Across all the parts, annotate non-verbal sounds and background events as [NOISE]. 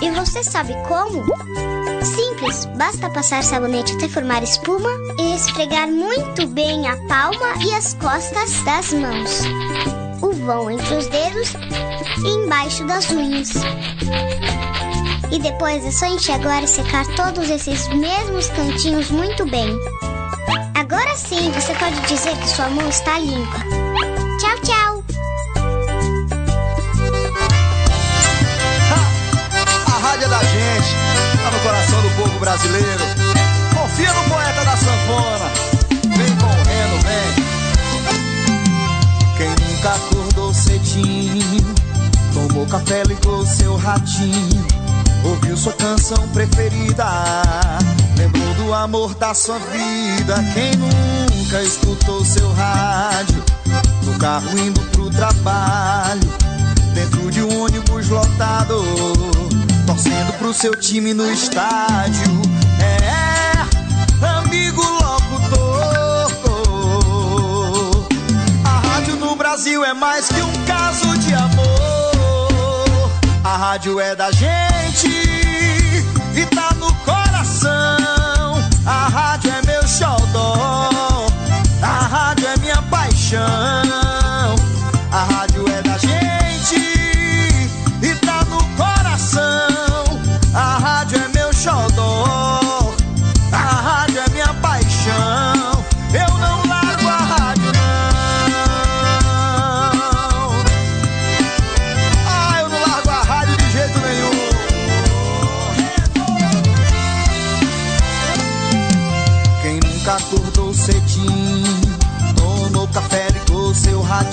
E você sabe como? Simples, basta passar sabonete até formar espuma e esfregar muito bem a palma e as costas das mãos, o vão entre os dedos e embaixo das unhas. E depois é só enxaguar e secar todos esses mesmos cantinhos muito bem. Agora sim você pode dizer que sua mão está limpa. Tá no coração do povo brasileiro. Confia no poeta da sanfona. Vem correndo, vem. Quem nunca acordou cedinho, tomou café, ligou seu ratinho ouviu sua canção preferida, lembrou do amor da sua vida. Quem nunca escutou seu rádio no carro indo pro trabalho, dentro de um ônibus lotado, torcendo pro seu time no estádio. É, amigo locutor. A rádio no Brasil é mais que um caso de amor. A rádio é da gente e tá no coração. A rádio é meu xodó, a rádio é minha paixão.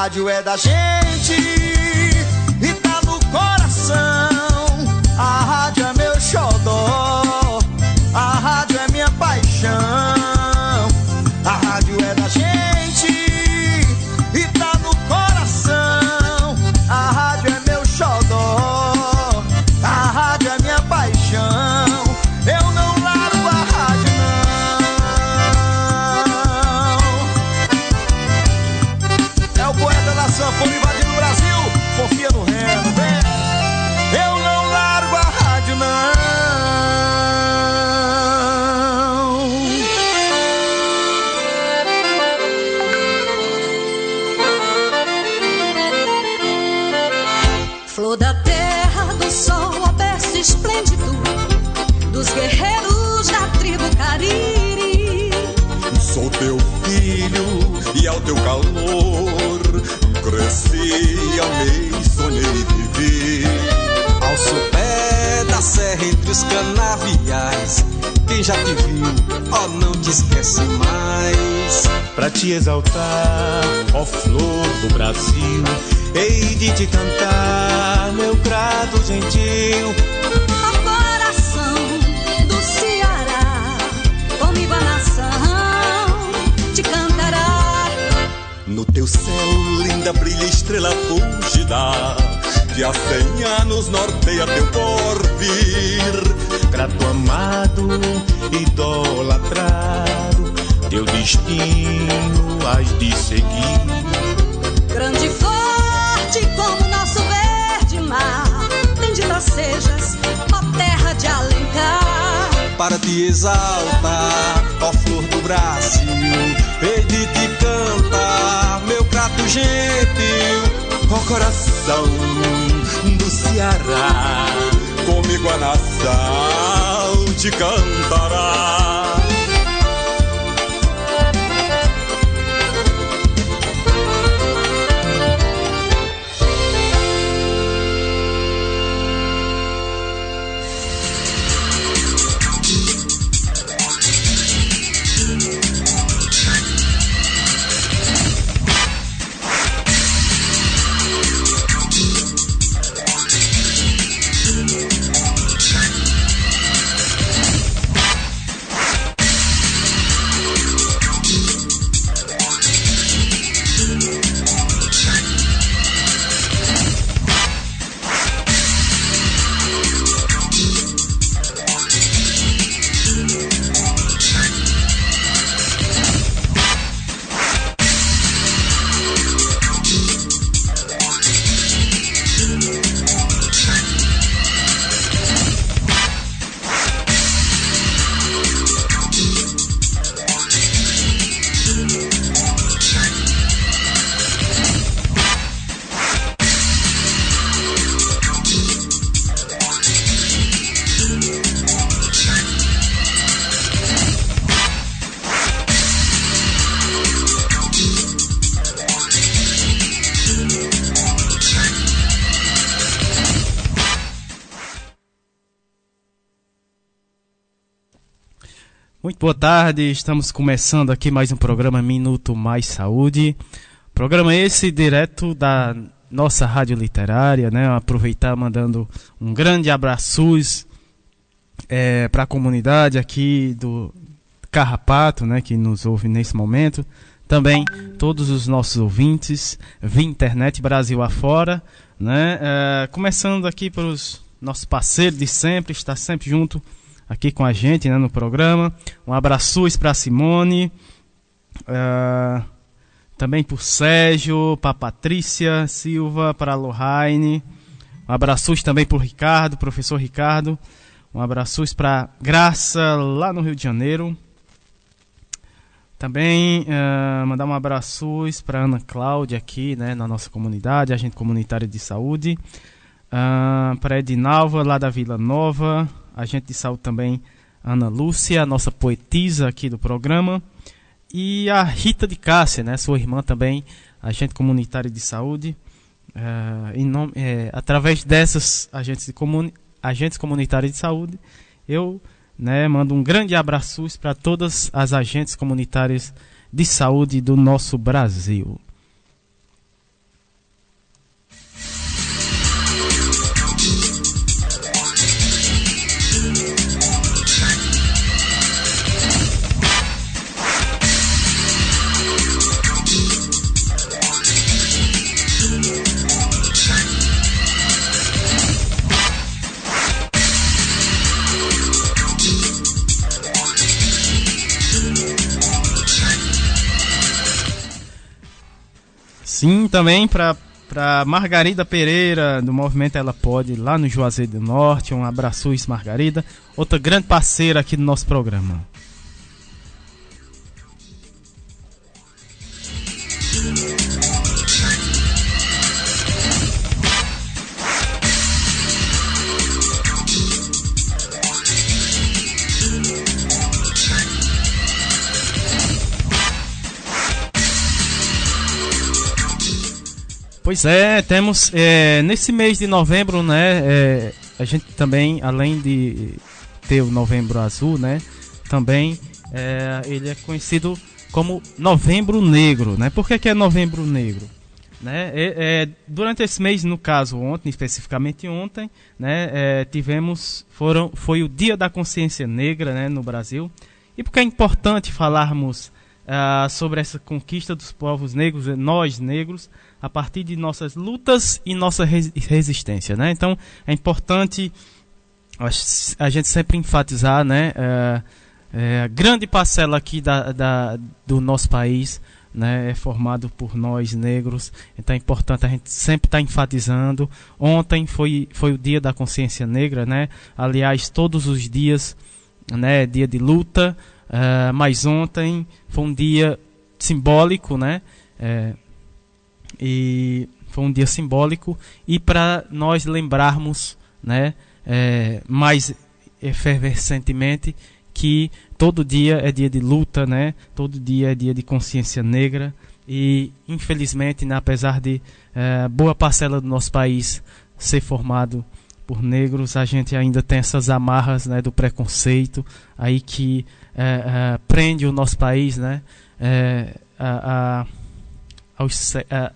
rádio é da gente e tá no coração. A rádio é meu xodó, dos canaviais. Quem já te viu, ó, oh, não te esquece mais. Pra te exaltar, ó flor do Brasil, hei de te cantar, meu grado gentil. Ó coração do Ceará, comigo a nação te cantará. No teu céu, linda, brilha estrela fugida que há cem anos norteia teu porvir. Grato amado, idolatrado, teu destino has de seguir. Grande e forte como nosso verde mar, bendita sejas, ó terra de Alencar. Para te exaltar, ó flor do Brasil, hei de te cantar, meu prato gentil Ó coração do Ceará, comigo a nação te cantará. Boa tarde, estamos começando aqui mais um programa Minuto Mais Saúde. Programa esse direto da nossa rádio literária, né? Aproveitar mandando um grande abraço é, para a comunidade aqui do Carrapato, né? Que nos ouve nesse momento. Também todos os nossos ouvintes via internet Brasil afora, né? É, começando aqui para os nossos parceiros de sempre, está sempre junto aqui com a gente né, no programa. Um abraço para Simone, uh, também por Sérgio, para Patrícia Silva, para a Lohane. Um abraço também para o Ricardo, professor Ricardo. Um abraço para Graça, lá no Rio de Janeiro. Também uh, mandar um abraço para Ana Cláudia aqui, né, na nossa comunidade, agente comunitária de saúde. Uh, para Edinalva, lá da Vila Nova a gente de saúde também Ana Lúcia, nossa poetisa aqui do programa, e a Rita de Cássia, né, sua irmã também, agente comunitária de saúde. Uh, em nome, é, através dessas agentes, comuni agentes comunitários de saúde, eu né, mando um grande abraço para todas as agentes comunitárias de saúde do nosso Brasil. Sim, também para para Margarida Pereira, do Movimento Ela Pode, lá no Juazeiro do Norte. Um abraço, Margarida. Outra grande parceira aqui do nosso programa. Pois é, temos é, nesse mês de novembro, né? É, a gente também, além de ter o Novembro Azul, né? Também é, ele é conhecido como Novembro Negro, né? Por que, que é Novembro Negro? Né? É, é, durante esse mês, no caso ontem, especificamente ontem, né, é, tivemos, foram, foi o Dia da Consciência Negra né, no Brasil. E porque é importante falarmos uh, sobre essa conquista dos povos negros, nós negros, a partir de nossas lutas e nossa resistência, né? Então é importante a gente sempre enfatizar, né? É, é, a grande parcela aqui da, da, do nosso país né, é formado por nós negros, então é importante a gente sempre estar tá enfatizando. Ontem foi, foi o dia da consciência negra, né? Aliás, todos os dias, né, dia de luta, uh, mas ontem foi um dia simbólico, né? É, e foi um dia simbólico e para nós lembrarmos, né, é, mais efervescentemente que todo dia é dia de luta, né? Todo dia é dia de consciência negra e infelizmente, né, apesar de é, boa parcela do nosso país ser formado por negros, a gente ainda tem essas amarras, né, do preconceito aí que é, é, prende o nosso país, né? É, a, a, aos, a,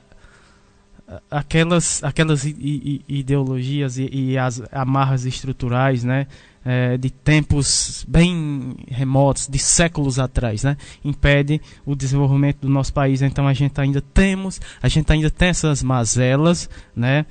aquelas, aquelas ideologias e, e, as amarras estruturais, né, é, de tempos bem remotos, de séculos atrás, né, impede o desenvolvimento do nosso país. Então a gente ainda temos, a gente ainda tem essas mazelas, né,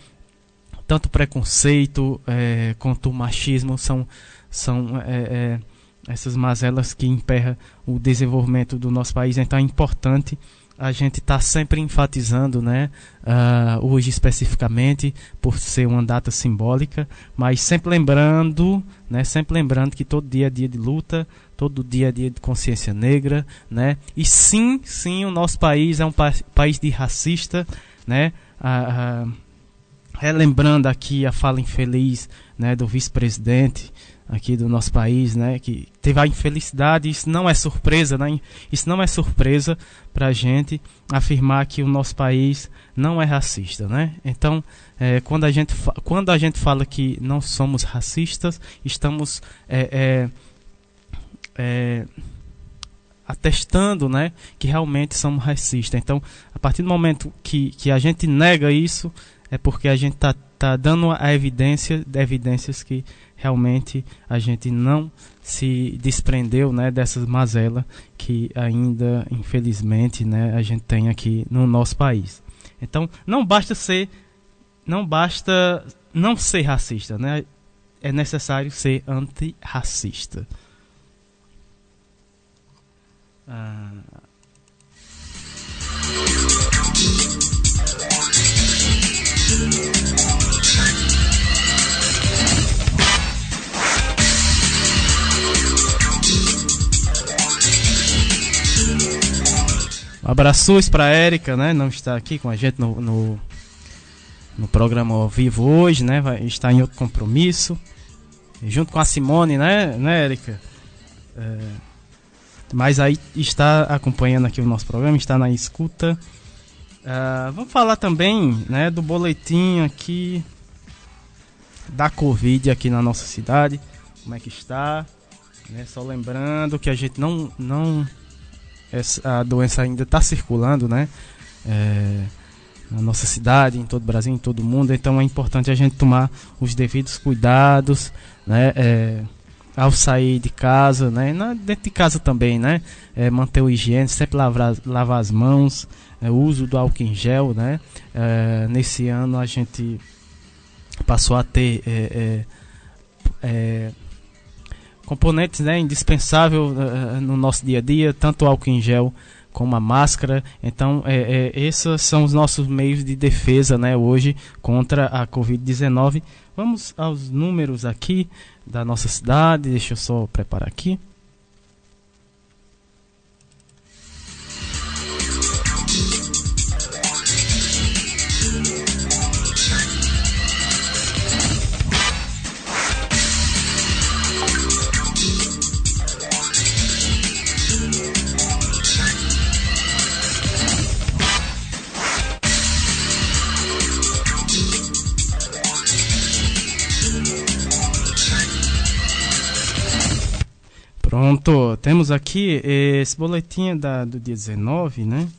tanto preconceito é, quanto machismo são, são é, é essas mazelas que emperram o desenvolvimento do nosso país. Então é importante a gente está sempre enfatizando, né, uh, hoje especificamente, por ser uma data simbólica, mas sempre lembrando, né, sempre lembrando que todo dia é dia de luta, todo dia é dia de consciência negra, né, e sim, sim, o nosso país é um pa país de racista, né, uh, uh, relembrando aqui a fala infeliz, né, do vice-presidente, aqui do nosso país, né, que teve a infelicidade, isso não é surpresa, né, isso não é surpresa para a gente afirmar que o nosso país não é racista, né? Então, é, quando, a gente quando a gente fala que não somos racistas, estamos é, é, é, atestando né, que realmente somos racistas. Então, a partir do momento que, que a gente nega isso, é porque a gente está tá dando a evidência, evidências que realmente a gente não se desprendeu né, dessas mazelas que ainda, infelizmente, né, a gente tem aqui no nosso país. Então, não basta ser, não basta não ser racista, né? É necessário ser antirracista. Ah. Abraços para Érica, né? Não está aqui com a gente no, no, no, programa ao vivo hoje, né? Vai estar em outro compromisso. Junto com a Simone, né, né Érica? É, mas aí está acompanhando aqui o nosso programa, está na escuta. Uh, vamos falar também né, do boletim aqui da Covid aqui na nossa cidade. Como é que está? Né, só lembrando que a gente não, não essa, a doença ainda está circulando, né? É, na nossa cidade, em todo o Brasil, em todo o mundo. Então é importante a gente tomar os devidos cuidados, né? É, ao sair de casa, né? Na, dentro de casa também, né? É, manter o higiene, sempre lavar, lavar as mãos, é, o uso do álcool em gel, né? É, nesse ano a gente passou a ter é, é, é componentes né, indispensáveis uh, no nosso dia a dia, tanto o álcool em gel como a máscara. Então, é, é, esses são os nossos meios de defesa né, hoje contra a Covid-19. Vamos aos números aqui da nossa cidade. Deixa eu só preparar aqui. Pronto, temos aqui esse boletim da, do dia 19, né?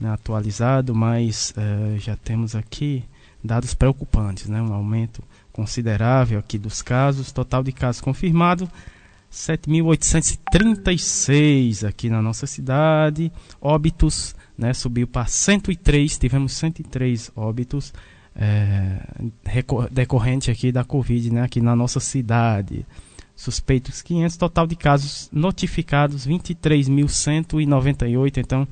né atualizado, mas uh, já temos aqui dados preocupantes, né? Um aumento considerável aqui dos casos, total de casos confirmados 7.836 aqui na nossa cidade, óbitos, né? Subiu para 103, tivemos 103 óbitos é, decorrente aqui da Covid, né? Aqui na nossa cidade suspeitos 500, total de casos notificados 23.198. Então,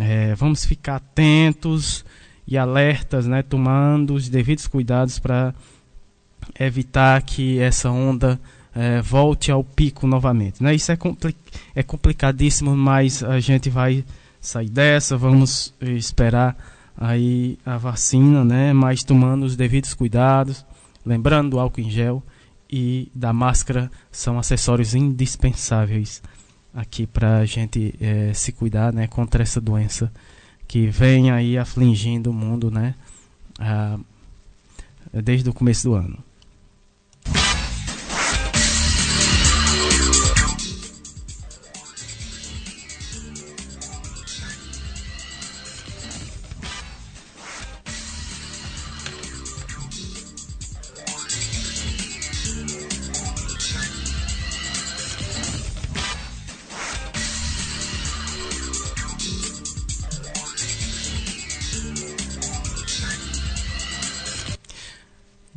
é, vamos ficar atentos e alertas, né, tomando os devidos cuidados para evitar que essa onda é, volte ao pico novamente. Né? Isso é, compli é complicadíssimo, mas a gente vai sair dessa, vamos esperar aí a vacina, né? mas tomando os devidos cuidados, lembrando o álcool em gel e da máscara são acessórios indispensáveis aqui para a gente é, se cuidar né, contra essa doença que vem aí afligindo o mundo né, ah, desde o começo do ano.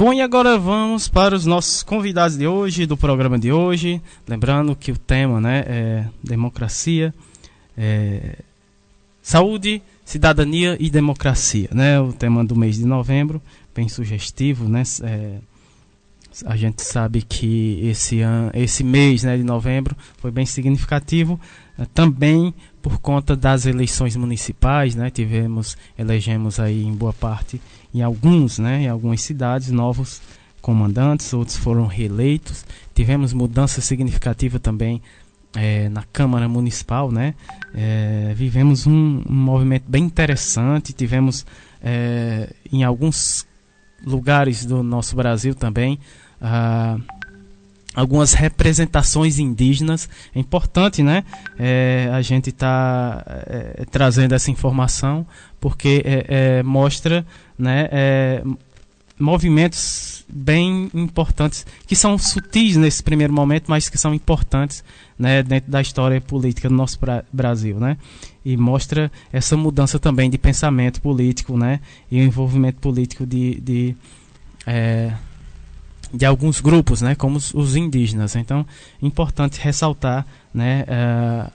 Bom, e agora vamos para os nossos convidados de hoje, do programa de hoje. Lembrando que o tema né, é democracia, é saúde, cidadania e democracia. Né, o tema do mês de novembro, bem sugestivo. Né, é, a gente sabe que esse, esse mês né, de novembro foi bem significativo, é, também por conta das eleições municipais. Né, tivemos, elegemos aí em boa parte em alguns, né, em algumas cidades, novos comandantes, outros foram reeleitos. Tivemos mudança significativa também é, na Câmara Municipal, né? É, vivemos um, um, movimento bem interessante. Tivemos é, em alguns lugares do nosso Brasil também algumas representações indígenas. É importante, né? É, a gente está é, trazendo essa informação porque é, é mostra, né? É, movimentos bem importantes que são sutis nesse primeiro momento, mas que são importantes, né? Dentro da história política do nosso Brasil, né? E mostra essa mudança também de pensamento político, né? E o envolvimento político de, de é, de alguns grupos, né, como os, indígenas. Então, importante ressaltar, né, uh,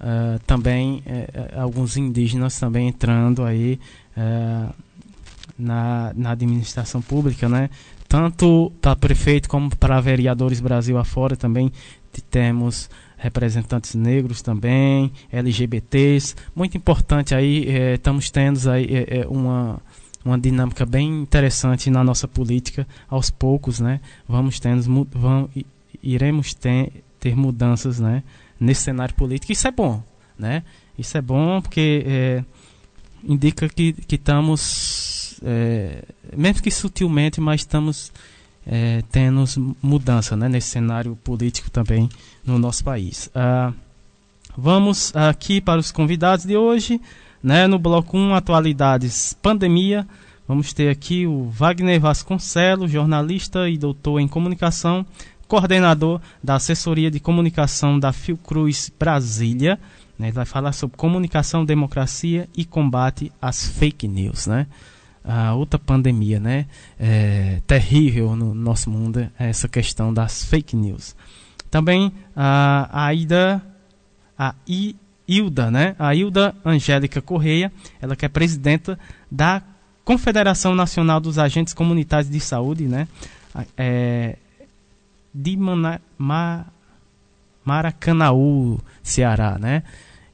uh, também uh, alguns indígenas também entrando aí na, na administração pública, né, tanto para prefeito como para vereadores Brasil afora também temos representantes negros também, LGBTs, muito importante aí, estamos tendo aí uma uma dinâmica bem interessante na nossa política aos poucos, né? Vamos tendo, vamos, iremos ter, ter mudanças, né? Nesse cenário político. Isso é bom, né? Isso é bom porque é, indica que, que estamos, é, mesmo que sutilmente, mas estamos é, tendo mudança, né? Nesse cenário político também no nosso país. Ah, vamos aqui para os convidados de hoje. Né? No bloco 1, atualidades pandemia, vamos ter aqui o Wagner Vasconcelos, jornalista e doutor em comunicação, coordenador da assessoria de comunicação da Fiocruz Brasília. Né? Ele vai falar sobre comunicação, democracia e combate às fake news, né? A outra pandemia, né? É, terrível no nosso mundo é essa questão das fake news. Também a Aida, a I né? A Hilda Angélica Correia, ela que é presidenta da Confederação Nacional dos Agentes Comunitários de Saúde, né? É, de Mana, Ma, Maracanaú, Ceará, né?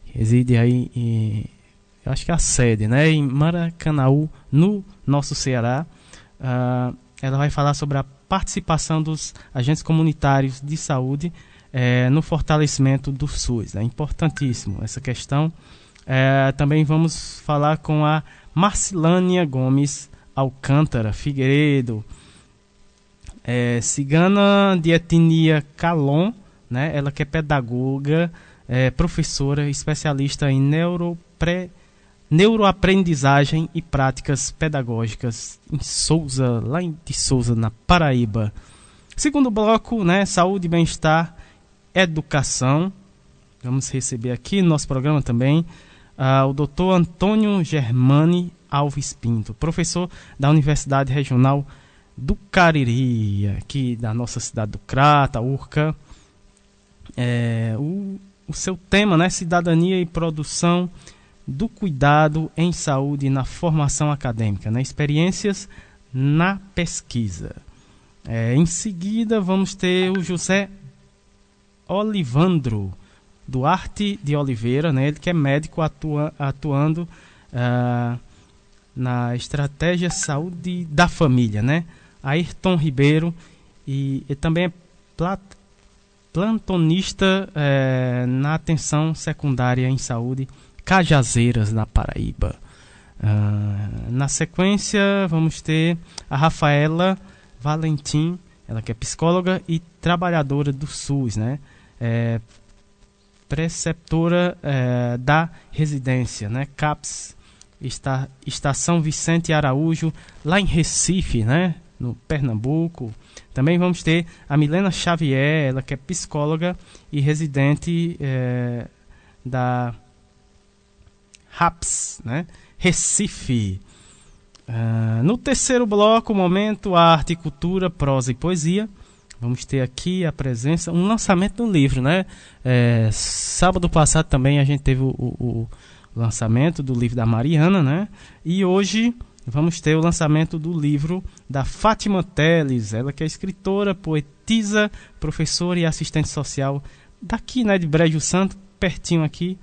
Reside aí em, eu acho que é a sede, né? Em Maracanaú, no nosso Ceará. Uh, ela vai falar sobre a participação dos agentes comunitários de saúde é, no fortalecimento do SUS. É importantíssimo essa questão. É, também vamos falar com a Marcilânia Gomes Alcântara Figueiredo, é, cigana de etnia Calon, né? ela que é pedagoga, é, professora, especialista em neuropre, neuroaprendizagem e práticas pedagógicas em Souza, lá em de Souza, na Paraíba. Segundo bloco, né, saúde bem-estar Educação. Vamos receber aqui no nosso programa também uh, o doutor Antônio Germani Alves Pinto, professor da Universidade Regional do Cariri, aqui da nossa cidade do Crata, Urca. É, o, o seu tema, né, cidadania e produção do cuidado em saúde na formação acadêmica, né, experiências na pesquisa. É, em seguida, vamos ter o José Olivandro Duarte de Oliveira, né? Ele que é médico atua, atuando uh, na estratégia saúde da família, né? Ayrton Ribeiro e, e também é plat, plantonista eh, na atenção secundária em saúde Cajazeiras, na Paraíba. Uh, na sequência, vamos ter a Rafaela Valentim, ela que é psicóloga e trabalhadora do SUS, né? é, preceptora é, da residência, né? CAPS, está, Estação Vicente Araújo, lá em Recife, né? No Pernambuco. Também vamos ter a Milena Xavier, ela que é psicóloga e residente é, da RAPS, né? Recife. Uh, no terceiro bloco, momento arte, cultura, prosa e poesia. Vamos ter aqui a presença, um lançamento do livro, né? É, sábado passado também a gente teve o, o, o, lançamento do livro da Mariana, né? E hoje vamos ter o lançamento do livro da Fátima Teles, ela que é escritora, poetisa, professora e assistente social daqui, né? De Brejo Santo, pertinho aqui.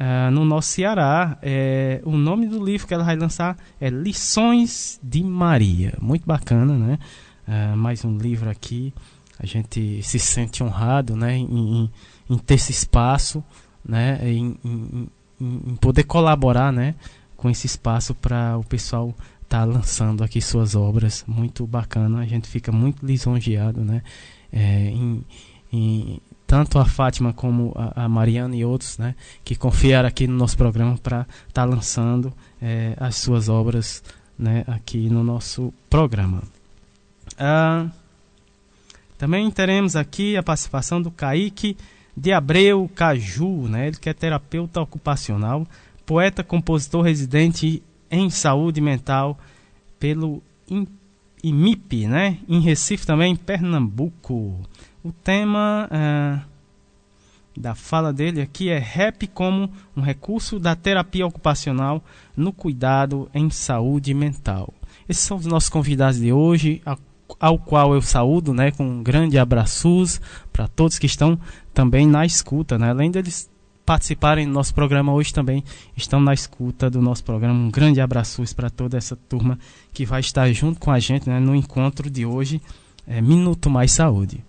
Uh, no nosso Ceará, é, o nome do livro que ela vai lançar é Lições de Maria. Muito bacana, né? Uh, mais um livro aqui. A gente se sente honrado né, em, em ter esse espaço, né, em, em, em poder colaborar né, com esse espaço para o pessoal estar tá lançando aqui suas obras, muito bacana, a gente fica muito lisonjeado, né? É, em, em, tanto a Fátima como a, a, Mariana e outros, né? Que confiaram aqui no nosso programa para estar tá lançando é, as suas obras, né? Aqui no nosso programa. Ah, também teremos aqui a participação do Kaique de Abreu Caju, né? Ele que é terapeuta ocupacional, poeta, compositor residente em saúde mental pelo IMIP, né? Em Recife também, em Pernambuco. O tema é, da fala dele aqui é rap como um recurso da terapia ocupacional no cuidado em saúde mental. Esses são os nossos convidados de hoje, ao qual eu saúdo, né, com um grande abraços para todos que estão também na escuta, né? Além deles participarem do nosso programa hoje também estão na escuta do nosso programa. Um grande abraço para toda essa turma que vai estar junto com a gente né, no encontro de hoje, é, Minuto Mais Saúde.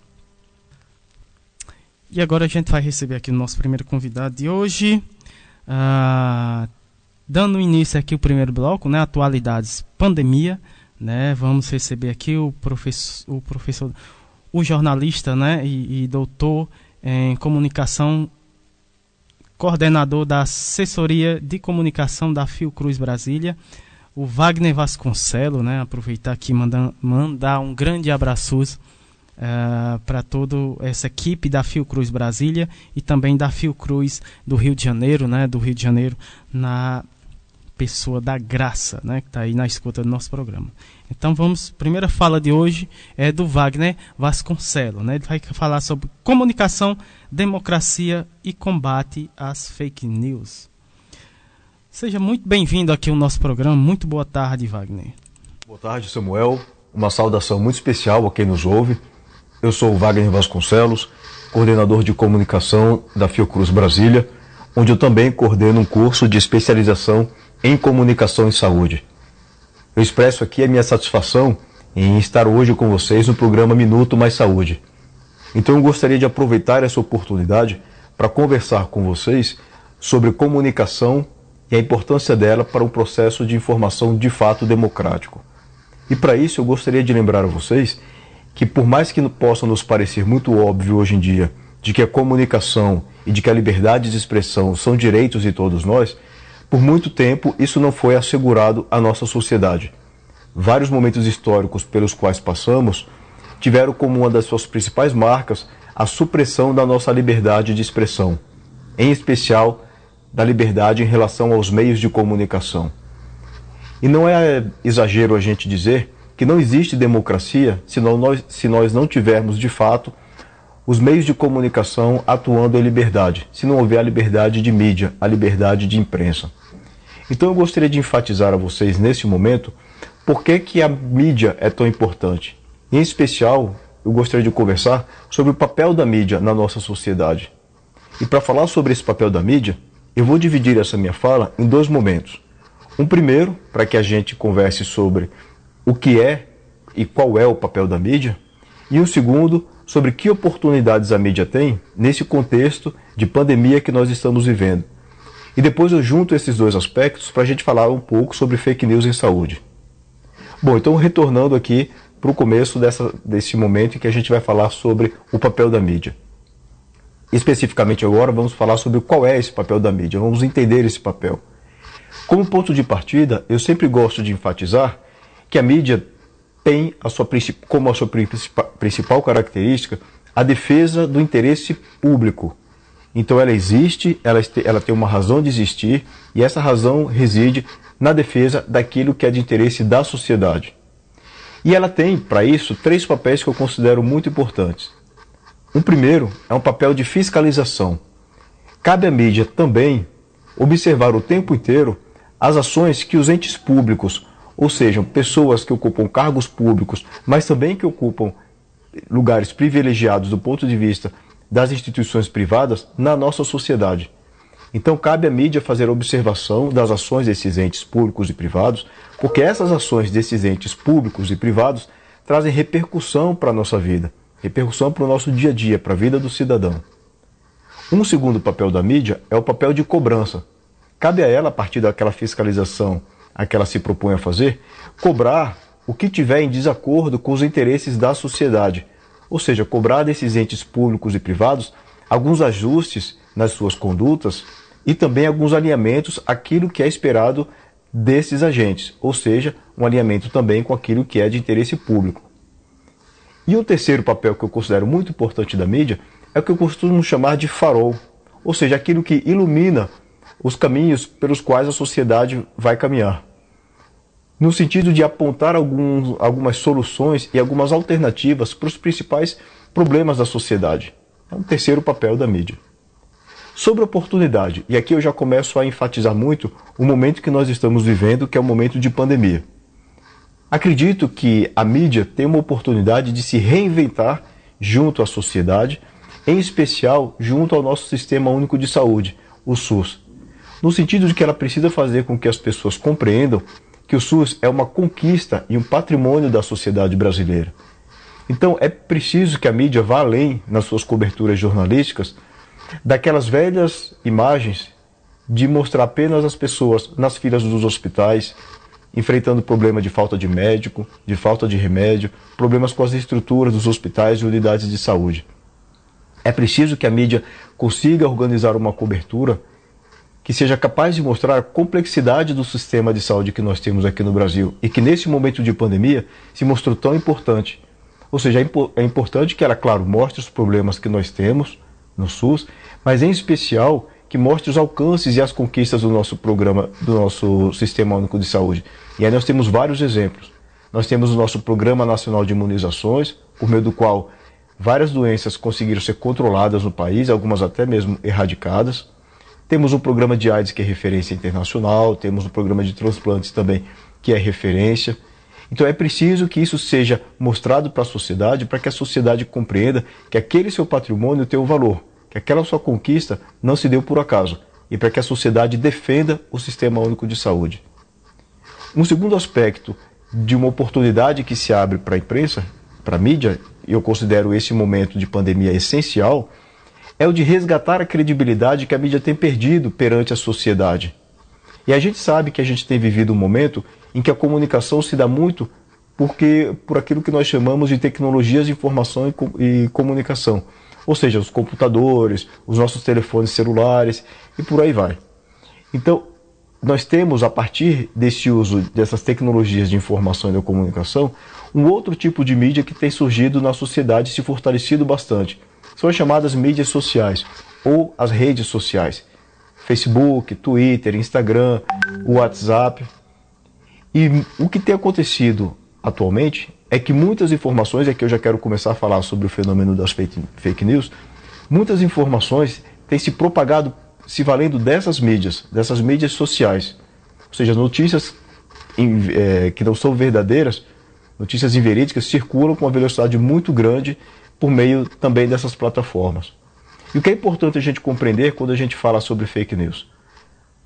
E agora a gente vai receber aqui o nosso primeiro convidado de hoje, ah, dando início aqui o primeiro bloco, né, atualidades pandemia, né, vamos receber aqui o professor, o professor, o jornalista, né, e, e doutor em comunicação coordenador da assessoria de comunicação da Fiocruz Brasília, o Wagner Vasconcelo, né? Aproveitar aqui e mandar, mandar um grande abraço uh, eh, para toda essa equipe da Fiocruz Brasília e também da Fiocruz do Rio de Janeiro, né? Do Rio de Janeiro, na pessoa da graça, né? Que está aí na escuta do nosso programa. Então vamos, primeira fala de hoje é do Wagner Vasconcelo, né? Ele vai falar sobre comunicação, democracia e combate às fake news. Seja muito bem-vindo aqui ao nosso programa. Muito boa tarde, Wagner. Boa tarde, Samuel. Uma saudação muito especial a quem nos ouve. Eu sou o Wagner Vasconcelos, coordenador de comunicação da Fiocruz Brasília, onde eu também coordeno um curso de especialização em comunicação e saúde. Eu expresso aqui a minha satisfação em estar hoje com vocês no programa Minuto Mais Saúde. Então eu gostaria de aproveitar essa oportunidade para conversar com vocês sobre comunicação e a importância dela para um processo de informação de fato democrático. E para isso eu gostaria de lembrar a vocês que por mais que possa nos parecer muito óbvio hoje em dia de que a comunicação e de que a liberdade de expressão são direitos de todos nós, por muito tempo, isso não foi assegurado à nossa sociedade. Vários momentos históricos pelos quais passamos tiveram como uma das suas principais marcas a supressão da nossa liberdade de expressão, em especial da liberdade em relação aos meios de comunicação. E não é exagero a gente dizer que não existe democracia se nós, se nós não tivermos, de fato, os meios de comunicação atuando em liberdade, se não houver a liberdade de mídia, a liberdade de imprensa. Então eu gostaria de enfatizar a vocês nesse momento por que, que a mídia é tão importante. Em especial, eu gostaria de conversar sobre o papel da mídia na nossa sociedade. E para falar sobre esse papel da mídia, eu vou dividir essa minha fala em dois momentos. Um primeiro, para que a gente converse sobre o que é e qual é o papel da mídia, e um segundo, sobre que oportunidades a mídia tem nesse contexto de pandemia que nós estamos vivendo. E depois eu junto esses dois aspectos para a gente falar um pouco sobre fake news em saúde. Bom, então retornando aqui para o começo dessa, desse momento em que a gente vai falar sobre o papel da mídia. Especificamente agora, vamos falar sobre qual é esse papel da mídia, vamos entender esse papel. Como ponto de partida, eu sempre gosto de enfatizar que a mídia tem a sua, como a sua principal característica a defesa do interesse público. Então ela existe, ela, ela tem uma razão de existir e essa razão reside na defesa daquilo que é de interesse da sociedade. E ela tem, para isso, três papéis que eu considero muito importantes. Um primeiro é um papel de fiscalização. Cabe à mídia também observar o tempo inteiro as ações que os entes públicos ou seja, pessoas que ocupam cargos públicos, mas também que ocupam lugares privilegiados do ponto de vista das instituições privadas na nossa sociedade. Então cabe à mídia fazer observação das ações desses entes públicos e privados, porque essas ações desses entes públicos e privados trazem repercussão para a nossa vida, repercussão para o nosso dia a dia, para a vida do cidadão. Um segundo papel da mídia é o papel de cobrança. Cabe a ela, a partir daquela fiscalização a que ela se propõe a fazer, cobrar o que tiver em desacordo com os interesses da sociedade, ou seja, cobrar desses entes públicos e privados alguns ajustes nas suas condutas e também alguns alinhamentos àquilo que é esperado desses agentes, ou seja, um alinhamento também com aquilo que é de interesse público. E o terceiro papel que eu considero muito importante da mídia é o que eu costumo chamar de farol, ou seja, aquilo que ilumina os caminhos pelos quais a sociedade vai caminhar. No sentido de apontar algumas soluções e algumas alternativas para os principais problemas da sociedade. É um terceiro papel da mídia. Sobre oportunidade, e aqui eu já começo a enfatizar muito o momento que nós estamos vivendo, que é o momento de pandemia. Acredito que a mídia tem uma oportunidade de se reinventar junto à sociedade, em especial junto ao nosso Sistema Único de Saúde, o SUS. No sentido de que ela precisa fazer com que as pessoas compreendam que o SUS é uma conquista e um patrimônio da sociedade brasileira. Então é preciso que a mídia vá além nas suas coberturas jornalísticas daquelas velhas imagens de mostrar apenas as pessoas nas filas dos hospitais, enfrentando problema de falta de médico, de falta de remédio, problemas com as estruturas dos hospitais e unidades de saúde. É preciso que a mídia consiga organizar uma cobertura que seja capaz de mostrar a complexidade do sistema de saúde que nós temos aqui no Brasil e que nesse momento de pandemia se mostrou tão importante. Ou seja, é, é importante que ela, claro, mostre os problemas que nós temos no SUS, mas em especial que mostre os alcances e as conquistas do nosso programa, do nosso Sistema Único de Saúde. E aí nós temos vários exemplos. Nós temos o nosso Programa Nacional de Imunizações, por meio do qual várias doenças conseguiram ser controladas no país, algumas até mesmo erradicadas. Temos o programa de AIDS, que é referência internacional, temos o programa de transplantes também, que é referência. Então é preciso que isso seja mostrado para a sociedade, para que a sociedade compreenda que aquele seu patrimônio tem um valor, que aquela sua conquista não se deu por acaso, e para que a sociedade defenda o Sistema Único de Saúde. Um segundo aspecto de uma oportunidade que se abre para a imprensa, para a mídia, e eu considero esse momento de pandemia essencial, é o de resgatar a credibilidade que a mídia tem perdido perante a sociedade. E a gente sabe que a gente tem vivido um momento em que a comunicação se dá muito porque por aquilo que nós chamamos de tecnologias de informação e, comunicação. Ou seja, os computadores, os nossos telefones celulares e por aí vai. Então, nós temos, a partir desse uso dessas tecnologias de informação e da comunicação, um outro tipo de mídia que tem surgido na sociedade e se fortalecido bastante são as chamadas mídias sociais ou as redes sociais. Facebook, Twitter, Instagram, WhatsApp. E o que tem acontecido atualmente é que muitas informações, e aqui eu já quero começar a falar sobre o fenômeno das fake, news, muitas informações têm se propagado se valendo dessas mídias, dessas mídias sociais. Ou seja, notícias é, que não são verdadeiras, notícias inverídicas, circulam com uma velocidade muito grande por meio também dessas plataformas. E o que é importante a gente compreender quando a gente fala sobre fake news,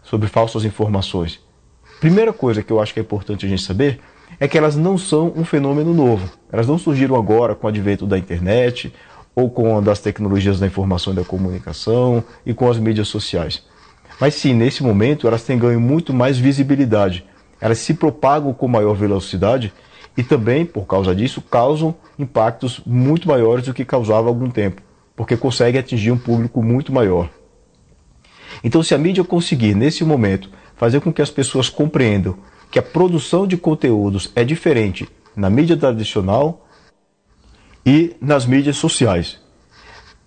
sobre falsas informações? Primeira coisa que eu acho que é importante a gente saber é que elas não são um fenômeno novo. Elas não surgiram agora com o advento da internet ou com das tecnologias da informação e da comunicação e com as mídias sociais. Mas sim, nesse momento elas têm ganho muito mais visibilidade. Elas se propagam com maior velocidade e também, por causa disso, causam impactos muito maiores do que causava há algum tempo, porque consegue atingir um público muito maior. Então, se a mídia conseguir, nesse momento, fazer com que as pessoas compreendam que a produção de conteúdos é diferente na mídia tradicional e nas mídias sociais.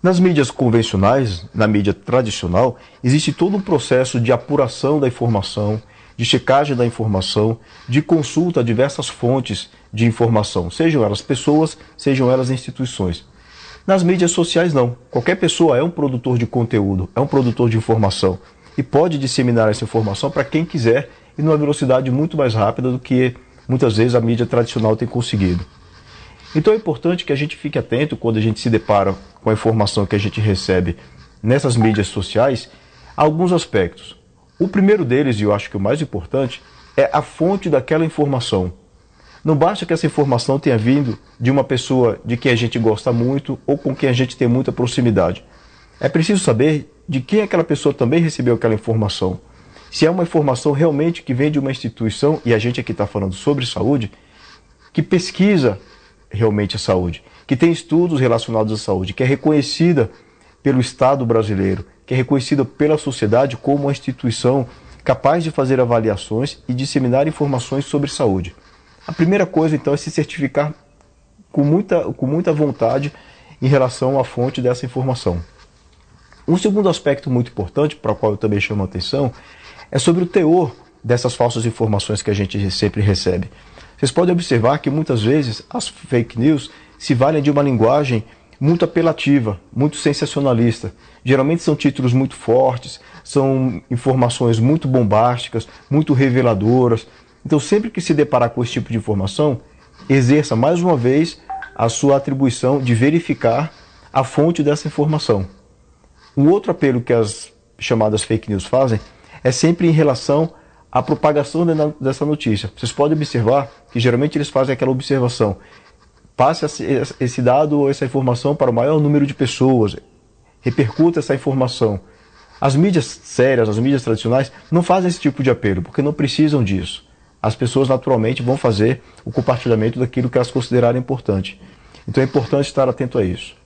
Nas mídias convencionais, na mídia tradicional, existe todo um processo de apuração da informação, de checagem da informação, de consulta a diversas fontes de informação, sejam elas pessoas, sejam elas instituições. Nas mídias sociais, não. Qualquer pessoa é um produtor de conteúdo, é um produtor de informação e pode disseminar essa informação para quem quiser e numa velocidade muito mais rápida do que muitas vezes a mídia tradicional tem conseguido. Então é importante que a gente fique atento quando a gente se depara com a informação que a gente recebe nessas mídias sociais a alguns aspectos. O primeiro deles, e eu acho que o mais importante, é a fonte daquela informação. Não basta que essa informação tenha vindo de uma pessoa de quem a gente gosta muito ou com quem a gente tem muita proximidade. É preciso saber de quem aquela pessoa também recebeu aquela informação. se é uma informação realmente que vem de uma instituição, e a gente aqui está falando sobre saúde, que pesquisa realmente a saúde, que tem estudos relacionados à saúde, que é reconhecida pelo Estado brasileiro, que é reconhecida pela sociedade como uma instituição capaz de fazer avaliações e disseminar informações sobre saúde. A primeira coisa, então, é se certificar com muita, com muita vontade em relação à fonte dessa informação. Um segundo aspecto muito importante, para o qual eu também chamo a atenção, é sobre o teor dessas falsas informações que a gente sempre recebe. Vocês podem observar que muitas vezes as fake news se valem de uma linguagem muito apelativa, muito sensacionalista. Geralmente são títulos muito fortes, são informações muito bombásticas, muito reveladoras. Então, sempre que se deparar com esse tipo de informação, exerça mais uma vez a sua atribuição de verificar a fonte dessa informação. Um outro apelo que as chamadas fake news fazem é sempre em relação à propagação dessa notícia. Vocês podem observar que geralmente eles fazem aquela observação: passe esse dado ou essa informação para o maior número de pessoas, repercuta essa informação. As mídias sérias, as mídias tradicionais, não fazem esse tipo de apelo, porque não precisam disso. As pessoas naturalmente vão fazer o compartilhamento daquilo que elas considerarem importante. Então é importante estar atento a isso.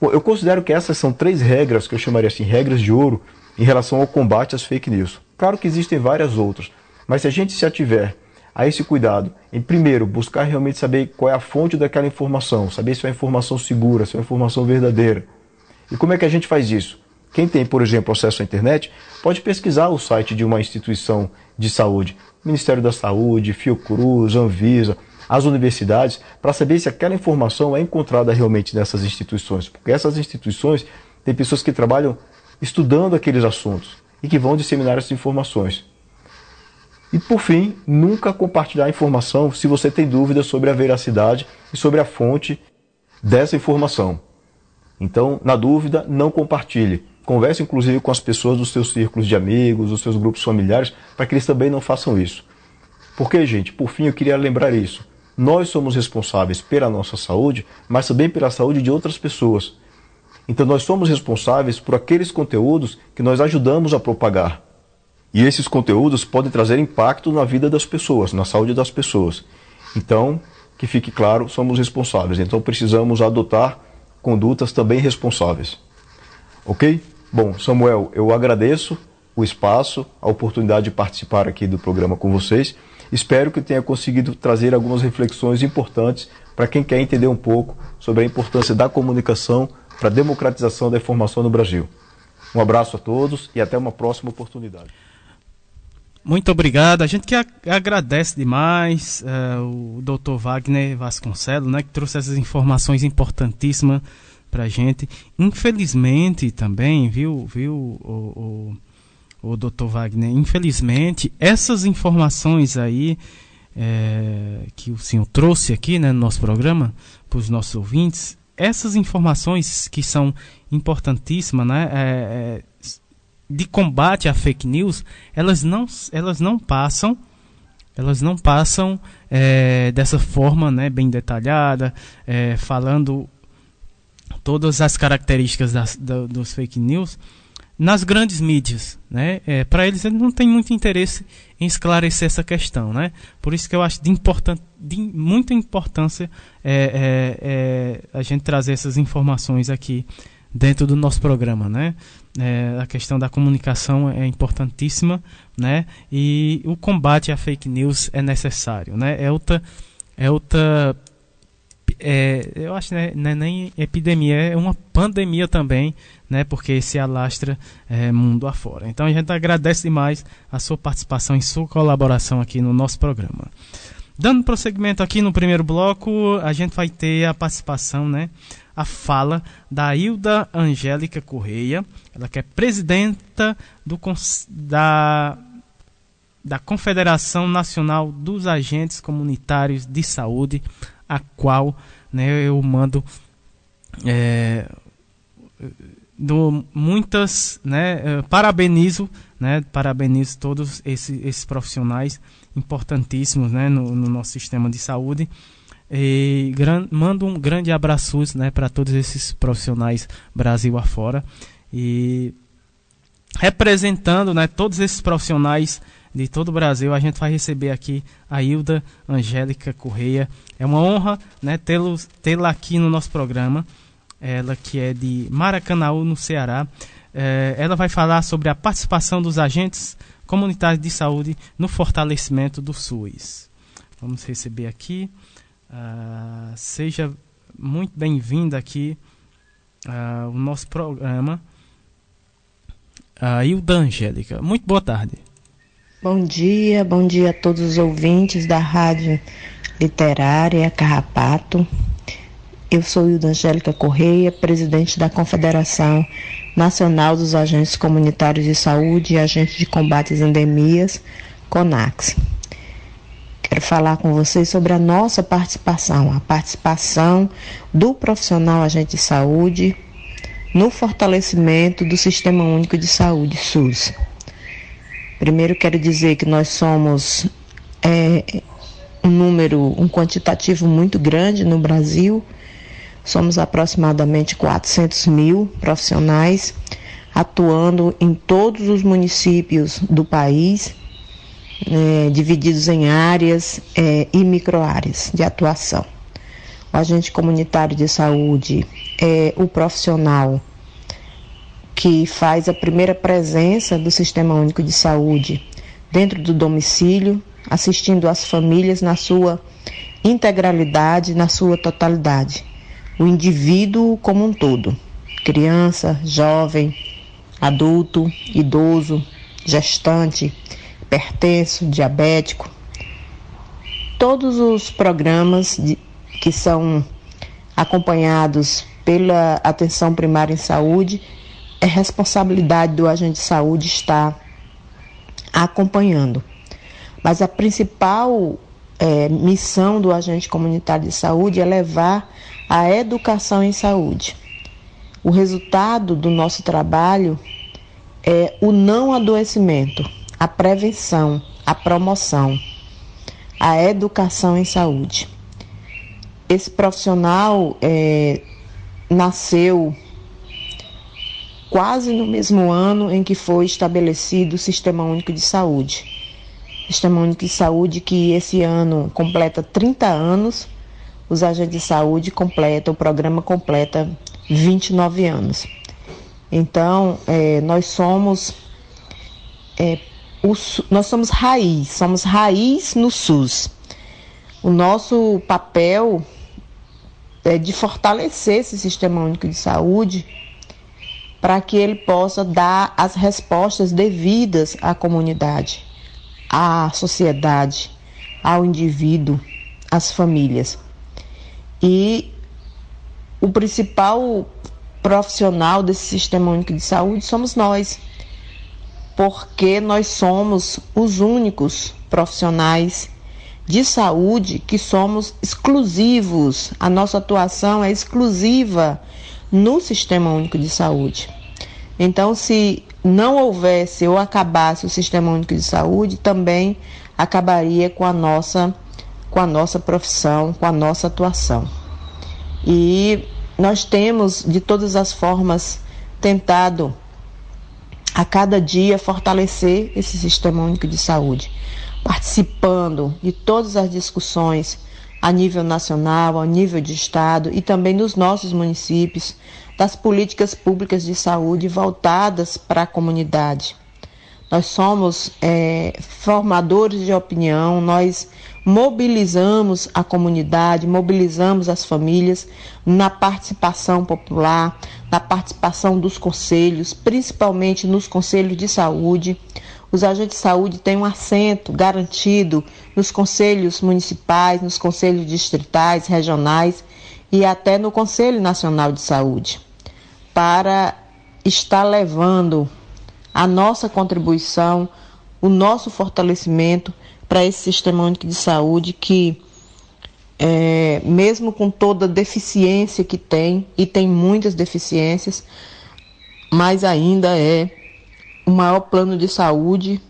Bom, eu considero que essas são três regras que eu chamaria assim, regras de ouro em relação ao combate às fake news. Claro que existem várias outras, mas se a gente se ativer a esse cuidado, em primeiro, buscar realmente saber qual é a fonte daquela informação, saber se é uma informação segura, se é uma informação verdadeira. E como é que a gente faz isso? Quem tem, por exemplo, acesso à internet, pode pesquisar o site de uma instituição de saúde, Ministério da Saúde, Fiocruz, Anvisa, as universidades, para saber se aquela informação é encontrada realmente nessas instituições. Porque essas instituições têm pessoas que trabalham estudando aqueles assuntos e que vão disseminar essas informações. E por fim, nunca compartilhar informação se você tem dúvidas sobre a veracidade e sobre a fonte dessa informação. Então, na dúvida, não compartilhe. Converse inclusive com as pessoas dos seus círculos de amigos, dos seus grupos familiares, para que eles também não façam isso. Porque, gente, por fim eu queria lembrar isso. Nós somos responsáveis pela nossa saúde, mas também pela saúde de outras pessoas. Então nós somos responsáveis por aqueles conteúdos que nós ajudamos a propagar. E esses conteúdos podem trazer impacto na vida das pessoas, na saúde das pessoas. Então, que fique claro, somos responsáveis. Então precisamos adotar condutas também responsáveis. Ok? Bom, Samuel, eu agradeço o espaço, a oportunidade de participar aqui do programa com vocês. Espero que tenha conseguido trazer algumas reflexões importantes para quem quer entender um pouco sobre a importância da comunicação para a democratização da informação no Brasil. Um abraço a todos e até uma próxima oportunidade. Muito obrigado. A gente que agradece demais uh, o Dr. Wagner Vasconcelos, né, que trouxe essas informações importantíssimas pra gente. Infelizmente também, viu, viu, o, o, o Dr. Wagner, infelizmente, essas informações aí é, que o senhor trouxe aqui né, no nosso programa, para os nossos ouvintes, essas informações que são importantíssimas, né, é, de combate à fake news, elas não, elas não passam elas não passam é, dessa forma né, bem detalhada, é, falando todas as características das, da, dos fake news nas grandes mídias, né? É, Para eles, eles não têm muito interesse em esclarecer essa questão, né? Por isso que eu acho de, importan de muita importância é, é, é, a gente trazer essas informações aqui dentro do nosso programa, né? É, a questão da comunicação é importantíssima, né? E o combate à fake news é necessário, né? É outra, é outra é, eu acho né, não é nem epidemia, é uma pandemia também, né, porque se alastra é, mundo afora. Então a gente agradece demais a sua participação e sua colaboração aqui no nosso programa. Dando prosseguimento aqui no primeiro bloco, a gente vai ter a participação, né, a fala da Hilda Angélica Correia, ela que é presidenta do, da, da Confederação Nacional dos Agentes Comunitários de Saúde, a qual né, eu mando é, do muitas, né, é, parabenizo, né, parabenizo todos esses, esses profissionais importantíssimos, né, no, no, nosso sistema de saúde. E gran, mando um grande abraço, né, para todos esses profissionais Brasil afora. E representando né, todos esses profissionais de todo o Brasil, a gente vai receber aqui a Hilda Angélica Correia. É uma honra né, tê-la aqui no nosso programa. Ela que é de Maracanaú, no Ceará. É, ela vai falar sobre a participação dos agentes comunitários de saúde no fortalecimento do SUS. Vamos receber aqui. Uh, seja muito bem-vinda aqui uh, o nosso programa. Uh, Hilda Angélica, muito boa tarde. Bom dia, bom dia a todos os ouvintes da Rádio Literária Carrapato. Eu sou Hilda Angélica Correia, presidente da Confederação Nacional dos Agentes Comunitários de Saúde e Agentes de Combate às Endemias, CONAX. Quero falar com vocês sobre a nossa participação, a participação do profissional agente de saúde no fortalecimento do Sistema Único de Saúde, SUS. Primeiro quero dizer que nós somos é, um número, um quantitativo muito grande no Brasil. Somos aproximadamente 400 mil profissionais atuando em todos os municípios do país, é, divididos em áreas é, e microáreas de atuação. O agente comunitário de saúde é o profissional que faz a primeira presença do Sistema Único de Saúde dentro do domicílio, assistindo as famílias na sua integralidade, na sua totalidade. O indivíduo como um todo, criança, jovem, adulto, idoso, gestante, hipertenso, diabético. Todos os programas de, que são acompanhados pela atenção primária em saúde é responsabilidade do agente de saúde estar acompanhando. Mas a principal é, missão do agente comunitário de saúde é levar a educação em saúde. O resultado do nosso trabalho é o não adoecimento, a prevenção, a promoção, a educação em saúde. Esse profissional é, nasceu quase no mesmo ano em que foi estabelecido o Sistema Único de Saúde. Sistema Único de Saúde que esse ano completa 30 anos, os agentes de saúde completam, o programa completa 29 anos. Então, é, nós somos é, o, nós somos raiz, somos raiz no SUS. O nosso papel é de fortalecer esse Sistema Único de Saúde para que ele possa dar as respostas devidas à comunidade, à sociedade, ao indivíduo, às famílias. E o principal profissional desse Sistema Único de Saúde somos nós, porque nós somos os únicos profissionais de saúde que somos exclusivos, a nossa atuação é exclusiva no Sistema Único de Saúde. Então, se não houvesse ou acabasse o Sistema Único de Saúde, também acabaria com a nossa com a nossa profissão, com a nossa atuação. E nós temos de todas as formas tentado a cada dia fortalecer esse Sistema Único de Saúde, participando de todas as discussões a nível nacional, a nível de estado e também nos nossos municípios, das políticas públicas de saúde voltadas para a comunidade. Nós somos é, formadores de opinião, nós mobilizamos a comunidade, mobilizamos as famílias na participação popular, na participação dos conselhos, principalmente nos conselhos de saúde, os agentes de saúde têm um assento garantido nos conselhos municipais, nos conselhos distritais, regionais e até no Conselho Nacional de Saúde, para estar levando a nossa contribuição, o nosso fortalecimento para esse sistema único de saúde que, é, mesmo com toda deficiência que tem, e tem muitas deficiências, mas ainda é o maior plano de saúde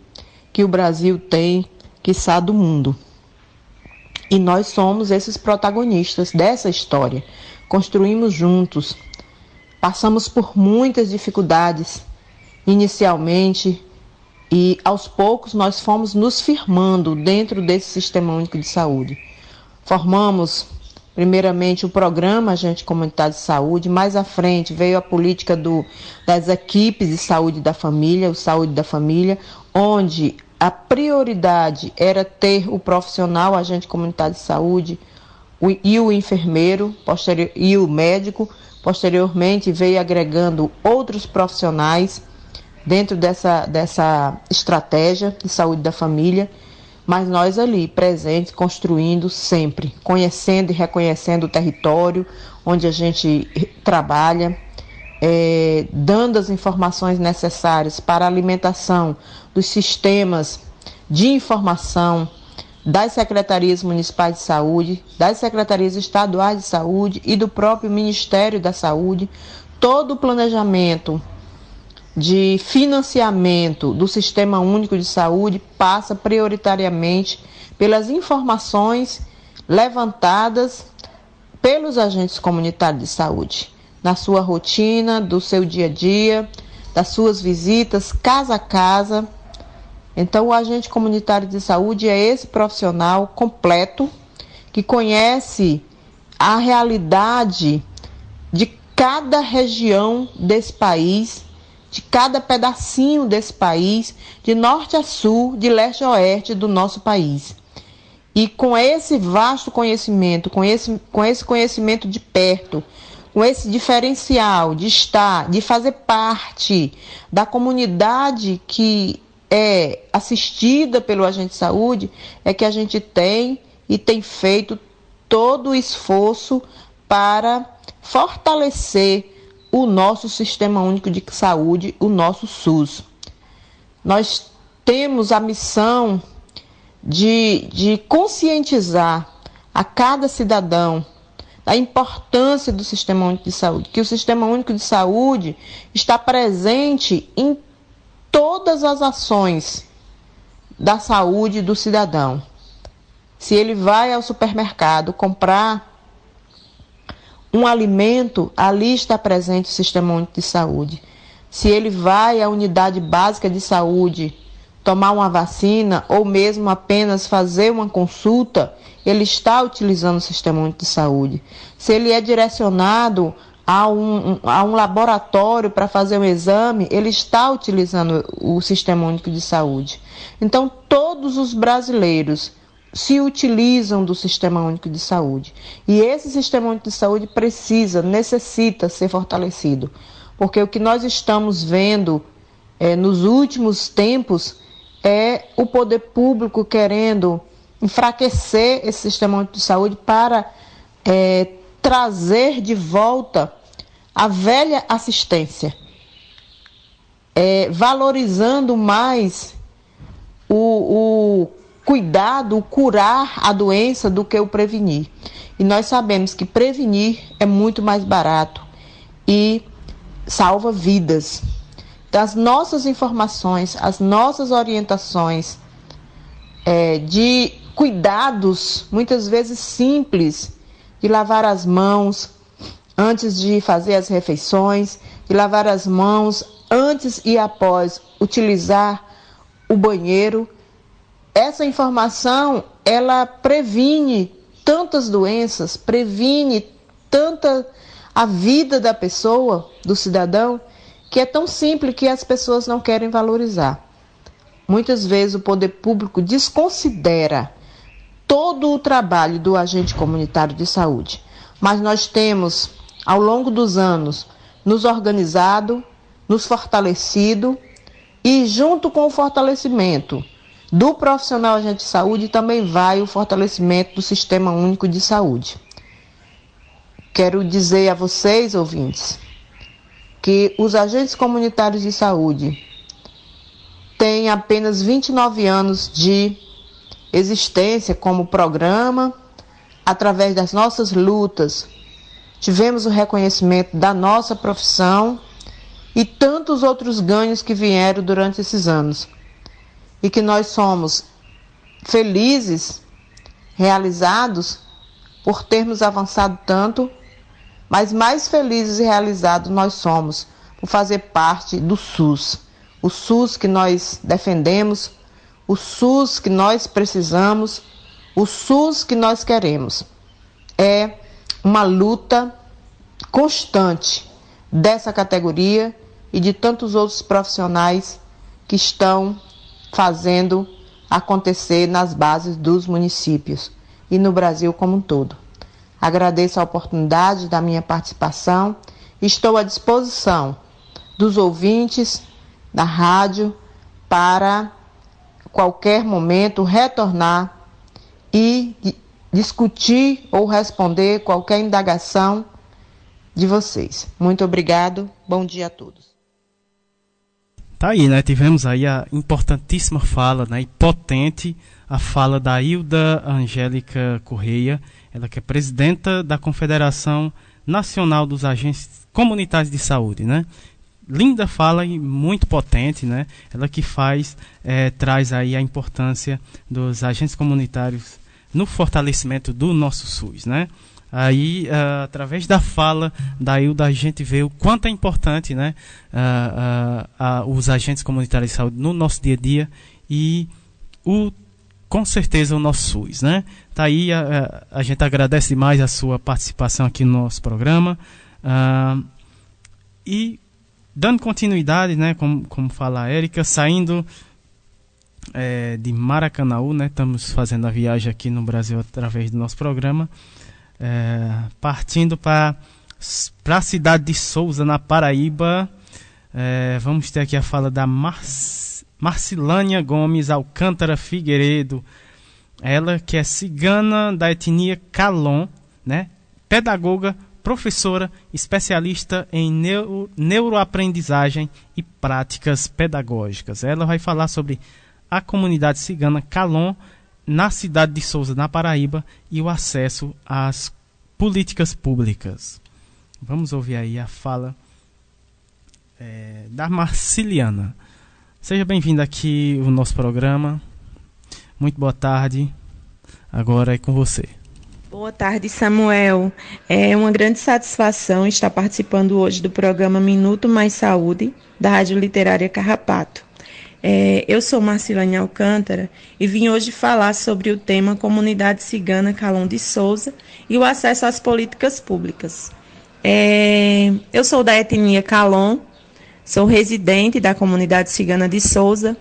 que o Brasil tem, quiçá do mundo. E nós somos esses protagonistas dessa história. Construímos juntos, passamos por muitas dificuldades inicialmente e aos poucos nós fomos nos firmando dentro desse Sistema Único de Saúde. Formamos primeiramente o programa Agente Comunitário de Saúde, mais à frente veio a política do, das equipes de saúde da família, o Saúde da Família, onde a prioridade era ter o profissional agente comunitário de saúde o, e o enfermeiro posterior, e o médico. Posteriormente veio agregando outros profissionais dentro dessa, dessa estratégia de saúde da família mas nós ali presentes, construindo sempre, conhecendo e reconhecendo o território onde a gente trabalha, é, dando as informações necessárias para a alimentação dos sistemas de informação das secretarias municipais de saúde, das secretarias estaduais de saúde e do próprio Ministério da Saúde, todo o planejamento de financiamento do Sistema Único de Saúde passa prioritariamente pelas informações levantadas pelos agentes comunitários de saúde, na sua rotina, do seu dia a dia, das suas visitas casa a casa. Então, o agente comunitário de saúde é esse profissional completo que conhece a realidade de cada região desse país de cada pedacinho desse país, de norte a sul, de leste a oeste do nosso país. E com esse vasto conhecimento, com esse, com esse conhecimento de perto, com esse diferencial de estar, de fazer parte da comunidade que é assistida pelo agente de saúde, é que a gente tem e tem feito todo o esforço para fortalecer o nosso Sistema Único de Saúde, o nosso SUS. Nós temos a missão de, de conscientizar a cada cidadão da importância do Sistema Único de Saúde, que o Sistema Único de Saúde está presente em todas as ações da saúde do cidadão. Se ele vai ao supermercado comprar um alimento, ali está presente o Sistema Único de Saúde. Se ele vai à unidade básica de saúde tomar uma vacina ou mesmo apenas fazer uma consulta, ele está utilizando o Sistema Único de Saúde. Se ele é direcionado a um, a um laboratório para fazer um exame, ele está utilizando o Sistema Único de Saúde. Então, todos os brasileiros se utilizam do Sistema Único de Saúde. E esse Sistema Único de Saúde precisa, necessita ser fortalecido. Porque o que nós estamos vendo é, nos últimos tempos é o poder público querendo enfraquecer esse Sistema Único de Saúde para é, trazer de volta a velha assistência, é, valorizando mais o, o cuidado, curar a doença do que o prevenir. E nós sabemos que prevenir é muito mais barato e salva vidas. Das então, nossas informações, as nossas orientações é, de cuidados, muitas vezes simples, de lavar as mãos antes de fazer as refeições, de lavar as mãos antes e após utilizar o banheiro essa informação ela previne tantas doenças, previne tanta a vida da pessoa, do cidadão, que é tão simples que as pessoas não querem valorizar. Muitas vezes o poder público desconsidera todo o trabalho do agente comunitário de saúde. Mas nós temos, ao longo dos anos, nos organizado, nos fortalecido e, junto com o fortalecimento do profissional agente de saúde também vai o fortalecimento do Sistema Único de Saúde. Quero dizer a vocês, ouvintes, que os agentes comunitários de saúde têm apenas 29 anos de existência como programa, através das nossas lutas, tivemos o reconhecimento da nossa profissão e tantos outros ganhos que vieram durante esses anos e que nós somos felizes, realizados por termos avançado tanto, mas mais felizes e realizados nós somos por fazer parte do SUS, o SUS que nós defendemos, o SUS que nós precisamos, o SUS que nós queremos. É uma luta constante dessa categoria e de tantos outros profissionais que estão fazendo acontecer nas bases dos municípios e no Brasil como um todo. Agradeço a oportunidade da minha participação. Estou à disposição dos ouvintes da rádio para qualquer momento retornar e discutir ou responder qualquer indagação de vocês. Muito obrigado. Bom dia a todos. Tá aí, né? Tivemos aí a importantíssima fala, né? E potente a fala da Hilda Angélica Correia, ela que é presidenta da Confederação Nacional dos Agentes Comunitários de Saúde, né? Linda fala e muito potente, né? Ela que faz, é, traz aí a importância dos agentes comunitários no fortalecimento do nosso SUS, né? Aí, uh, através da fala da Hilda, a gente vê o quanto é importante né, uh, uh, os agentes comunitários de saúde no nosso dia a dia e o, com certeza o nosso SUS. Né? Tá aí, a, a gente agradece demais a sua participação aqui no nosso programa. e dando continuidade, né, como, como fala a Érica, saindo é, de Maracanaú, né, estamos fazendo a viagem aqui no Brasil através do nosso programa. É, partindo para a cidade de Souza, na Paraíba, é, vamos ter aqui a fala da Mar Marcilânia Gomes Alcântara Figueiredo. Ela que é cigana da etnia Calon, né? pedagoga, professora, especialista em neuro, neuroaprendizagem e práticas pedagógicas. Ela vai falar sobre a comunidade cigana Calon na cidade de Souza, na Paraíba, e o acesso às políticas públicas. Vamos ouvir aí a fala é, da Marciliana. Seja bem-vindo aqui ao nosso programa. Muito boa tarde. Agora é com você. Boa tarde, Samuel. É uma grande satisfação estar participando hoje do programa Minuto Mais Saúde, da Rádio Literária Carrapato. É, eu sou Marcilane Alcântara e vim hoje falar sobre o tema Comunidade Cigana Calão de Souza e o acesso às políticas públicas. É, eu sou da etnia Calon, sou residente da comunidade cigana de Souza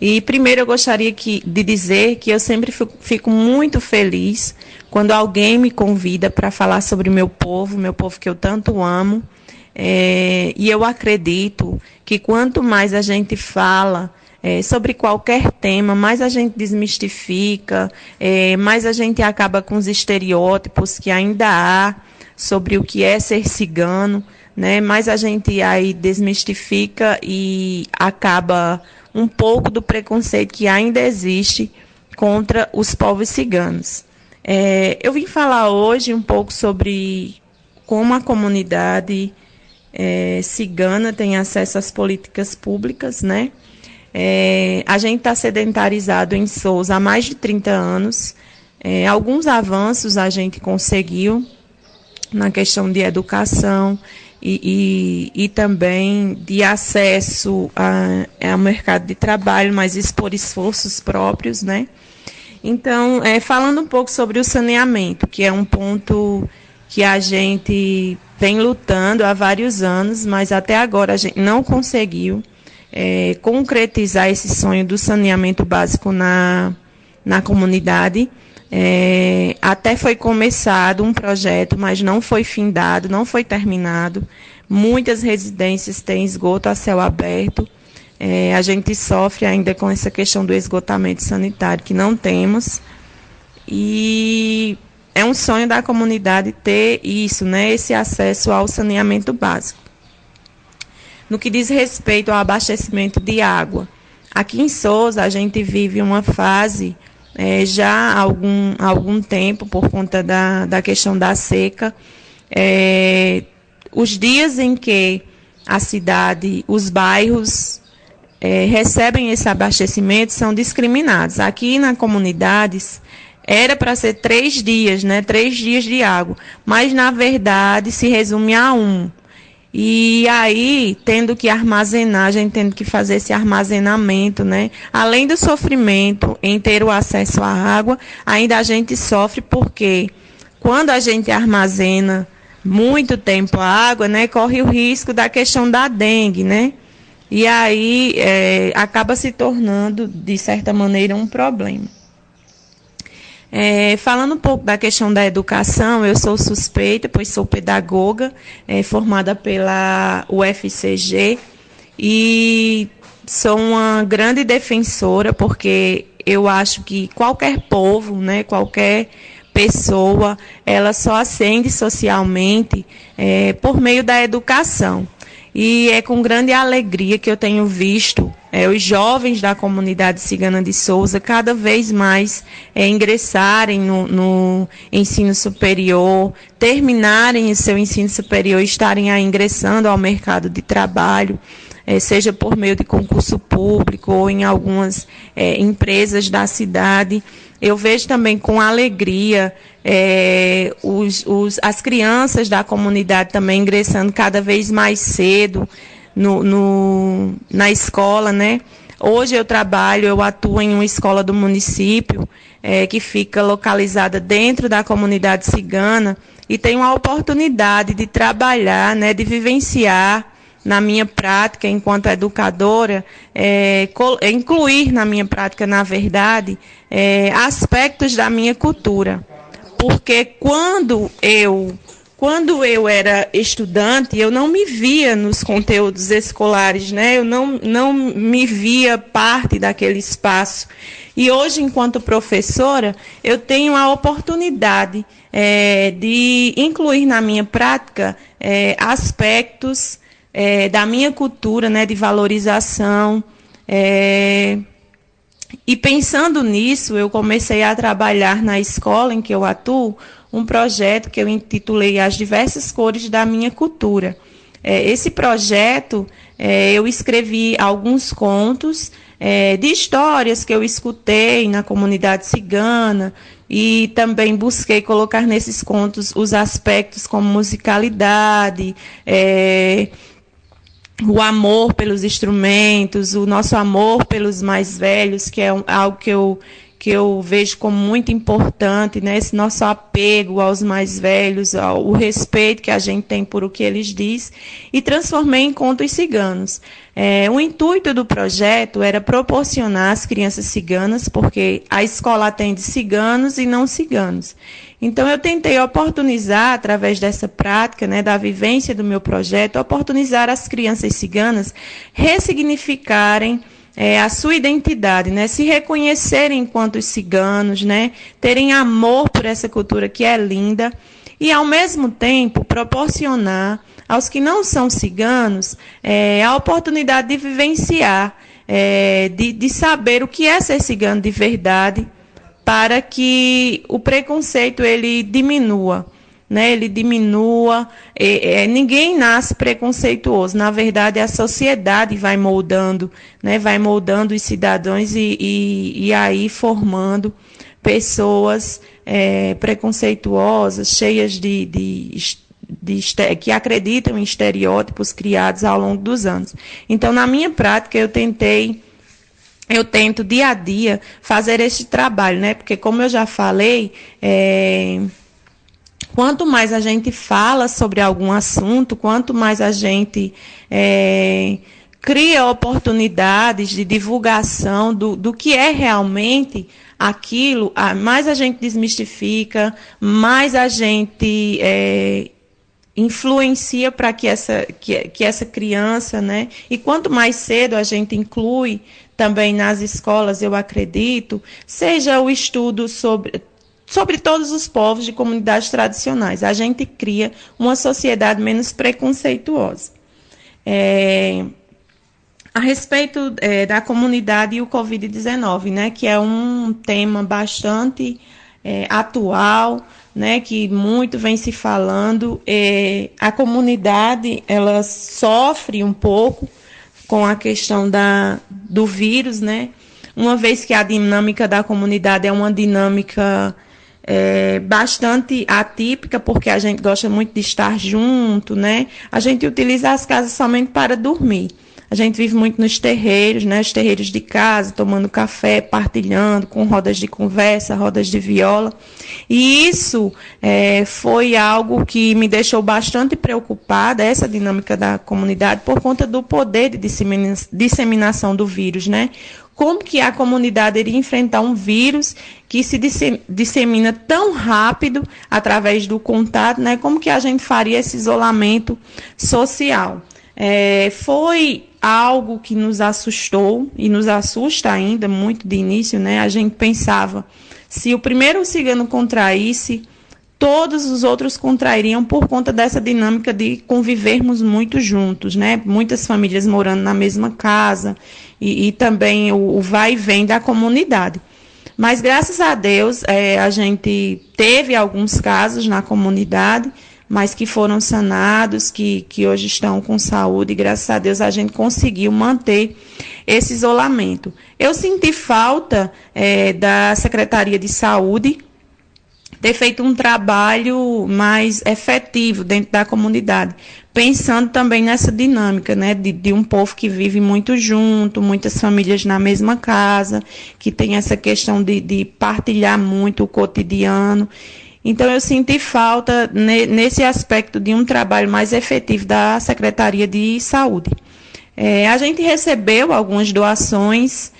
e primeiro eu gostaria que, de dizer que eu sempre fico, fico muito feliz quando alguém me convida para falar sobre meu povo, meu povo que eu tanto amo. É, e eu acredito que quanto mais a gente fala é, sobre qualquer tema, mais a gente desmistifica, é, mais a gente acaba com os estereótipos que ainda há sobre o que é ser cigano, né? Mais a gente aí desmistifica e acaba um pouco do preconceito que ainda existe contra os povos ciganos. É, eu vim falar hoje um pouco sobre como a comunidade é, cigana tem acesso às políticas públicas, né? É, a gente está sedentarizado em Souza há mais de 30 anos. É, alguns avanços a gente conseguiu na questão de educação e, e, e também de acesso ao mercado de trabalho, mas isso por esforços próprios, né? Então, é, falando um pouco sobre o saneamento, que é um ponto que a gente vem lutando há vários anos, mas até agora a gente não conseguiu é, concretizar esse sonho do saneamento básico na, na comunidade. É, até foi começado um projeto, mas não foi findado, não foi terminado. Muitas residências têm esgoto a céu aberto. É, a gente sofre ainda com essa questão do esgotamento sanitário, que não temos. E é um sonho da comunidade ter isso, né, esse acesso ao saneamento básico. No que diz respeito ao abastecimento de água, aqui em Souza a gente vive uma fase é, já há algum, algum tempo por conta da, da questão da seca. É, os dias em que a cidade, os bairros é, recebem esse abastecimento são discriminados. Aqui na comunidades era para ser três dias, né? Três dias de água, mas na verdade se resume a um. E aí, tendo que armazenar, a gente tendo que fazer esse armazenamento, né? Além do sofrimento em ter o acesso à água, ainda a gente sofre porque quando a gente armazena muito tempo a água, né, corre o risco da questão da dengue, né? E aí é, acaba se tornando, de certa maneira, um problema. É, falando um pouco da questão da educação, eu sou suspeita, pois sou pedagoga, é, formada pela UFCG, e sou uma grande defensora, porque eu acho que qualquer povo, né, qualquer pessoa, ela só ascende socialmente é, por meio da educação. E é com grande alegria que eu tenho visto é, os jovens da comunidade cigana de Souza cada vez mais é, ingressarem no, no, ensino superior, terminarem o seu ensino superior estarem aí ingressando ao mercado de trabalho. É, seja por meio de concurso público ou em algumas é, empresas da cidade. Eu vejo também com alegria é, os, os, as crianças da comunidade também ingressando cada vez mais cedo no, no, na escola, né? Hoje eu trabalho, eu atuo em uma escola do município é, que fica localizada dentro da comunidade cigana e tenho a oportunidade de trabalhar, né, de vivenciar na minha prática enquanto educadora, é, incluir na minha prática, na verdade, é, aspectos da minha cultura. Porque quando eu quando eu era estudante, eu não me via nos conteúdos escolares, né? Eu não, não me via parte daquele espaço. E hoje, enquanto professora, eu tenho a oportunidade é, de incluir na minha prática é, aspectos é, da minha cultura, né, de valorização. É, e pensando nisso, eu comecei a trabalhar na escola em que eu atuo um projeto que eu intitulei As Diversas Cores da Minha Cultura. É, esse projeto, é, eu escrevi alguns contos é, de histórias que eu escutei na comunidade cigana e também busquei colocar nesses contos os aspectos como musicalidade, é, o amor pelos instrumentos, o nosso amor pelos mais velhos, que é algo que eu, que eu vejo como muito importante, né? esse nosso apego aos mais velhos, ao, o respeito que a gente tem por o que eles dizem, e transformei em contos ciganos. É, o intuito do projeto era proporcionar às crianças ciganas, porque a escola atende ciganos e não ciganos. Então, eu tentei oportunizar, através dessa prática, né, da vivência do meu projeto, oportunizar as crianças ciganas ressignificarem é, a sua identidade, né, se reconhecerem enquanto ciganos, né, terem amor por essa cultura que é linda e, ao mesmo tempo, proporcionar aos que não são ciganos é, a oportunidade de vivenciar, é, de, de saber o que é ser cigano de verdade para que o preconceito ele diminua. Né, ele diminua. É, é, ninguém nasce preconceituoso. Na verdade, a sociedade vai moldando, né, vai moldando os cidadãos e, e, e aí formando pessoas é, preconceituosas, cheias de, de, de, que acreditam em estereótipos criados ao longo dos anos. Então, na minha prática, eu tentei eu tento dia a dia fazer esse trabalho, né? Porque como eu já falei, é, quanto mais a gente fala sobre algum assunto, quanto mais a gente é, cria oportunidades de divulgação do, do que é realmente aquilo, mais a gente desmistifica, mais a gente é, influencia para que essa, que, que essa criança, né? E quanto mais cedo a gente inclui também nas escolas, eu acredito, seja o estudo sobre sobre todos os povos de comunidades tradicionais. A gente cria uma sociedade menos preconceituosa. É, a respeito é, da comunidade e o Covid-19, né, que é um tema bastante é, atual, né, que muito vem se falando, é, a comunidade ela sofre um pouco com a questão da, do vírus, né? Uma vez que a dinâmica da comunidade é uma dinâmica é, bastante atípica, porque a gente gosta muito de estar junto, né? A gente utiliza as casas somente para dormir. A gente vive muito nos terreiros, né? Os terreiros de casa, tomando café, partilhando, com rodas de conversa, rodas de viola. E isso é, foi algo que me deixou bastante preocupada, essa dinâmica da comunidade, por conta do poder de disseminação do vírus, né? como que a comunidade iria enfrentar um vírus que se dissemina tão rápido através do contato, né? Como que a gente faria esse isolamento social? É, foi algo que nos assustou e nos assusta ainda muito de início, né? A gente pensava se o primeiro cigano contraísse, todos os outros contrairiam por conta dessa dinâmica de convivermos muito juntos, né? Muitas famílias morando na mesma casa e, e também o, o, vai e vem da comunidade. Mas graças a Deus é, a gente teve alguns casos na comunidade, mas que foram sanados, que, que hoje estão com saúde, e graças a Deus a gente conseguiu manter esse isolamento. Eu senti falta é, da Secretaria de Saúde ter feito um trabalho mais efetivo dentro da comunidade, pensando também nessa dinâmica, né, de, de, um povo que vive muito junto, muitas famílias na mesma casa, que tem essa questão de, de partilhar muito o cotidiano. Então, eu senti falta ne, nesse aspecto de um trabalho mais efetivo da Secretaria de Saúde. É, a gente recebeu algumas doações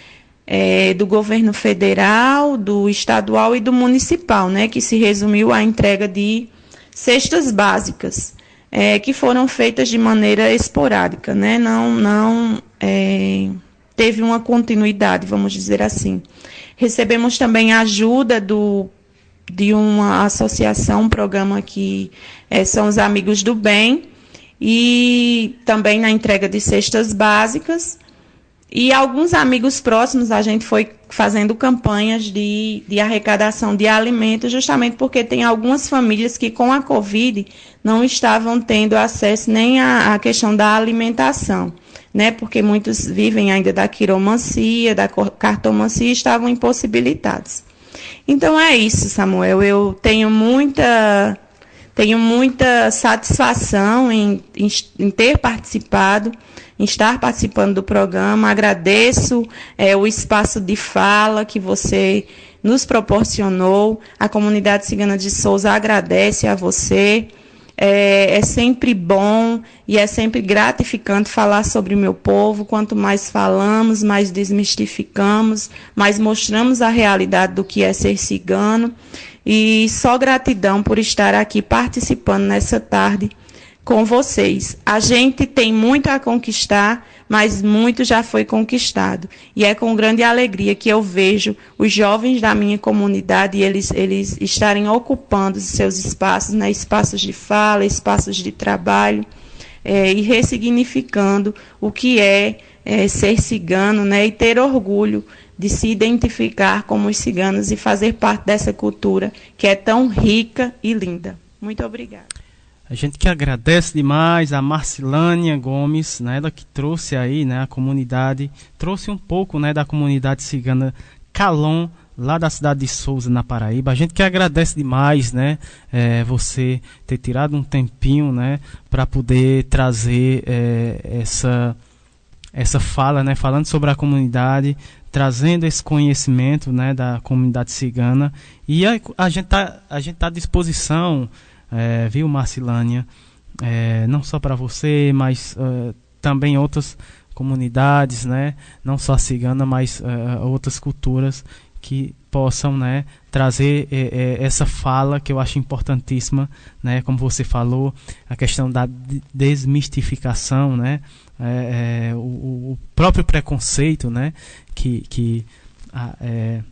é, do governo federal, do estadual e do municipal, né, que se resumiu à entrega de cestas básicas, é, que foram feitas de maneira esporádica, né, não, não é, teve uma continuidade, vamos dizer assim. Recebemos também ajuda do, de uma associação, um programa que é, são os Amigos do Bem, e também na entrega de cestas básicas. E alguns amigos próximos a gente foi fazendo campanhas de, de arrecadação de alimentos, justamente porque tem algumas famílias que com a Covid não estavam tendo acesso nem à, à questão da alimentação, né? Porque muitos vivem ainda da quiromancia, da cartomancia e estavam impossibilitados. Então é isso, Samuel. Eu tenho muita tenho muita satisfação em, em, em ter participado em estar participando do programa. Agradeço é, o espaço de fala que você nos proporcionou. A comunidade cigana de Souza agradece a você. É, é, sempre bom e é sempre gratificante falar sobre o meu povo. Quanto mais falamos, mais desmistificamos, mais mostramos a realidade do que é ser cigano. E só gratidão por estar aqui participando nessa tarde com vocês. A gente tem muito a conquistar, mas muito já foi conquistado. E é com grande alegria que eu vejo os jovens da minha comunidade eles, eles estarem ocupando seus espaços, né, espaços de fala, espaços de trabalho, é, e ressignificando o que é, é ser cigano né, e ter orgulho de se identificar como os ciganos e fazer parte dessa cultura que é tão rica e linda. Muito obrigada. A gente que agradece demais a Marcilânia Gomes, né, ela que trouxe aí, né, a comunidade, trouxe um pouco, né, da comunidade cigana Calon, lá da cidade de Souza, na Paraíba. A gente que agradece demais, né, é, você ter tirado um tempinho, né, para poder trazer é, essa essa fala, né, falando sobre a comunidade, trazendo esse conhecimento, né, da comunidade cigana. E a, a gente tá a gente tá à disposição é, viu, Marcilânia? É, não só para você, mas uh, também outras comunidades, né? Não só a cigana, mas uh, outras culturas que possam, né, trazer é, essa fala que eu acho importantíssima, né? Como você falou, a questão da desmistificação, né? É, é, o, o, próprio preconceito, né? Que, que é,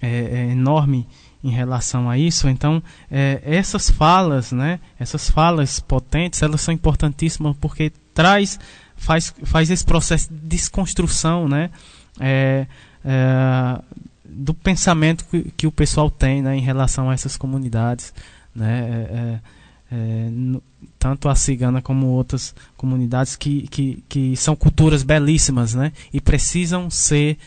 é enorme em relação a isso. Então, é, essas falas, né, essas falas potentes, elas são importantíssimas porque traz, faz, faz esse processo de desconstrução, né, é, é, do pensamento que, que, o pessoal tem, né, em relação a essas comunidades, né, é, é, é, no, tanto a cigana como outras comunidades que, que, que são culturas belíssimas, né, e precisam ser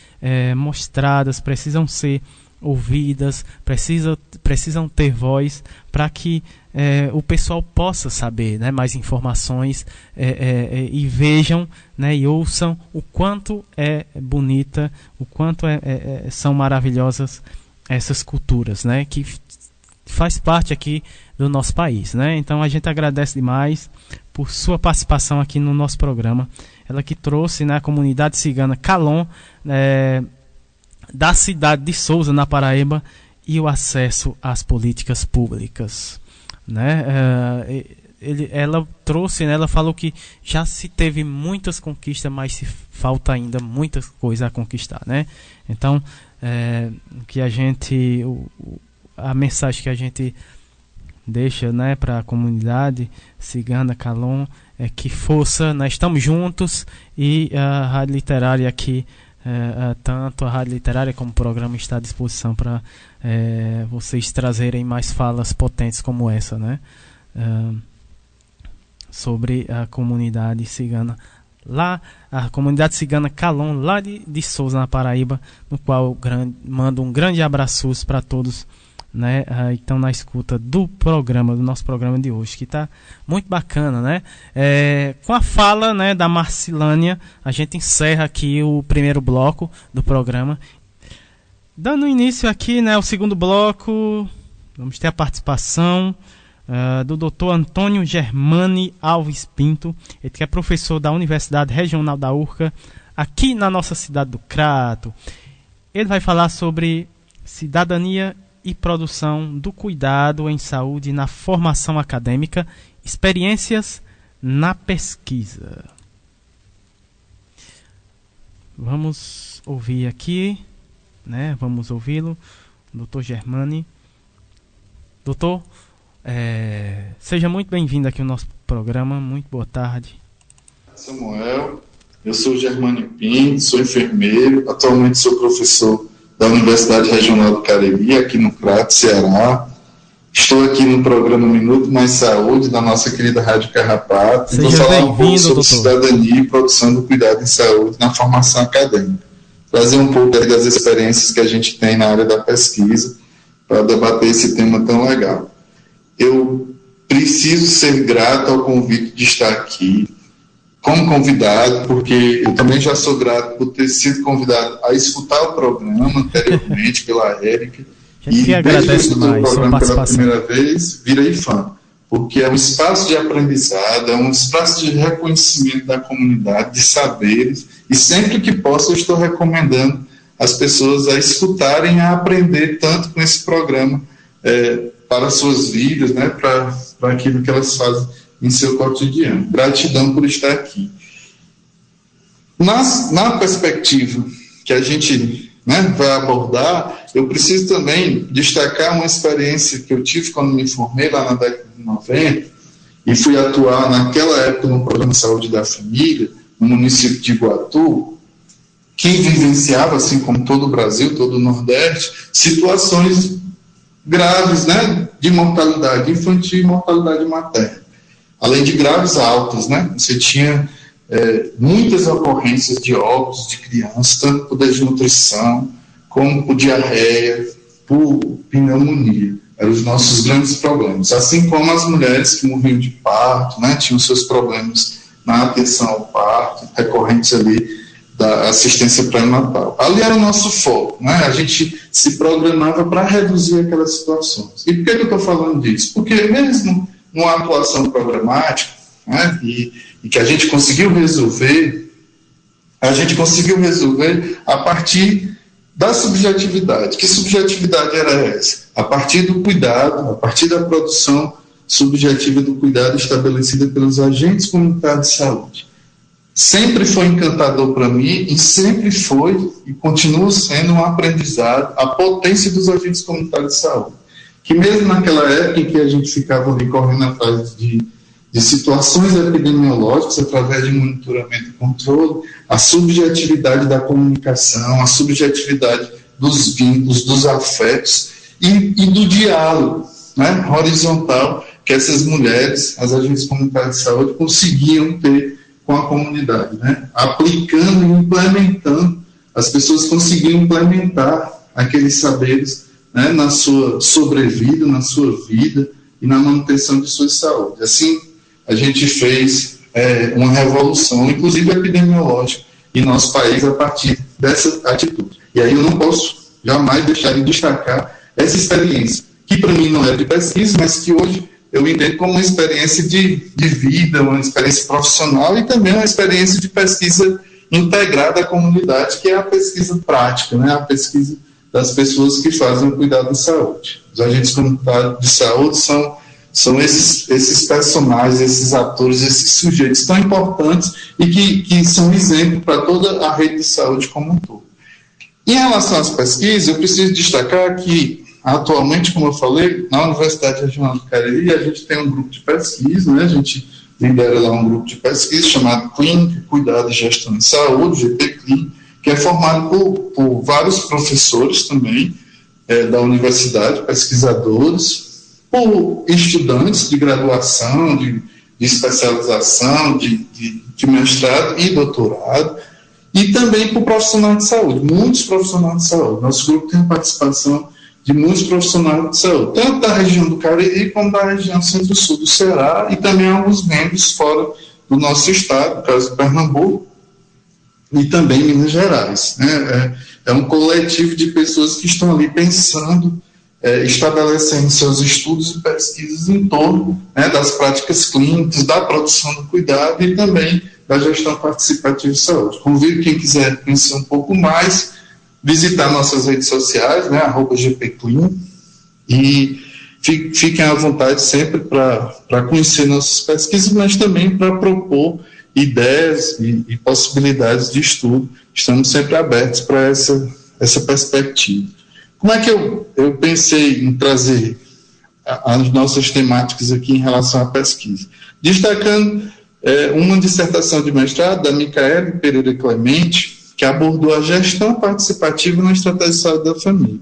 mostradas, precisam ser ouvidas, precisa, precisam ter voz para que é, o pessoal possa saber né, mais informações é, é, é, e vejam né, e ouçam o quanto é bonita, o quanto é, é, são maravilhosas essas culturas, né, que faz parte aqui do nosso país. Né? Então a gente agradece demais por sua participação aqui no nosso programa. Ela que trouxe né, a comunidade cigana Calon da cidade de Souza, na Paraíba, e o acesso às políticas públicas né? Uh, ele, ela trouxe, né? ela falou que já se teve muitas conquistas, mas se falta ainda muitas coisas a conquistar, né? Então, é, que a gente, o, a mensagem que a gente deixa, né, para a comunidade cigana Calon é que força, nós estamos juntos e a rádio literária aqui é, tanto a rádio literária como o programa está à disposição para é, vocês trazerem mais falas potentes como essa, né? É, sobre a comunidade cigana lá, a comunidade cigana Calon, lá de, de Souza, na Paraíba, no qual grande, mando um grande abraço para todos né? Ah, então na escuta do programa, do nosso programa de hoje, que está muito bacana, né? É, com a fala, né, da Marcilânia, a gente encerra aqui o primeiro bloco do programa Dando início aqui, né, ao segundo bloco, vamos ter a participação uh, do Dr. Antônio Germani Alves Pinto, ele que é professor da Universidade Regional da Urca, aqui na nossa cidade do Crato. Ele vai falar sobre cidadania e produção do cuidado em saúde na formação acadêmica, experiências na pesquisa. Vamos ouvir aqui né? Vamos ouvi-lo, doutor Germani. Doutor, é, seja muito bem-vindo aqui ao nosso programa, muito boa tarde. Samuel, eu sou Germani Pinto, sou enfermeiro, atualmente sou professor da Universidade Regional do Cariri, aqui no Prato, Ceará. Estou aqui no programa Minuto Mais Saúde, da nossa querida Rádio Carrapato. Seja Vou falar um pouco sobre doutor. cidadania e produção do cuidado em saúde na formação acadêmica trazer um pouco das experiências que a gente tem na área da pesquisa para debater esse tema tão legal. Eu preciso ser grato ao convite de estar aqui como convidado, porque eu também já sou grato por ter sido convidado a escutar o programa anteriormente [LAUGHS] pela Érica. E desde que eu escutei o programa pela primeira vez, virei fã porque é um espaço de aprendizado, é um espaço de reconhecimento da comunidade, de saberes, e sempre que posso eu estou recomendando as pessoas a escutarem, a aprender tanto com esse programa é, para suas vidas, né, para, para aquilo que elas fazem em seu cotidiano. Gratidão por estar aqui. Nas, na perspectiva que a gente né, vai abordar, eu preciso também destacar uma experiência que eu tive quando me formei lá na década de 90 e fui atuar naquela época no programa de saúde da família, no município de Iguatu, que vivenciava, assim como todo o Brasil, todo o Nordeste, situações graves né, de mortalidade infantil e mortalidade materna. Além de graves altas, né? Você tinha é, muitas ocorrências de óbitos de crianças, tanto por desnutrição, como por diarreia, por pneumonia. Eram os nossos grandes problemas. Assim como as mulheres que morriam de parto, né, tinham seus problemas na atenção ao parto, recorrentes ali da assistência pré-natal. Ali era o nosso foco, né? a gente se programava para reduzir aquelas situações. E por que, que eu estou falando disso? Porque mesmo numa atuação programática, né, e e que a gente conseguiu resolver, a gente conseguiu resolver a partir da subjetividade. Que subjetividade era essa? A partir do cuidado, a partir da produção subjetiva do cuidado estabelecida pelos agentes comunitários de saúde. Sempre foi encantador para mim e sempre foi e continua sendo um aprendizado a potência dos agentes comunitários de saúde. Que mesmo naquela época em que a gente ficava ali correndo atrás de de situações epidemiológicas através de monitoramento e controle, a subjetividade da comunicação, a subjetividade dos vínculos, dos afetos e, e do diálogo né, horizontal que essas mulheres, as agentes comunitárias de saúde, conseguiam ter com a comunidade, né, aplicando e implementando, as pessoas conseguiam implementar aqueles saberes né, na sua sobrevida, na sua vida e na manutenção de sua saúde. Assim, a gente fez é, uma revolução, inclusive epidemiológica, em nosso país a partir dessa atitude. E aí eu não posso jamais deixar de destacar essa experiência, que para mim não é de pesquisa, mas que hoje eu entendo como uma experiência de, de vida, uma experiência profissional e também uma experiência de pesquisa integrada à comunidade, que é a pesquisa prática, né? a pesquisa das pessoas que fazem o cuidado de saúde. Os agentes comunitários de saúde são, são esses, esses personagens, esses atores, esses sujeitos tão importantes e que, que são exemplo para toda a rede de saúde como um todo. Em relação às pesquisas, eu preciso destacar que, atualmente, como eu falei, na Universidade Regional do Cariri, a gente tem um grupo de pesquisa, né? a gente lidera lá um grupo de pesquisa chamado Clínica, Cuidado e Gestão em Saúde, GPCLIN, que é formado por, por vários professores também é, da universidade, pesquisadores, por estudantes de graduação, de, de especialização, de, de, de mestrado e doutorado, e também por profissionais de saúde, muitos profissionais de saúde. Nosso grupo tem participação de muitos profissionais de saúde, tanto da região do Cariri como da região centro-sul do Ceará e também alguns membros fora do nosso estado, no caso de Pernambuco e também Minas Gerais. Né? É, é um coletivo de pessoas que estão ali pensando, é, estabelecendo seus estudos e pesquisas em torno né, das práticas clínicas, da produção do cuidado e também da gestão participativa de saúde. Convido quem quiser conhecer um pouco mais visitar nossas redes sociais, né, arroba e fiquem à vontade sempre para conhecer nossas pesquisas, mas também para propor ideias e, e, possibilidades de estudo. Estamos sempre abertos para essa, essa perspectiva. Como é que eu, eu pensei em trazer as nossas temáticas aqui em relação à pesquisa? Destacando é, uma dissertação de mestrado da Micaela Pereira Clemente, que abordou a gestão participativa na estratégia de saúde da família.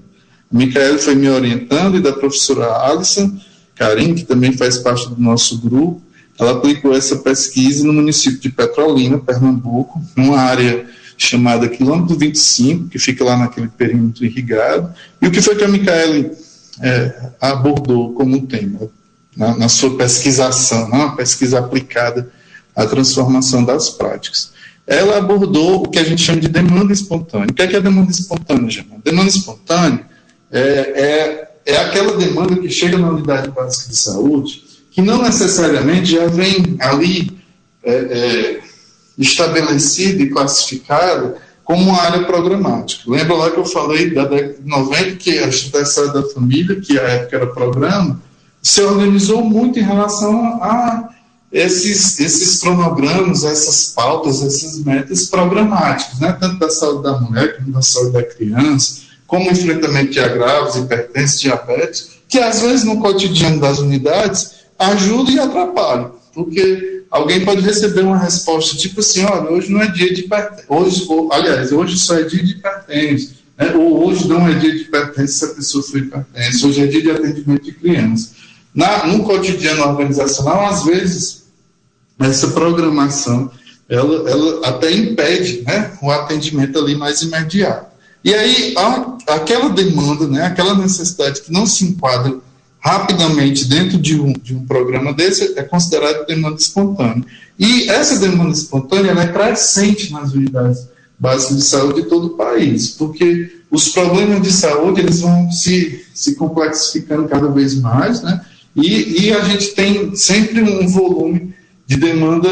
A Micaela foi me orientando e da professora Alison Karim, que também faz parte do nosso grupo, ela aplicou essa pesquisa no município de Petrolina, Pernambuco, numa área chamada Quilômetro 25, que fica lá naquele perímetro irrigado. E o que foi que a Micaela é, abordou como tema na, na sua pesquisação, né, uma pesquisa aplicada à transformação das práticas? ela abordou o que a gente chama de demanda espontânea. O que é, que é demanda espontânea, Gemma? Demanda espontânea é, é, é aquela demanda que chega na unidade básica de saúde que não necessariamente já vem ali é, é, e classificada como uma área programática. Lembra lá que eu falei da década de 90 que a Estratégia da Família, que a época era programa, se organizou muito em relação a esses, esses cronogramas, essas pautas, essas metas programáticas, né? tanto da saúde da mulher como da saúde da criança, como enfrentamento de agravos, hipertensão, diabetes, que às vezes no cotidiano das unidades ajuda e atrapalha, porque alguém pode receber uma resposta tipo assim, olha, hoje não é dia de hipertensão, hoje, aliás, hoje só é dia de hipertensão, né? ou hoje não é dia de hipertensão se a pessoa for hipertensa, hoje é dia de atendimento de criança. Na, no cotidiano organizacional, às vezes, essa programação ela, ela até impede né, o atendimento ali mais imediato. E aí, a, aquela demanda, né, aquela necessidade que não se enquadra rapidamente dentro de um, de um programa desse é considerada demanda espontânea. E essa demanda espontânea é crescente nas unidades básicas de saúde de todo o país, porque os problemas de saúde eles vão se, se complexificando cada vez mais, né? E, e a gente tem sempre um volume de demanda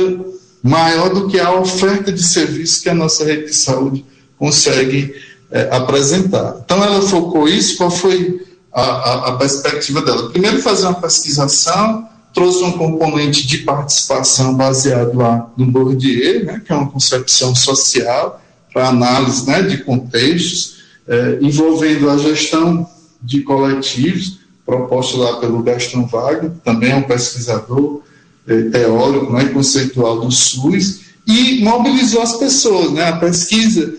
maior do que a oferta de serviço que a nossa rede de saúde consegue é, apresentar. Então, ela focou isso, qual foi a, a, a, perspectiva dela? Primeiro, fazer uma pesquisação, trouxe um componente de participação baseado lá no Bourdieu, né, que é uma concepção social para análise né, de contextos, é, envolvendo a gestão de coletivos, proposta lá pelo Gaston Wagner, também é um pesquisador, é, teórico né, conceitual do SUS e mobilizou as pessoas. Né? A pesquisa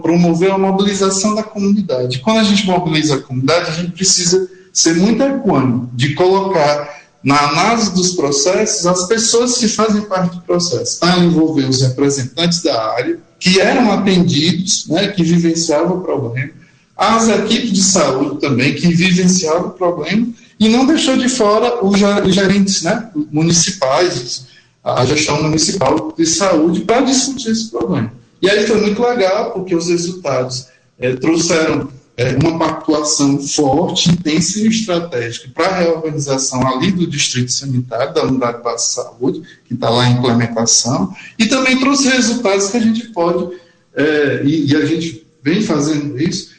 promoveu a mobilização da comunidade. Quando a gente mobiliza a comunidade, a gente precisa ser muito equânime de colocar na análise dos processos as pessoas que fazem parte do processo. Para envolver os representantes da área, que eram atendidos, né, que vivenciavam o problema, as equipes de saúde também que vivenciaram o problema e não deixou de fora os gerentes né, municipais, a gestão municipal de saúde para discutir esse problema. E aí foi muito legal, porque os resultados é, trouxeram é, uma pactuação forte, intensa e estratégica para a reorganização ali do distrito sanitário, da unidade de saúde, que está lá em implementação, e também trouxe resultados que a gente pode, é, e, e, a gente vem fazendo isso,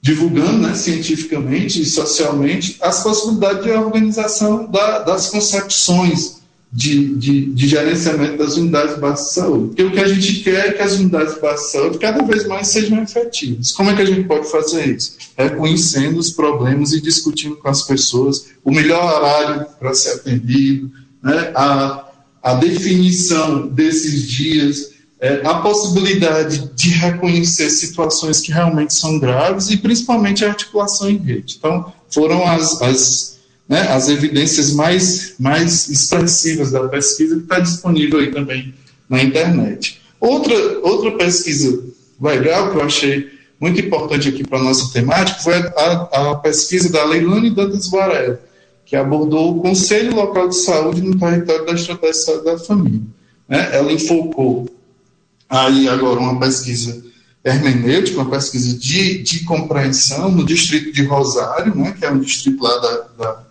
divulgando né, cientificamente e socialmente as possibilidades de organização da, das concepções de, de, de, gerenciamento das unidades básicas de saúde. Porque o que a gente quer é que as unidades básicas de saúde cada vez mais sejam efetivas. Como é que a gente pode fazer isso? Reconhecendo os problemas e discutindo com as pessoas o melhor horário para ser atendido, né? a, a definição desses dias, é, a possibilidade de reconhecer situações que realmente são graves e principalmente a articulação em rede. Então, foram as, as né, as evidências mais, mais expressivas da pesquisa que está disponível aí também na internet. Outra, outra pesquisa legal que eu achei muito importante aqui para a nossa temática foi a, a pesquisa da Leilane Dantas Varela, que abordou o Conselho Local de Saúde no território da Estratégia de Saúde da Família. Né? Ela enfocou aí agora uma pesquisa hermenêutica, uma pesquisa de, de compreensão no distrito de Rosário, né, que é um distrito lá da, da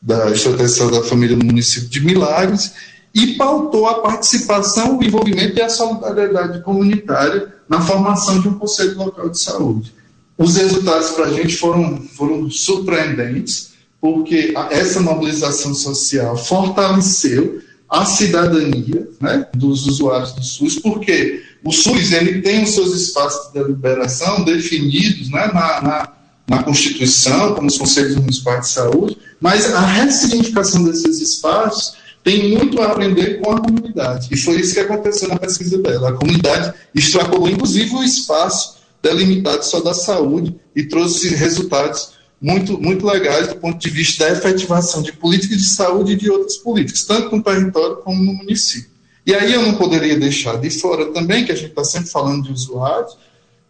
da Estratégia da Família no município de Milagres e pautou a participação, o envolvimento e a solidariedade comunitária na formação de um conselho local de saúde. Os resultados para a gente foram, foram surpreendentes, porque essa mobilização social fortaleceu a cidadania né, dos usuários do SUS, porque o SUS ele tem os seus espaços de deliberação definidos né, na, na na Constituição, como os Conselhos Municipais de Saúde, mas a ressignificação desses espaços tem muito a aprender com a comunidade. E foi isso que aconteceu na pesquisa dela. A comunidade extrapolou, inclusive, o espaço delimitado só da saúde e trouxe resultados muito, muito legais do ponto de vista da efetivação de políticas de saúde e de outras políticas, tanto no território como no município. E aí eu não poderia deixar de fora também, que a gente está sempre falando de usuários,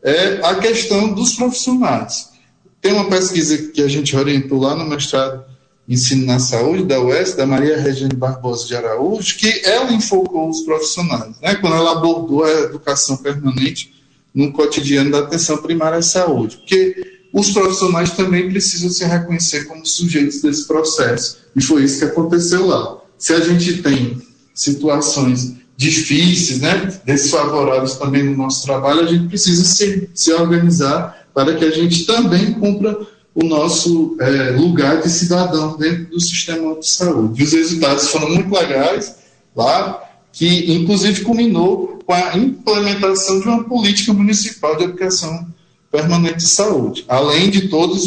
é a questão dos profissionais. Tem uma pesquisa que a gente orientou lá no mestrado Ensino na Saúde, da UES, da Maria Regina Barbosa de Araújo, que ela enfocou os profissionais, né, quando ela abordou a educação permanente no cotidiano da atenção primária à saúde. Porque os profissionais também precisam se reconhecer como sujeitos desse processo. E foi isso que aconteceu lá. Se a gente tem situações difíceis, né, desfavoráveis também no nosso trabalho, a gente precisa se, se organizar para que a gente também cumpra o nosso é, lugar de cidadão dentro do sistema de saúde. Os resultados foram muito legais lá, que inclusive culminou com a implementação de uma política municipal de educação permanente de saúde, além de todas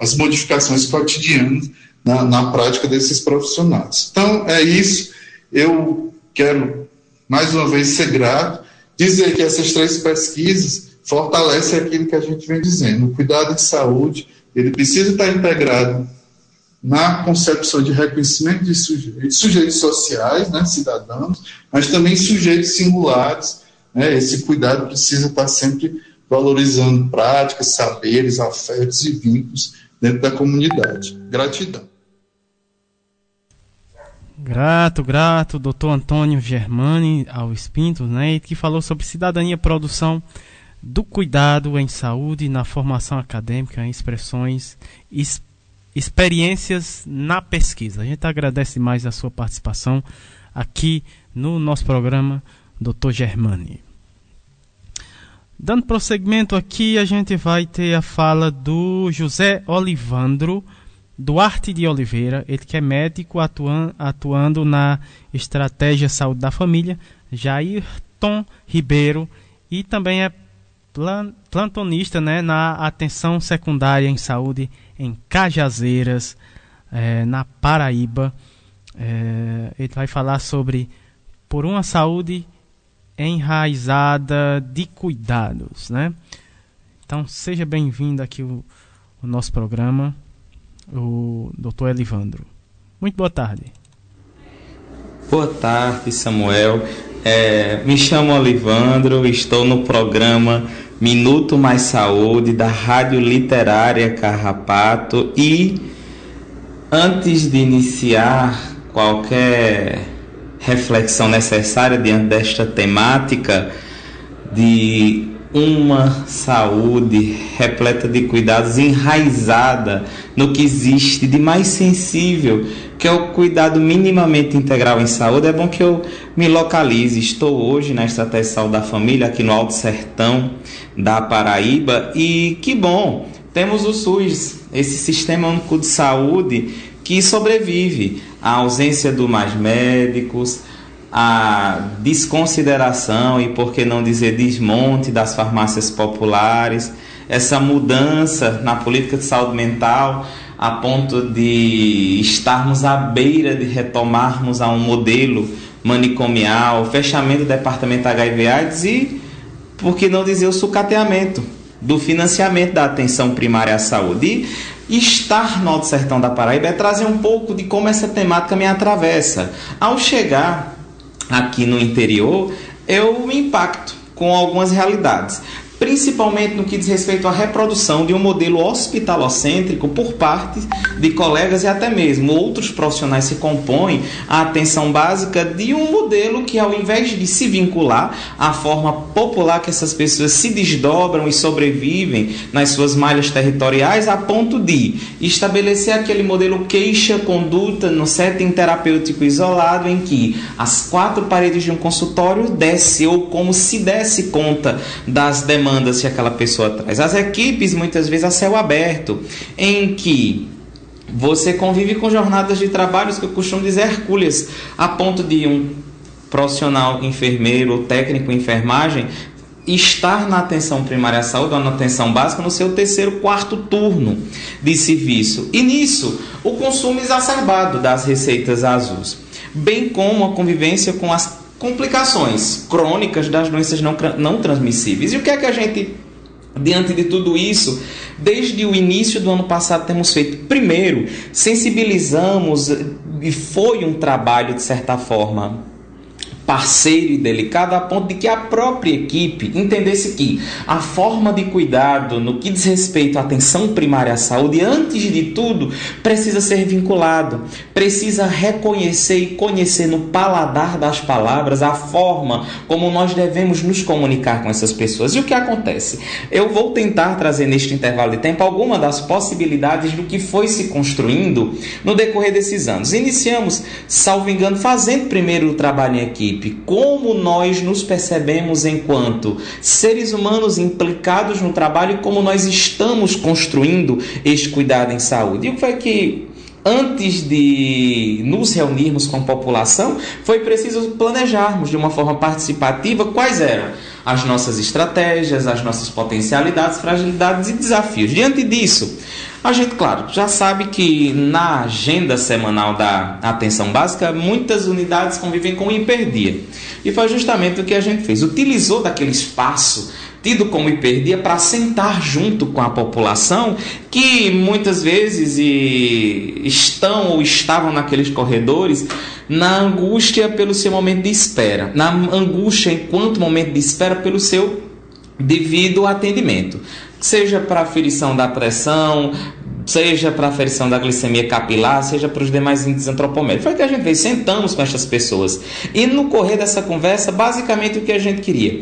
as modificações cotidianas na, na prática desses profissionais. Então, é isso. Eu quero, mais uma vez, ser grato, dizer que essas três pesquisas fortalece aquilo que a gente vem dizendo. O cuidado de saúde, ele precisa estar integrado na concepção de reconhecimento de sujeitos, sujeitos sociais, né, cidadãos, mas também sujeitos singulares. Né, esse cuidado precisa estar sempre valorizando práticas, saberes, afetos e vínculos dentro da comunidade. Gratidão. Grato, grato, doutor Antônio Germani ao Espinto, né, que falou sobre cidadania, produção do cuidado em saúde, na formação acadêmica, em expressões, es, experiências na pesquisa. A gente agradece mais a sua participação aqui no nosso programa, Dr. Germani. Dando prosseguimento aqui, a gente vai ter a fala do José Olivandro Duarte de Oliveira, ele que é médico atuando, atuando na estratégia saúde da família, Jairton Ribeiro, e também é plantonista né, na atenção secundária em saúde em Cajazeiras, é, na Paraíba. É, ele vai falar sobre por uma saúde enraizada de cuidados, né? Então seja bem-vindo aqui o, o nosso programa, o Dr. Elivandro. Muito boa tarde. Boa tarde, Samuel. É, me chamo Olivandro, estou no programa Minuto Mais Saúde da Rádio Literária Carrapato. E antes de iniciar qualquer reflexão necessária diante desta temática de uma saúde repleta de cuidados, enraizada no que existe de mais sensível, que é o cuidado minimamente integral em saúde. É bom que eu me localize. Estou hoje na Estratégia de Saúde da Família, aqui no Alto Sertão da Paraíba, e que bom, temos o SUS, esse Sistema Único de Saúde que sobrevive à ausência do mais médicos, a desconsideração e, por que não dizer, desmonte das farmácias populares, essa mudança na política de saúde mental a ponto de estarmos à beira de retomarmos a um modelo manicomial, fechamento do departamento HIV/AIDS e, por que não dizer, o sucateamento do financiamento da atenção primária à saúde. E estar no Alto Sertão da Paraíba é trazer um pouco de como essa temática me atravessa. Ao chegar aqui no interior, eu me impacto com algumas realidades principalmente no que diz respeito à reprodução de um modelo hospitalocêntrico por parte de colegas e até mesmo outros profissionais se compõem a atenção básica de um modelo que ao invés de se vincular à forma popular que essas pessoas se desdobram e sobrevivem nas suas malhas territoriais a ponto de estabelecer aquele modelo queixa-conduta no setting terapêutico isolado em que as quatro paredes de um consultório desce ou como se desse conta das demandas demandas que aquela pessoa traz. As equipes, muitas vezes, a céu aberto, em que você convive com jornadas de trabalhos que eu costumo dizer hercúleas, a ponto de um profissional enfermeiro ou técnico em enfermagem estar na atenção primária à saúde ou na atenção básica no seu terceiro, quarto turno de serviço. E nisso, o consumo exacerbado das receitas azuis, bem como a convivência com as complicações crônicas das doenças não, não transmissíveis. E o que é que a gente, diante de tudo isso, desde o início do ano passado temos feito? Primeiro, sensibilizamos, e foi um trabalho, de certa forma, parceiro e delicado a ponto de que a própria equipe entendesse que a forma de cuidado no que diz respeito à atenção primária à saúde, antes de tudo, precisa ser vinculado, precisa reconhecer e conhecer no paladar das palavras a forma como nós devemos nos comunicar com essas pessoas. E o que acontece? Eu vou tentar trazer neste intervalo de tempo alguma das possibilidades do que foi se construindo no decorrer desses anos. Iniciamos, salvo engano, fazendo primeiro o trabalho em equipe como nós nos percebemos enquanto seres humanos implicados no trabalho e como nós estamos construindo este cuidado em saúde. E o que foi que antes de nos reunirmos com a população, foi preciso planejarmos de uma forma participativa quais eram as nossas estratégias, as nossas potencialidades, fragilidades e desafios. Diante disso, a gente, claro, já sabe que na agenda semanal da atenção básica, muitas unidades convivem com hiperdia. E foi justamente o que a gente fez. Utilizou daquele espaço tido como hiperdia para sentar junto com a população que muitas vezes estão ou estavam naqueles corredores na angústia pelo seu momento de espera, na angústia enquanto momento de espera pelo seu devido atendimento seja para aferição da pressão, seja para aferição da glicemia capilar, seja para os demais índices antropométricos. Foi o que a gente fez, sentamos com essas pessoas. E no correr dessa conversa, basicamente o que a gente queria.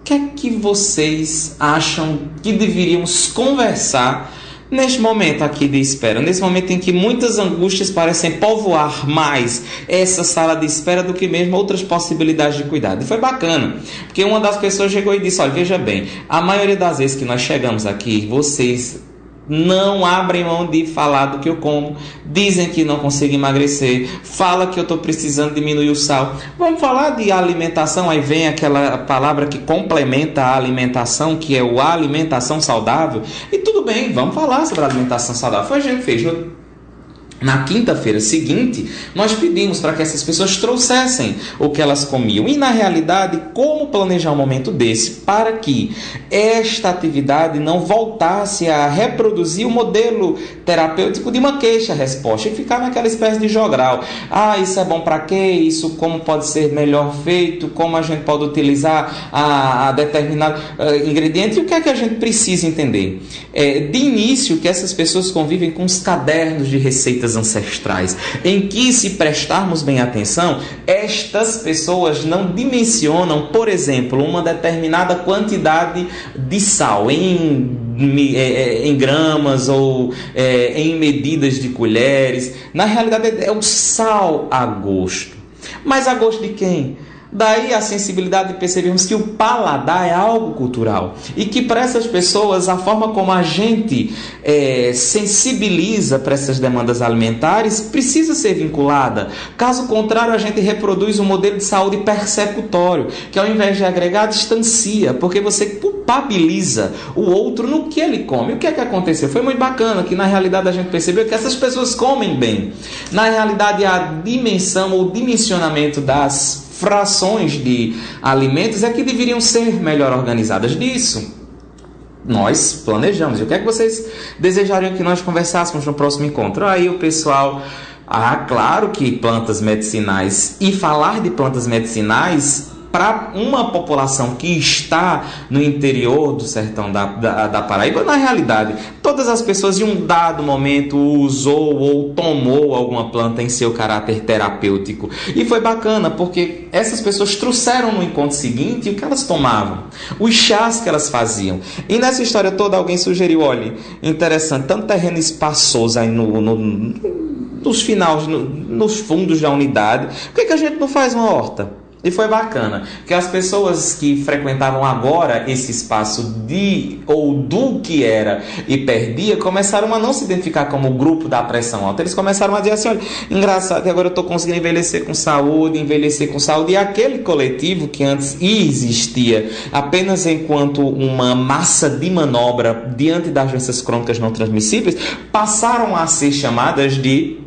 O que é que vocês acham que deveríamos conversar Neste momento aqui de espera, nesse momento em que muitas angústias parecem povoar mais essa sala de espera do que mesmo outras possibilidades de cuidado. E foi bacana, porque uma das pessoas chegou e disse: Olha, veja bem, a maioria das vezes que nós chegamos aqui, vocês não abrem mão de falar do que eu como, dizem que não consigo emagrecer, fala que eu estou precisando diminuir o sal. Vamos falar de alimentação, aí vem aquela palavra que complementa a alimentação, que é o alimentação saudável. E tudo bem, vamos falar sobre alimentação saudável. Foi a gente fez. Na quinta-feira seguinte, nós pedimos para que essas pessoas trouxessem o que elas comiam. E na realidade, como planejar um momento desse para que esta atividade não voltasse a reproduzir o modelo terapêutico de uma queixa-resposta e ficar naquela espécie de jogral. Ah, isso é bom para quê? Isso como pode ser melhor feito? Como a gente pode utilizar a, a determinado uh, ingrediente? E o que é que a gente precisa entender? É, de início, que essas pessoas convivem com os cadernos de receitas ancestrais, em que, se prestarmos bem atenção, estas pessoas não dimensionam, por exemplo, uma determinada quantidade de sal em é, é, em gramas ou é, em medidas de colheres. Na realidade, é o sal a gosto. Mas a gosto de quem? Daí a sensibilidade de percebermos que o paladar é algo cultural e que para essas pessoas a forma como a gente é, sensibiliza para essas demandas alimentares precisa ser vinculada. Caso contrário, a gente reproduz um modelo de saúde persecutório que ao invés de agregar distancia, porque você culpabiliza o outro no que ele come. O que é que aconteceu? Foi muito bacana que na realidade a gente percebeu que essas pessoas comem bem. Na realidade a dimensão ou dimensionamento das frações de alimentos é que deveriam ser melhor organizadas disso. Nós planejamos. E o que é que vocês desejariam que nós conversássemos no próximo encontro? Aí o pessoal. Ah, claro que plantas medicinais. E falar de plantas medicinais para uma população que está no interior do sertão da, da, da, Paraíba, na realidade, todas as pessoas em um dado momento usou ou tomou alguma planta em seu caráter terapêutico. E foi bacana, porque essas pessoas trouxeram no encontro seguinte o que elas tomavam, os chás que elas faziam. E nessa história toda alguém sugeriu, olha, interessante, tanto terreno espaçoso aí no, no nos finais, no, nos fundos da unidade, por que, que a gente não faz uma horta? E foi bacana, que as pessoas que frequentavam agora esse espaço de ou do que era e perdia começaram a não se identificar como grupo da pressão alta. Eles começaram a dizer assim: olha, engraçado que agora eu estou conseguindo envelhecer com saúde, envelhecer com saúde. E aquele coletivo que antes existia apenas enquanto uma massa de manobra diante das doenças crônicas não transmissíveis, passaram a ser chamadas de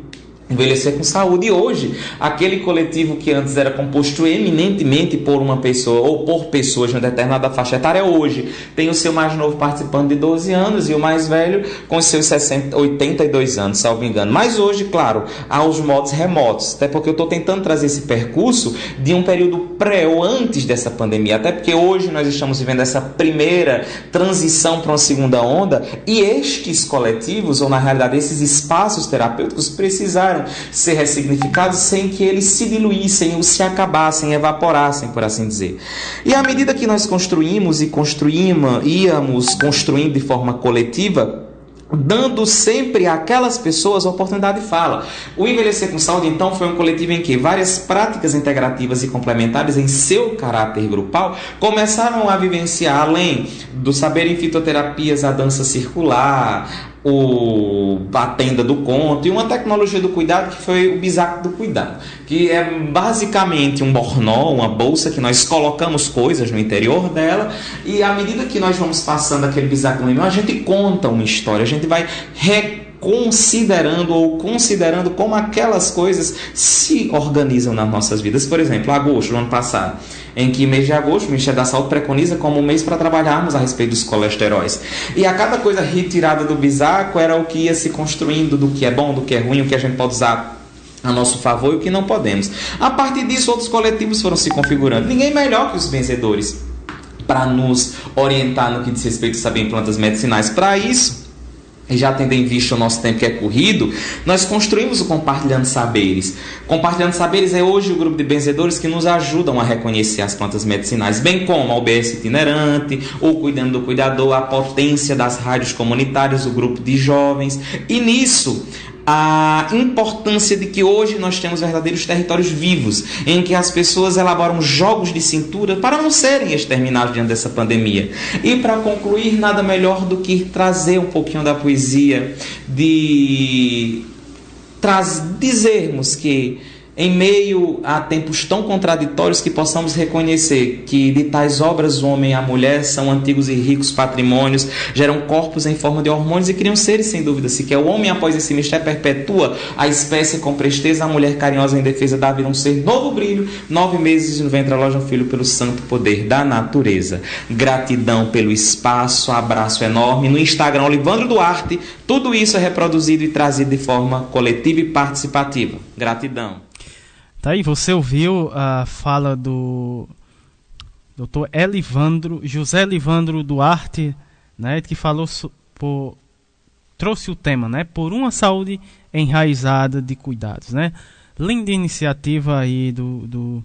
envelhecer com saúde. E hoje, aquele coletivo que antes era composto eminentemente por uma pessoa ou por pessoas de uma determinada faixa etária, hoje tem o seu mais novo participando de 12 anos e o mais velho com seus 60, 82 anos, salvo engano. Mas hoje, claro, há os modos remotos, até porque eu estou tentando trazer esse percurso de um período pré ou antes dessa pandemia, até porque hoje nós estamos vivendo essa primeira transição para uma segunda onda e estes coletivos, ou na realidade esses espaços terapêuticos, precisaram ser ressignificados sem que eles se diluíssem ou se acabassem, evaporassem, por assim dizer. E à medida que nós construímos e construímos, íamos construindo de forma coletiva, dando sempre àquelas pessoas a oportunidade de fala. O Envelhecer com Saúde, então, foi um coletivo em que várias práticas integrativas e complementares em seu caráter grupal começaram a vivenciar, além do saber em fitoterapias, a dança circular, o, a tenda do conto e uma tecnologia do cuidado que foi o bisaco do cuidado, que é basicamente um bornó, uma bolsa que nós colocamos coisas no interior dela e à medida que nós vamos passando aquele bisaco no a gente conta uma história, a gente vai reconsiderando ou considerando como aquelas coisas se organizam nas nossas vidas. Por exemplo, agosto do ano passado em que mês de agosto o Ministério da Saúde preconiza como mês para trabalharmos a respeito dos colesteróis. E a cada coisa retirada do bisaco era o que ia se construindo do que é bom, do que é ruim, o que a gente pode usar a nosso favor e o que não podemos. A partir disso, outros coletivos foram se configurando. Ninguém melhor que os vencedores para nos orientar no que diz respeito a saber em plantas medicinais. Para isso, e já tendo em vista o nosso tempo que é corrido, nós construímos o Compartilhando Saberes. Compartilhando Saberes é hoje o grupo de benzedores que nos ajudam a reconhecer as plantas medicinais, bem como a UBS itinerante, o Cuidando do Cuidador, a potência das rádios comunitárias, o grupo de jovens. E nisso, a importância de que hoje nós temos verdadeiros territórios vivos, em que as pessoas elaboram jogos de cintura para não serem exterminados diante dessa pandemia. E para concluir, nada melhor do que trazer um pouquinho da poesia, de traz, dizermos que em meio a tempos tão contraditórios que possamos reconhecer que de tais obras o homem e a mulher são antigos e ricos patrimônios, geram corpos em forma de hormônios e criam seres sem dúvida se quer o homem após esse mistério perpetua a espécie com presteza, a mulher carinhosa em defesa da vida um ser novo brilho, nove meses no ventre aloja um filho pelo santo poder da natureza. Gratidão pelo espaço, abraço enorme. No Instagram, Olivandro Duarte, tudo isso é reproduzido e trazido de forma coletiva e participativa. Gratidão. Tá aí, você ouviu a fala do Dr. Elivandro, José Elivandro Duarte, né, que falou por, trouxe o tema, né, por uma saúde enraizada de cuidados, né? Linda iniciativa aí do, do,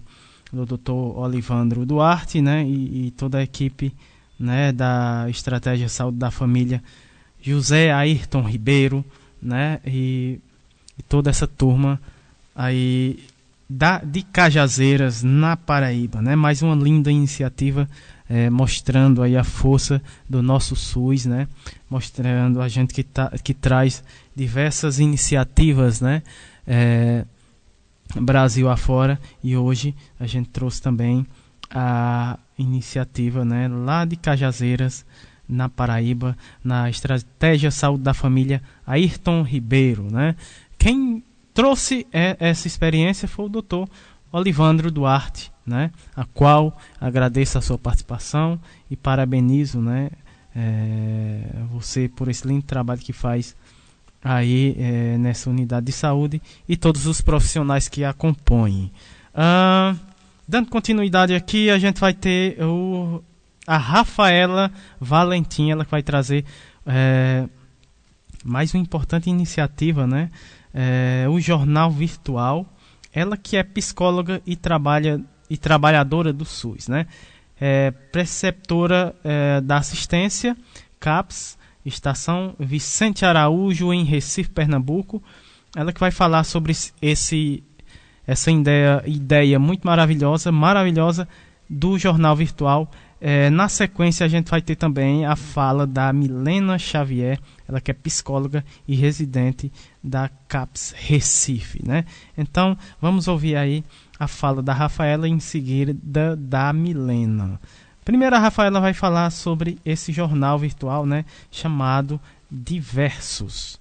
do Dr. Olivandro Duarte, né, e, e, toda a equipe, né, da Estratégia Saúde da Família, José Ayrton Ribeiro, né, e, e toda essa turma aí da, de Cajazeiras, na Paraíba. Né? Mais uma linda iniciativa é, mostrando aí a força do nosso SUS, né? mostrando a gente que, tá, que traz diversas iniciativas né? É, Brasil afora e hoje a gente trouxe também a iniciativa né? lá de Cajazeiras, na Paraíba, na Estratégia Saúde da Família Ayrton Ribeiro. Né? Quem trouxe essa experiência foi o doutor Olivandro Duarte, né, a qual agradeço a sua participação e parabenizo né, é, você por esse lindo trabalho que faz aí é, nessa unidade de saúde e todos os profissionais que a compõem. Dando continuidade aqui, a gente vai ter o, a Rafaela Valentim, ela que vai trazer é, mais uma importante iniciativa, né? É, o jornal virtual. Ela que é psicóloga e trabalha e trabalhadora do SUS, né? É, preceptora é, da assistência CAPS, estação Vicente Araújo em Recife, Pernambuco. Ela que vai falar sobre esse essa ideia, ideia muito maravilhosa, maravilhosa do jornal virtual é, na sequência, a gente vai ter também a fala da Milena Xavier, ela que é psicóloga e residente da CAPS Recife. Né? Então, vamos ouvir aí a fala da Rafaela e em seguida da, Milena. Primeiro, a Rafaela vai falar sobre esse jornal virtual né, chamado Diversos.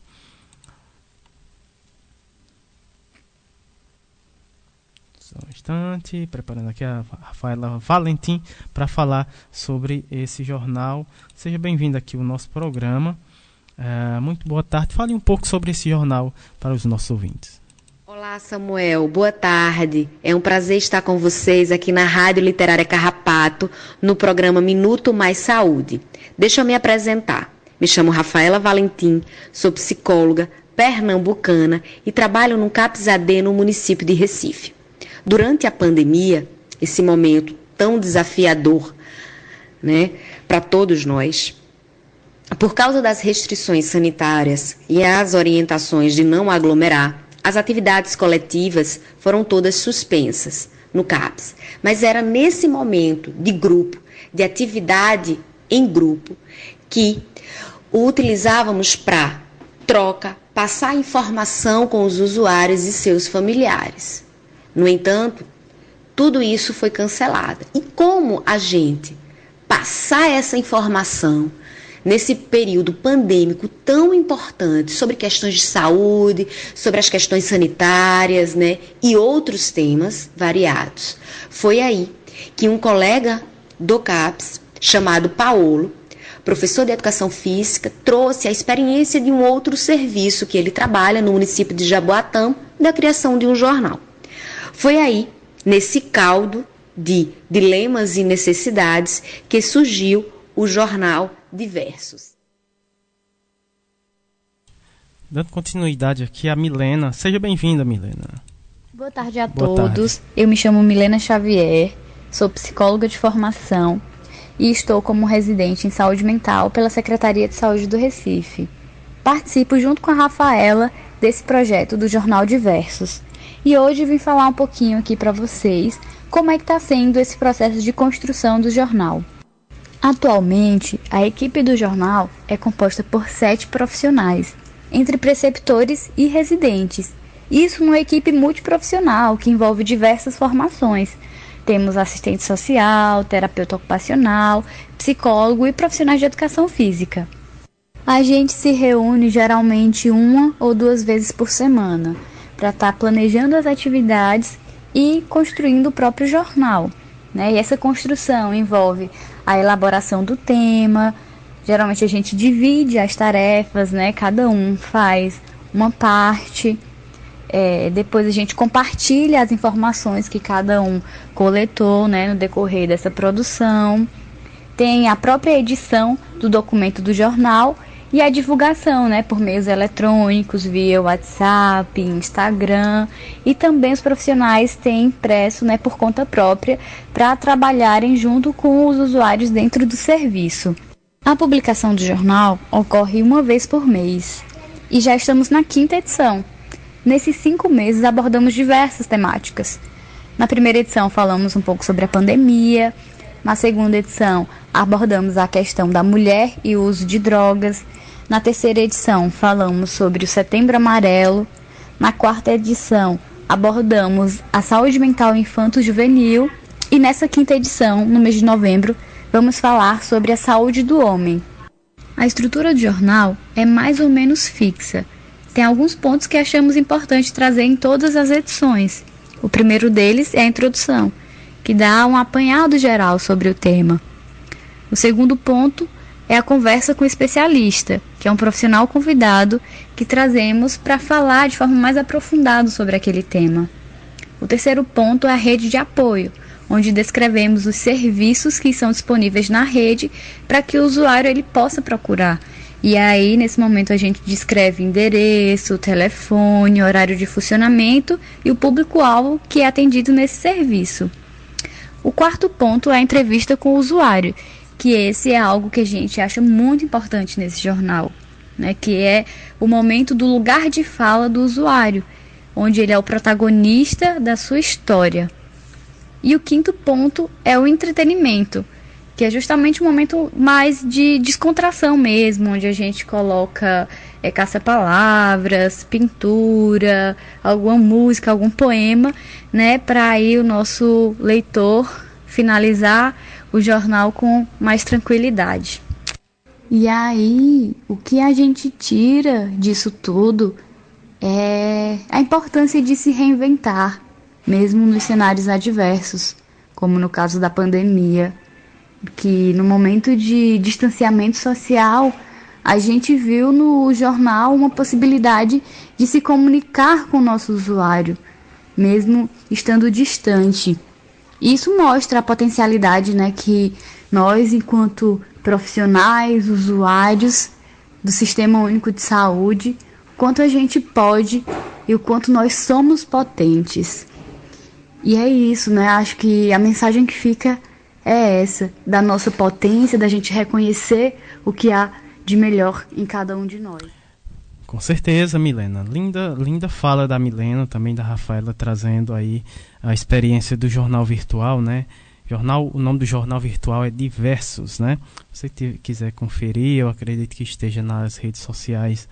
Só um instante, preparando aqui a Rafaela Valentim para falar sobre esse jornal. Seja bem-vindo aqui ao nosso programa. É, muito boa tarde. Fale um pouco sobre esse jornal para os nossos ouvintes. Olá, Samuel. Boa tarde. É um prazer estar com vocês aqui na Rádio Literária Carrapato, no programa Minuto Mais Saúde. Deixa eu me apresentar. Me chamo Rafaela Valentim, sou psicóloga pernambucana e trabalho no CAPS AD no município de Recife. Durante a pandemia, esse momento tão desafiador, né, para todos nós, por causa das restrições sanitárias e as orientações de não aglomerar, as atividades coletivas foram todas suspensas no CAPS. Mas era nesse momento de grupo, de atividade em grupo, que utilizávamos para troca, passar informação com os usuários e seus familiares. No entanto, tudo isso foi cancelado. E como a gente passar essa informação nesse período pandêmico tão importante sobre questões de saúde, sobre as questões sanitárias, né, e outros temas variados. Foi aí que um colega do CAPS, chamado Paulo, professor de educação física, trouxe a experiência de um outro serviço que ele trabalha no município de Jaboatão, da criação de um jornal. Foi aí, nesse caldo de dilemas e necessidades, que surgiu o jornal Diversos. Dando continuidade aqui a Milena. Seja bem-vinda, Milena. Boa tarde a Boa todos. Tarde. Eu me chamo Milena Xavier, sou psicóloga de formação e estou como residente em saúde mental pela Secretaria de Saúde do Recife. Participo junto com a Rafaela desse projeto do Jornal Diversos, e hoje vim falar um pouquinho aqui para vocês como é que está sendo esse processo de construção do jornal. Atualmente, a equipe do jornal é composta por sete profissionais, entre preceptores e residentes, Isso numa equipe multiprofissional que envolve diversas formações. Temos assistente social, terapeuta ocupacional, psicólogo e profissionais de educação física. A gente se reúne geralmente uma ou duas vezes por semana para estar tá planejando as atividades e construindo o próprio jornal. Né? E essa construção envolve a elaboração do tema. Geralmente a gente divide as tarefas, né? Cada um faz uma parte. É, depois a gente compartilha as informações que cada um coletou, né, no decorrer dessa produção. Tem a própria edição do documento do jornal e a divulgação, né, por meios eletrônicos, via WhatsApp, Instagram, e também os profissionais têm impresso, né, por conta própria, para trabalharem junto com os usuários dentro do serviço. A publicação do jornal ocorre uma vez por mês e já estamos na quinta edição. Nesses cinco meses abordamos diversas temáticas. Na primeira edição falamos um pouco sobre a pandemia, na segunda edição abordamos a questão da mulher e o uso de drogas, na terceira edição, falamos sobre o Setembro Amarelo. Na quarta edição, abordamos a saúde mental infanto-juvenil. E nessa quinta edição, no mês de novembro, vamos falar sobre a saúde do homem. A estrutura do jornal é mais ou menos fixa. Tem alguns pontos que achamos importante trazer em todas as edições. O primeiro deles é a introdução, que dá um apanhado geral sobre o tema. O segundo ponto é a conversa com o especialista, que é um profissional convidado que trazemos para falar de forma mais aprofundada sobre aquele tema. O terceiro ponto é a rede de apoio, onde descrevemos os serviços que são disponíveis na rede para que o usuário ele possa procurar. E aí, nesse momento, a gente descreve endereço, telefone, horário de funcionamento e o público-alvo que é atendido nesse serviço. O quarto ponto é a entrevista com o usuário, que esse é algo que a gente acha muito importante nesse jornal, né? Que é o momento do lugar de fala do usuário, onde ele é o protagonista da sua história. E o quinto ponto é o entretenimento, que é justamente um momento mais de descontração mesmo, onde a gente coloca é, caça-palavras, pintura, alguma música, algum poema, né, para aí o nosso leitor finalizar o jornal com mais tranquilidade. E aí, o que a gente tira disso tudo é a importância de se reinventar, mesmo nos cenários adversos, como no caso da pandemia, que no momento de distanciamento social, a gente viu no jornal uma possibilidade de se comunicar com o nosso usuário, mesmo estando distante. Isso mostra a potencialidade né, que nós, enquanto profissionais, usuários do Sistema Único de Saúde, quanto a gente pode e o quanto nós somos potentes. E é isso, né? Acho que a mensagem que fica é essa, da nossa potência, da gente reconhecer o que há de melhor em cada um de nós. Com certeza, Milena. Linda, linda fala da Milena, também da Rafaela, trazendo aí a experiência do jornal virtual, né? Jornal, o nome do jornal virtual é Diversos, né? Se você quiser conferir, eu acredito que esteja nas redes sociais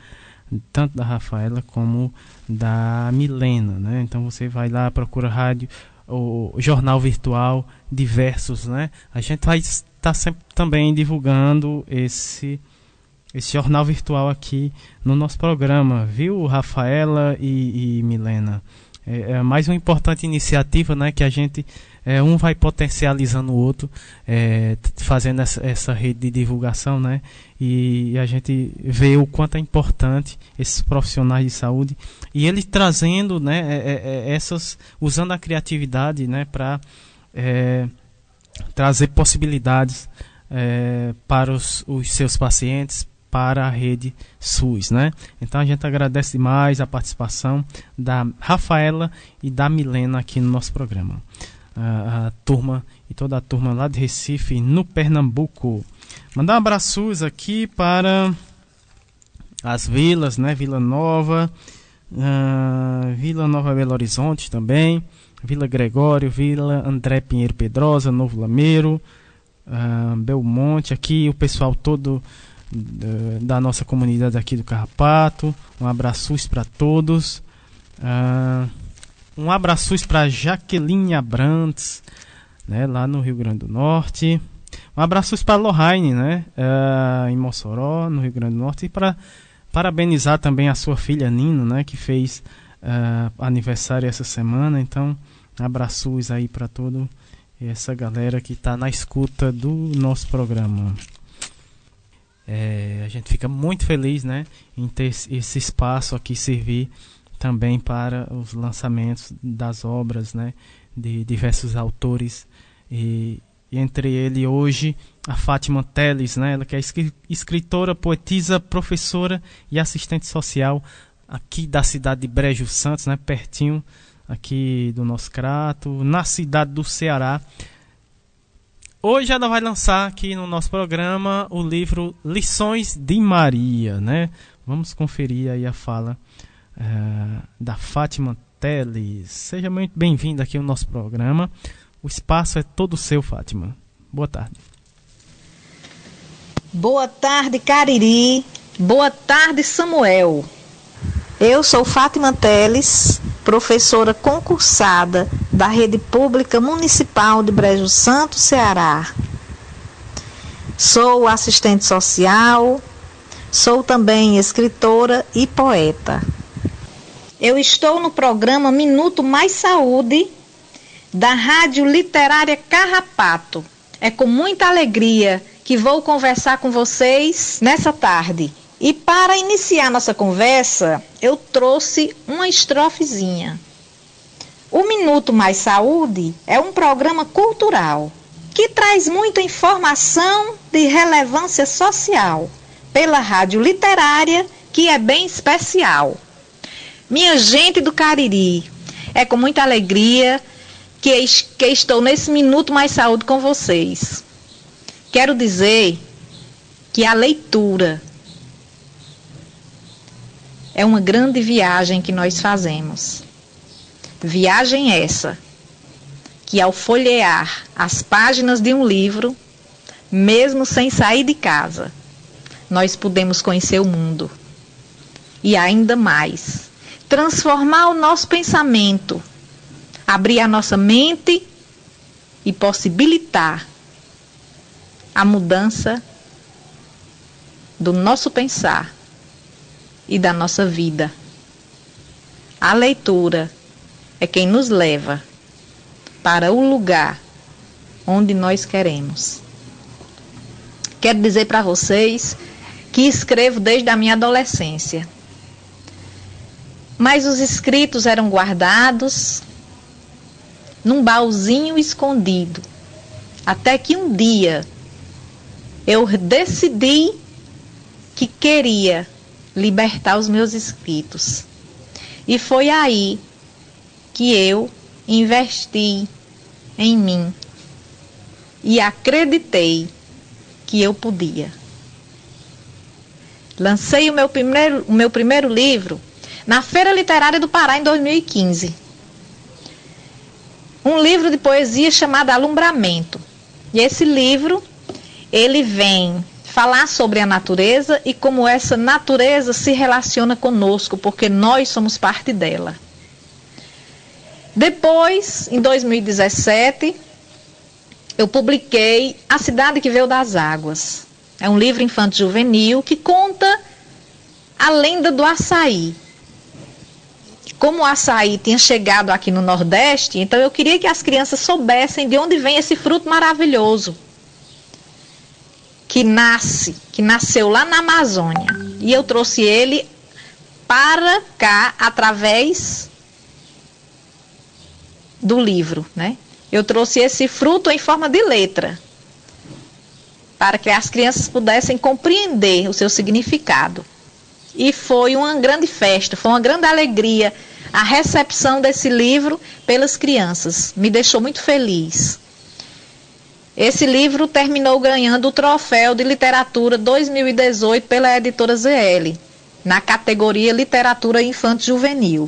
tanto da Rafaela como da Milena, né? Então você vai lá, procura rádio, o jornal virtual Diversos, né? A gente vai estar tá sempre também divulgando esse esse jornal virtual aqui no nosso programa, viu, Rafaela e, e Milena? É, é, mais uma importante iniciativa, né, que a gente é, um vai potencializando o outro, é, fazendo essa, essa, rede de divulgação, né, e, e, a gente vê o quanto é importante esses profissionais de saúde e eles trazendo, né, é, é, essas, usando a criatividade, né, para trazer possibilidades para os, os seus pacientes, para a rede SUS, né? Então a gente agradece demais a participação da Rafaela e da Milena aqui no nosso programa. A, a turma e toda a turma lá de Recife, no Pernambuco. Mandar um abraços aqui para as vilas, né? Vila Nova, uh, Vila Nova Belo Horizonte também, Vila Gregório, Vila André Pinheiro Pedrosa, Novo Lameiro, uh, Belmonte, aqui o pessoal todo da nossa comunidade aqui do Carrapato. Um abraço para todos. Uh, um abraço para Jaqueline Abrantes, né, lá no Rio Grande do Norte. Um abraço para Lohane, né, uh, em Mossoró, no Rio Grande do Norte. E para parabenizar também a sua filha Nino, né, que fez uh, aniversário essa semana. Então, abraços aí para todo essa galera que está na escuta do nosso programa. É, a gente fica muito feliz, né, em ter esse espaço aqui servir também para os lançamentos das obras, né, de diversos autores e, e entre ele hoje a Fátima Teles, né, ela que é escritora, poetisa, professora e assistente social aqui da cidade de Brejo Santos, né, pertinho aqui do nosso crato, na cidade do Ceará. Hoje ela vai lançar aqui no nosso programa o livro Lições de Maria, né? Vamos conferir aí a fala uh, da Fátima Teles. Seja muito bem-vinda aqui ao nosso programa. O espaço é todo seu, Fátima. Boa tarde. Boa tarde, Cariri. Boa tarde, Samuel. Eu sou Fátima Teles, professora concursada da Rede Pública Municipal de Brejo Santo, Ceará. Sou assistente social, sou também escritora e poeta. Eu estou no programa Minuto Mais Saúde da Rádio Literária Carrapato. É com muita alegria que vou conversar com vocês nessa tarde. E para iniciar nossa conversa, eu trouxe uma estrofezinha. O Minuto Mais Saúde é um programa cultural que traz muita informação de relevância social pela rádio literária, que é bem especial. Minha gente do Cariri, é com muita alegria que, que estou nesse Minuto Mais Saúde com vocês. Quero dizer que a leitura é uma grande viagem que nós fazemos. Viagem essa que, ao folhear as páginas de um livro, mesmo sem sair de casa, nós podemos conhecer o mundo. E ainda mais, transformar o nosso pensamento, abrir a nossa mente e possibilitar a mudança do nosso pensar e da nossa vida. A leitura é quem nos leva para o lugar onde nós queremos. Quero dizer para vocês que escrevo desde a minha adolescência. Mas os escritos eram guardados num baúzinho escondido. Até que um dia eu decidi que queria libertar os meus escritos. E foi aí que eu investi em mim e acreditei que eu podia. Lancei o meu primeiro, o meu primeiro livro na Feira Literária do Pará em 2015. Um livro de poesia chamado Alumbramento. E esse livro, ele vem falar sobre a natureza e como essa natureza se relaciona conosco, porque nós somos parte dela. Depois, em 2017, eu publiquei A Cidade que Veio das Águas. É um livro infantil juvenil que conta a lenda do açaí. Como o açaí tinha chegado aqui no Nordeste, então eu queria que as crianças soubessem de onde vem esse fruto maravilhoso que nasce, que nasceu lá na Amazônia. E eu trouxe ele para cá através do livro, né? Eu trouxe esse fruto em forma de letra, para que as crianças pudessem compreender o seu significado. E foi uma grande festa, foi uma grande alegria a recepção desse livro pelas crianças. Me deixou muito feliz. Esse livro terminou ganhando o troféu de literatura 2018 pela editora ZL, na categoria Literatura Infanto Juvenil.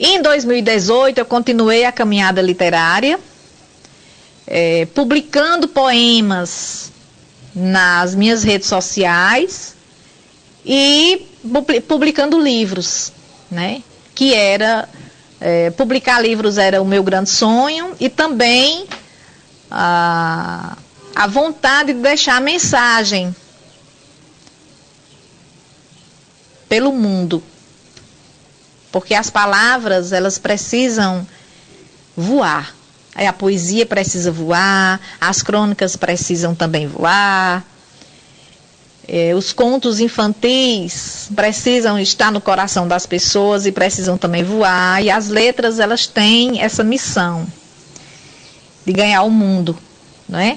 Em 2018, eu continuei a caminhada literária, é, publicando poemas nas minhas redes sociais e publicando livros. né? Que era é, publicar livros era o meu grande sonho e também a, a vontade de deixar a mensagem pelo mundo. Porque as palavras, elas precisam voar. A poesia precisa voar, as crônicas precisam também voar. É, os contos infantis precisam estar no coração das pessoas e precisam também voar. E as letras, elas têm essa missão de ganhar o mundo, não é?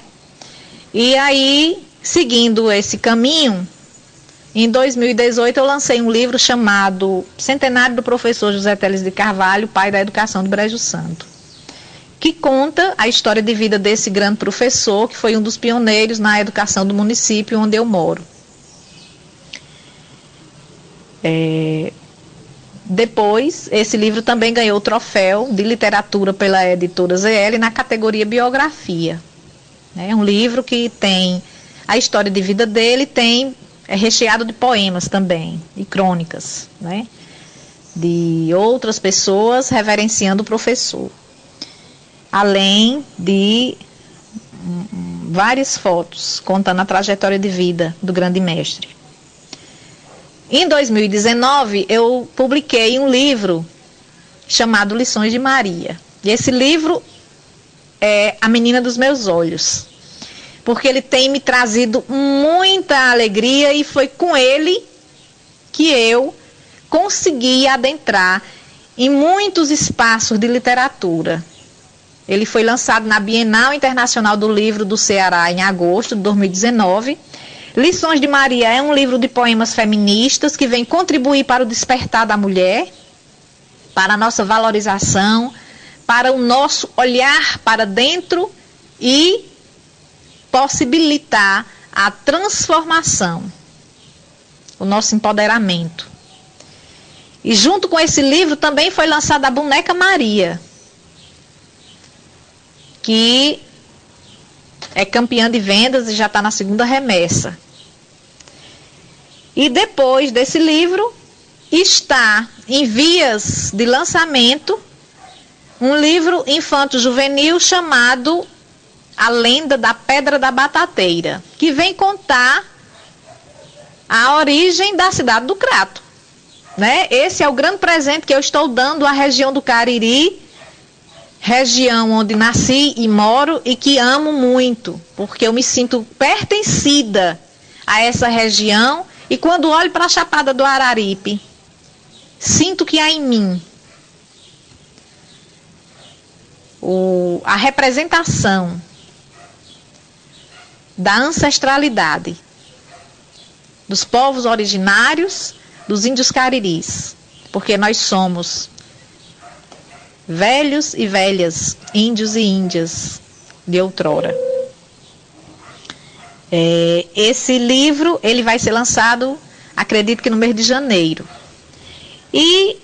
E aí, seguindo esse caminho, em 2018 eu lancei um livro chamado Centenário do Professor José Teles de Carvalho, pai da educação do Brejo Santo, que conta a história de vida desse grande professor, que foi um dos pioneiros na educação do município onde eu moro. É, depois, esse livro também ganhou o troféu de literatura pela editora ZL na categoria biografia. É um livro que tem a história de vida dele, tem é recheado de poemas também e crônicas, né? De outras pessoas reverenciando o professor. Além de várias fotos contando a trajetória de vida do grande mestre. Em 2019, eu publiquei um livro chamado Lições de Maria. E esse livro é A Menina dos Meus Olhos. Porque ele tem me trazido muita alegria e foi com ele que eu consegui adentrar em muitos espaços de literatura. Ele foi lançado na Bienal Internacional do Livro do Ceará em agosto de 2019 Lições de Maria é um livro de poemas feministas que vem contribuir para o despertar da mulher, para a nossa valorização, para o nosso olhar para dentro e possibilitar a transformação, o nosso empoderamento. E junto com esse livro também foi lançada a Boneca Maria, que é campeã de vendas e já está na segunda remessa. E depois desse livro, está em vias de lançamento um livro infanto-juvenil chamado A Lenda da Pedra da Batateira, que vem contar a origem da cidade do Crato. Né? Esse é o grande presente que eu estou dando à região do Cariri região onde nasci e moro e que amo muito, porque eu me sinto pertencida a essa região e quando olho para a Chapada do Araripe, sinto que há em mim o, a representação da ancestralidade dos povos originários dos índios cariris, porque nós somos velhos e velhas, índios e índias de outrora. É, esse livro ele vai ser lançado, acredito que no mês de janeiro. E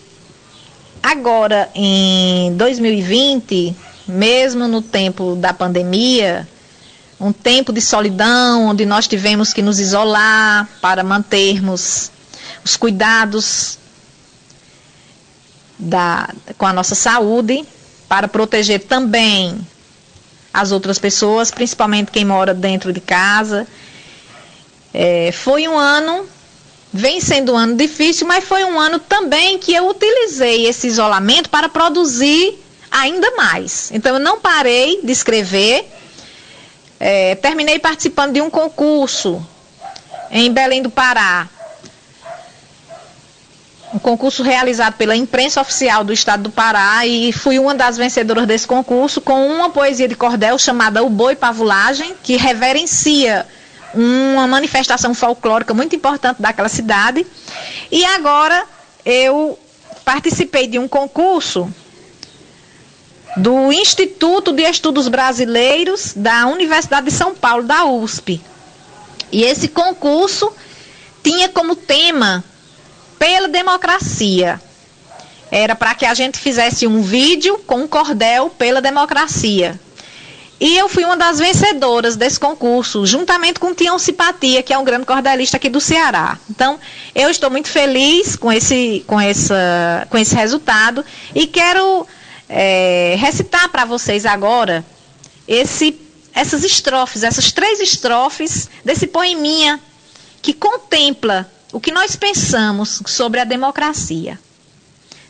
agora em 2020, mesmo no tempo da pandemia, um tempo de solidão, onde nós tivemos que nos isolar para mantermos os cuidados da, com a nossa saúde, para proteger também as outras pessoas, principalmente quem mora dentro de casa. É, foi um ano, vem sendo um ano difícil, mas foi um ano também que eu utilizei esse isolamento para produzir ainda mais. Então eu não parei de escrever. É, terminei participando de um concurso em Belém do Pará, um concurso realizado pela imprensa oficial do estado do Pará e fui uma das vencedoras desse concurso com uma poesia de cordel chamada O Boi Pavulagem, que reverencia uma manifestação folclórica muito importante daquela cidade. E agora eu participei de um concurso do Instituto de Estudos Brasileiros da Universidade de São Paulo, da USP. E esse concurso tinha como tema pela democracia. Era para que a gente fizesse um vídeo com um cordel pela democracia. E eu fui uma das vencedoras desse concurso, juntamente com Tião Simpatia, que é um grande cordelista aqui do Ceará. Então, eu estou muito feliz com esse, com essa, com esse resultado e quero é, recitar para vocês agora esse, essas estrofes, essas três estrofes desse poeminha que contempla o que nós pensamos sobre a democracia.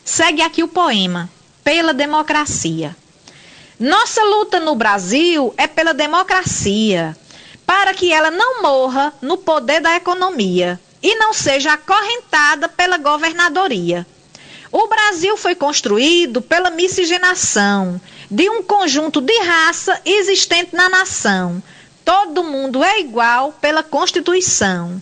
Segue aqui o poema, Pela Democracia. Nossa luta no Brasil é pela democracia, para que ela não morra no poder da economia e não seja acorrentada pela governadoria. O Brasil foi construído pela miscigenação de um conjunto de raça existente na nação. Todo mundo é igual pela Constituição.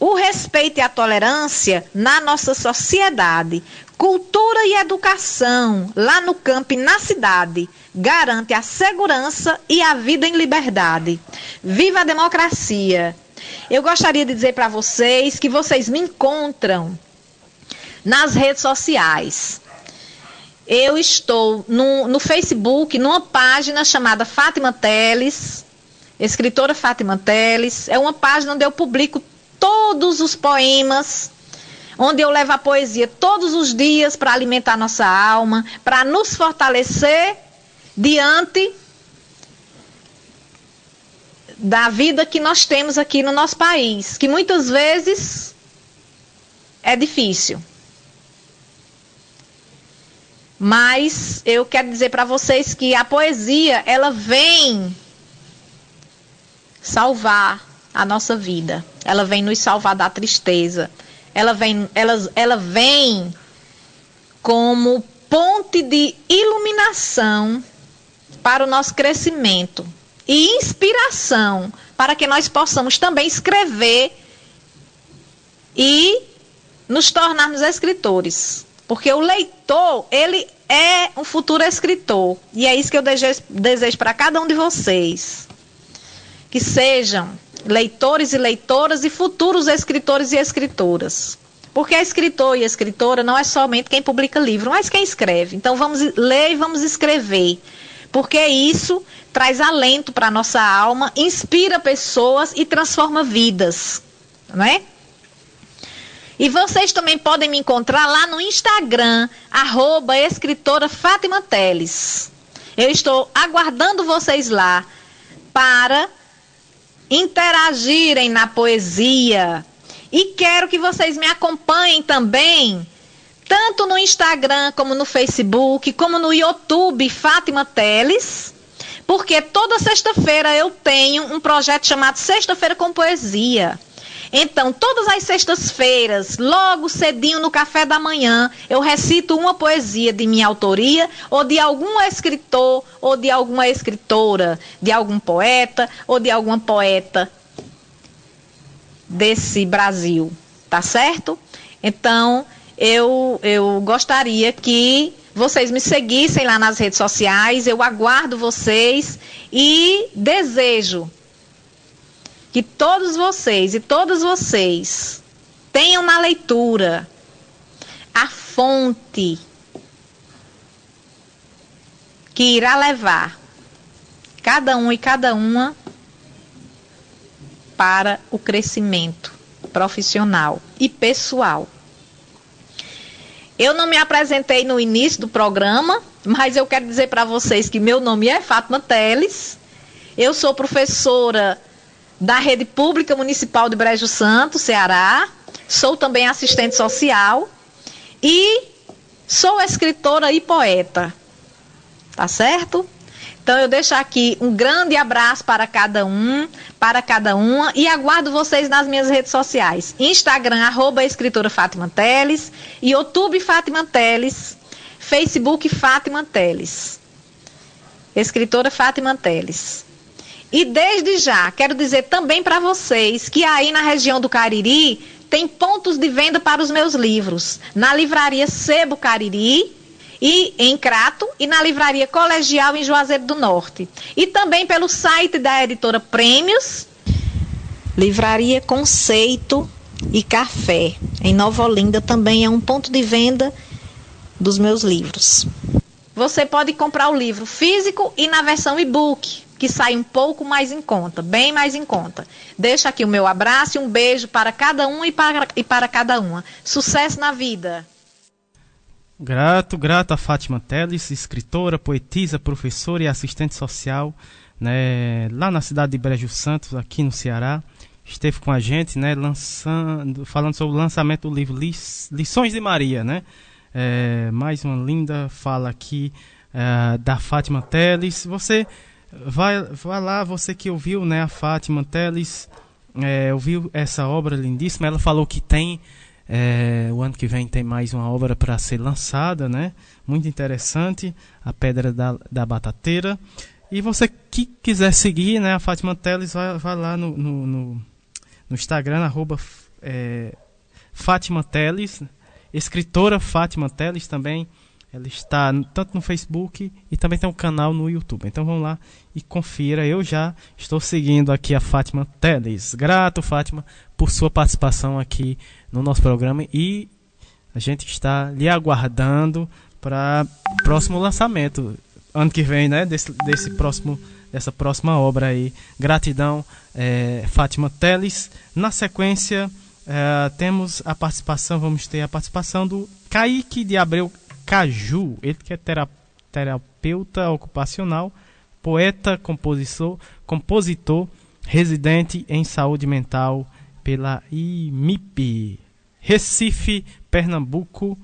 O respeito e a tolerância na nossa sociedade, cultura e educação lá no campo e na cidade garante a segurança e a vida em liberdade. Viva a democracia! Eu gostaria de dizer para vocês que vocês me encontram nas redes sociais. Eu estou no, no Facebook, numa página chamada Fátima Teles, escritora Fátima Teles. É uma página onde eu publico todos os poemas, onde eu levo a poesia todos os dias para alimentar nossa alma, para nos fortalecer diante da vida que nós temos aqui no nosso país, que muitas vezes é difícil. Mas eu quero dizer para vocês que a poesia, ela vem salvar a nossa vida. Ela vem nos salvar da tristeza. Ela vem, ela, ela vem como ponte de iluminação para o nosso crescimento e inspiração para que nós possamos também escrever e nos tornarmos escritores. Porque o leitor, ele é um futuro escritor. E é isso que eu desejo, desejo para cada um de vocês. Que sejam leitores e leitoras e futuros escritores e escritoras. Porque escritor e escritora não é somente quem publica livro, mas quem escreve. Então vamos ler e vamos escrever porque isso traz alento para a nossa alma, inspira pessoas e transforma vidas, não é? E vocês também podem me encontrar lá no Instagram, arroba escritora Fátima Teles. Eu estou aguardando vocês lá para interagirem na poesia. E quero que vocês me acompanhem também tanto no Instagram como no Facebook, como no YouTube Fátima Teles, porque toda sexta-feira eu tenho um projeto chamado Sexta-feira com Poesia. Então, todas as sextas-feiras, logo cedinho no café da manhã, eu recito uma poesia de minha autoria, ou de algum escritor, ou de alguma escritora, de algum poeta, ou de alguma poeta desse Brasil. Tá certo? Então, eu, eu gostaria que vocês me seguissem lá nas redes sociais. Eu aguardo vocês e desejo que todos vocês e todas vocês tenham na leitura a fonte que irá levar cada um e cada uma para o crescimento profissional e pessoal. Eu não me apresentei no início do programa, mas eu quero dizer para vocês que meu nome é Fátima Teles. Eu sou professora da Rede Pública Municipal de Brejo Santo, Ceará. Sou também assistente social e sou escritora e poeta. Tá certo? Então eu deixo aqui um grande abraço para cada um, para cada uma e aguardo vocês nas minhas redes sociais. Instagram, arroba escritora Fátima Teles, YouTube Fátima Teles, Facebook Fátima Teles. Escritora Fátima Teles. E desde já, quero dizer também para vocês que aí na região do Cariri tem pontos de venda para os meus livros. Na livraria Sebo Cariri, e em Crato e na livraria Colegial em Juazeiro do Norte. E também pelo site da editora Prêmios. Livraria Conceito e Café. Em Nova Olinda também é um ponto de venda dos meus livros. Você pode comprar o livro físico e na versão e-book. Que sai um pouco mais em conta, bem mais em conta. Deixa aqui o meu abraço e um beijo para cada um e para, e para cada uma. Sucesso na vida! Grato, grato a Fátima Teles, escritora, poetisa, professora e assistente social, né, lá na cidade de Brejo Santos, aqui no Ceará. Esteve com a gente, né, lançando, falando sobre o lançamento do livro Lições de Maria, né? É, mais uma linda fala aqui é, da Fátima Teles. Você vai, vai lá, você que ouviu, né, a Fátima Teles, é, ouviu essa obra lindíssima. Ela falou que tem é, o ano que vem tem mais uma obra para ser lançada, né? Muito interessante, a Pedra da, da Batateira. E você que quiser seguir, né, a Fátima Teles, vai, vai lá no, no, no, no Instagram, arroba é, Fátima Teles, escritora Fátima Teles também. Ela está tanto no Facebook e também tem um canal no YouTube. Então vamos lá e confira. Eu já estou seguindo aqui a Fátima Teles. Grato, Fátima, por sua participação aqui no nosso programa e a gente está lhe aguardando para próximo lançamento ano que vem, né? Desse, desse próximo dessa próxima obra aí. Gratidão, é, Fátima Teles. Na sequência é, temos a participação, vamos ter a participação do Kaique de Abreu Caju, ele que é terapeuta ocupacional, poeta, compositor, compositor, residente em saúde mental pela IMIP, Recife, Pernambuco.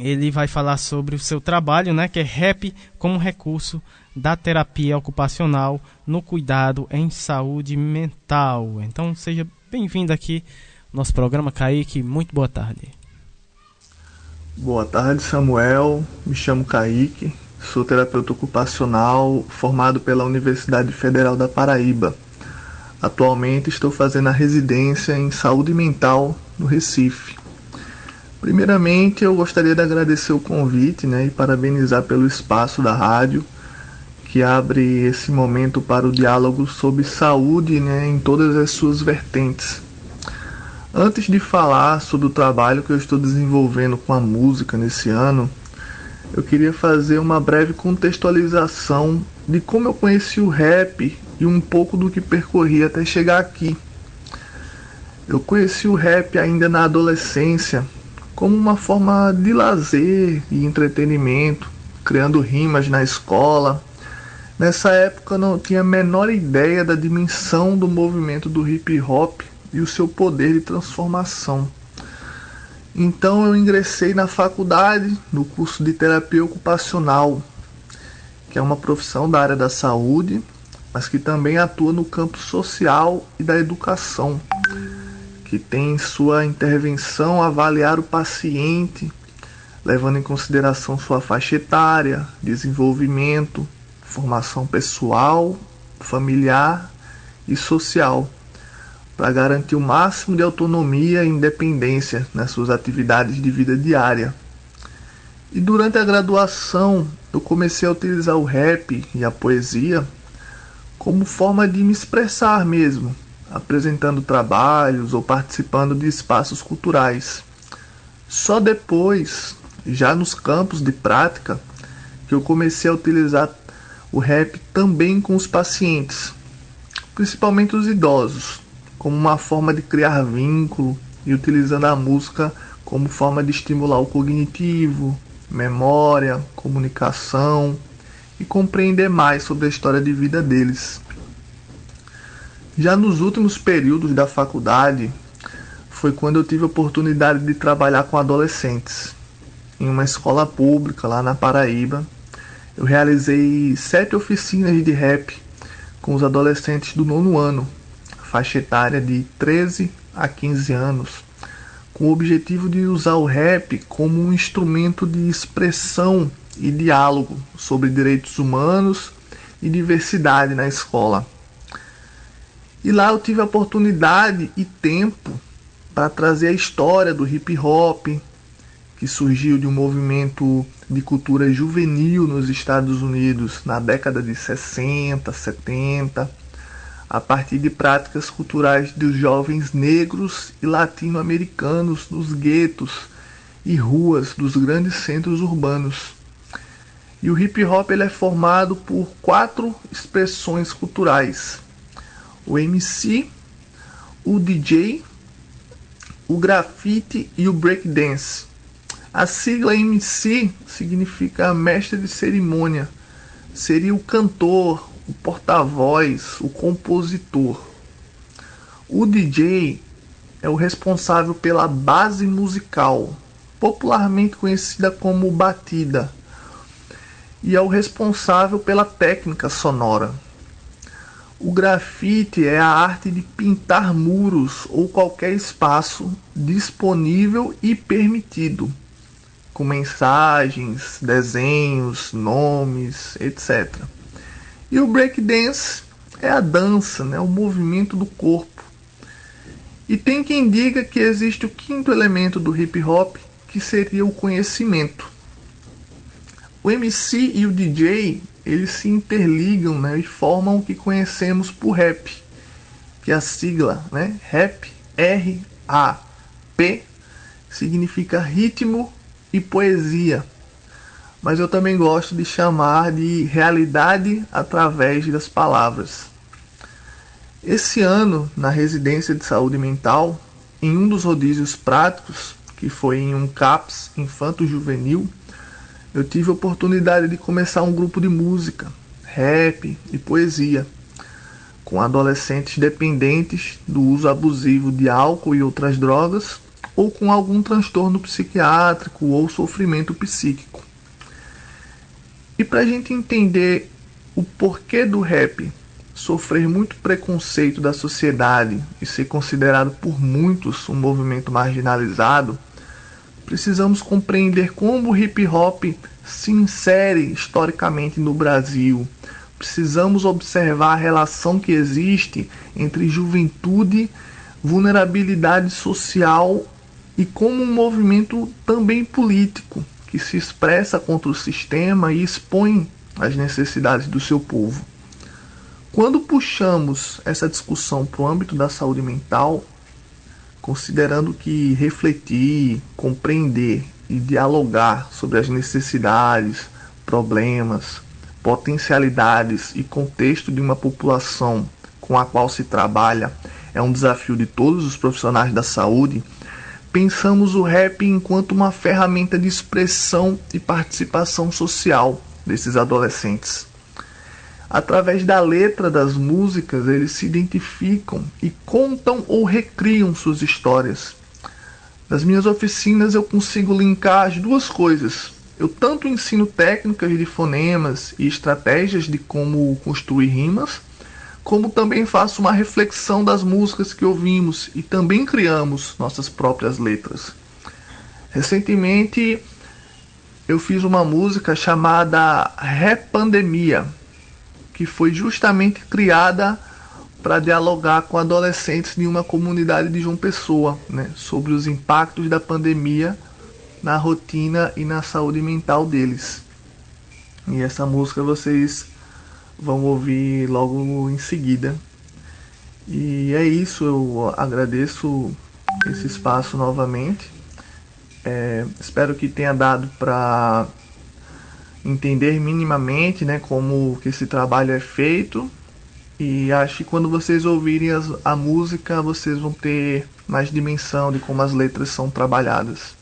Ele vai falar sobre o seu trabalho, né, que é rap como recurso da terapia ocupacional no cuidado em saúde mental. Então seja bem-vindo aqui nosso programa Kaique, muito boa tarde. Boa tarde, Samuel. Me chamo Kaique, sou terapeuta ocupacional formado pela Universidade Federal da Paraíba. Atualmente estou fazendo a residência em saúde mental no Recife. Primeiramente, eu gostaria de agradecer o convite né, e parabenizar pelo espaço da rádio que abre esse momento para o diálogo sobre saúde né, em todas as suas vertentes. Antes de falar sobre o trabalho que eu estou desenvolvendo com a música nesse ano, eu queria fazer uma breve contextualização de como eu conheci o rap e um pouco do que percorri até chegar aqui. Eu conheci o rap ainda na adolescência como uma forma de lazer e entretenimento, criando rimas na escola. Nessa época eu não tinha a menor ideia da dimensão do movimento do hip hop e o seu poder de transformação. Então eu ingressei na faculdade, no curso de terapia ocupacional, que é uma profissão da área da saúde, mas que também atua no campo social e da educação, que tem em sua intervenção avaliar o paciente, levando em consideração sua faixa etária, desenvolvimento, formação pessoal, familiar e social para garantir o máximo de autonomia e independência nas suas atividades de vida diária. E durante a graduação, eu comecei a utilizar o rap e a poesia como forma de me expressar mesmo, apresentando trabalhos ou participando de espaços culturais. Só depois, já nos campos de prática, que eu comecei a utilizar o rap também com os pacientes, principalmente os idosos, como uma forma de criar vínculo e utilizando a música como forma de estimular o cognitivo, memória, comunicação e compreender mais sobre a história de vida deles. Já nos últimos períodos da faculdade, foi quando eu tive a oportunidade de trabalhar com adolescentes em uma escola pública lá na Paraíba. Eu realizei sete oficinas de rap com os adolescentes do nono ano faixa etária de 13 a 15 anos, com o objetivo de usar o rap como um instrumento de expressão e diálogo sobre direitos humanos e diversidade na escola. E lá eu tive a oportunidade e tempo para trazer a história do hip hop, que surgiu de um movimento de cultura juvenil nos Estados Unidos na década de 60, 70 a partir de práticas culturais dos jovens negros e latino-americanos nos guetos e ruas dos grandes centros urbanos. E o hip hop ele é formado por quatro expressões culturais: o MC, o DJ, o grafite e o breakdance. A sigla MC significa mestre de cerimônia, seria o cantor, o porta-voz, o compositor. O DJ é o responsável pela base musical, popularmente conhecida como batida, e é o responsável pela técnica sonora. O grafite é a arte de pintar muros ou qualquer espaço disponível e permitido, com mensagens, desenhos, nomes, etc. E o breakdance é a dança, né, o movimento do corpo. E tem quem diga que existe o quinto elemento do hip hop, que seria o conhecimento. O MC e o DJ eles se interligam né, e formam o que conhecemos por rap, que é a sigla, né? Rap, R-A-P, significa ritmo e poesia. Mas eu também gosto de chamar de realidade através das palavras. Esse ano, na residência de saúde mental, em um dos rodízios práticos, que foi em um CAPS infanto-juvenil, eu tive a oportunidade de começar um grupo de música, rap e poesia, com adolescentes dependentes do uso abusivo de álcool e outras drogas, ou com algum transtorno psiquiátrico ou sofrimento psíquico. E para a gente entender o porquê do rap sofrer muito preconceito da sociedade e ser considerado por muitos um movimento marginalizado, precisamos compreender como o hip hop se insere historicamente no Brasil. Precisamos observar a relação que existe entre juventude, vulnerabilidade social e como um movimento também político que se expressa contra o sistema e expõe as necessidades do seu povo. Quando puxamos essa discussão para o âmbito da saúde mental, considerando que refletir, compreender e dialogar sobre as necessidades, problemas, potencialidades e contexto de uma população com a qual se trabalha é um desafio de todos os profissionais da saúde, pensamos o rap enquanto uma ferramenta de expressão e participação social desses adolescentes. Através da letra das músicas, eles se identificam e contam ou recriam suas histórias. Nas minhas oficinas eu consigo linkar as duas coisas. Eu tanto ensino técnicas de fonemas e estratégias de como construir rimas, como também faço uma reflexão das músicas que ouvimos e também criamos nossas próprias letras. Recentemente eu fiz uma música chamada Repandemia, que foi justamente criada para dialogar com adolescentes de uma comunidade de João Pessoa, né, sobre os impactos da pandemia na rotina e na saúde mental deles. E essa música vocês vão ouvir logo em seguida. E é isso, eu agradeço esse espaço novamente. É, espero que tenha dado para entender minimamente né, como que esse trabalho é feito. E acho que quando vocês ouvirem as, a música, vocês vão ter mais dimensão de como as letras são trabalhadas.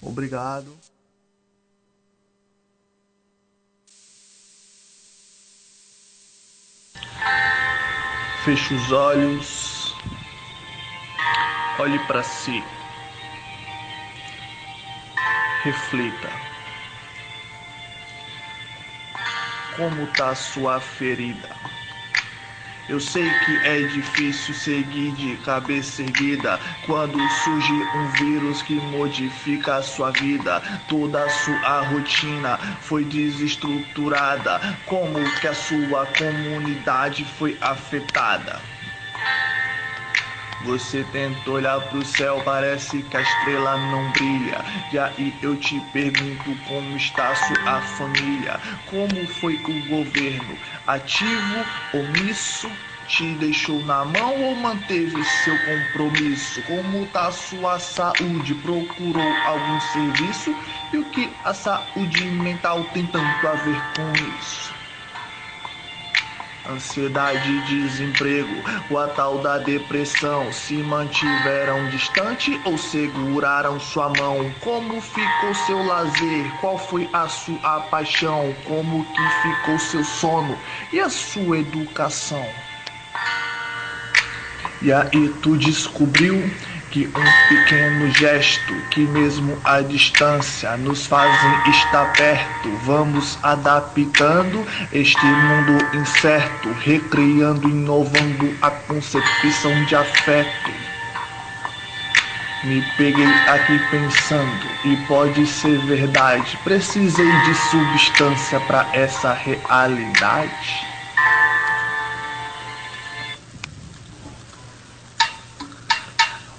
Obrigado. Feche os olhos. Olhe para si. Reflita. como tá a sua ferida. Eu sei que é difícil seguir de cabeça erguida quando surge um vírus que modifica a sua vida. Toda a sua rotina foi desestruturada. Como que a sua comunidade foi afetada? Você tenta olhar pro céu, parece que a estrela não brilha. E aí eu te pergunto como está sua família? Como foi o governo? Ativo, omisso, te deixou na mão ou manteve seu compromisso? Como tá sua saúde? Procurou algum serviço? E o que a saúde mental tem tanto a ver com isso? Ansiedade e desemprego, o a tal da depressão se mantiveram distante ou seguraram sua mão? Como ficou seu lazer? Qual foi a sua paixão? Como que ficou seu sono e a sua educação? E aí tu descobriu que um pequeno gesto, que mesmo à distância nos fazem estar perto, vamos adaptando este mundo incerto, recriando, inovando a concepção de afeto. Me peguei aqui pensando, e pode ser verdade, precisei de substância para essa realidade.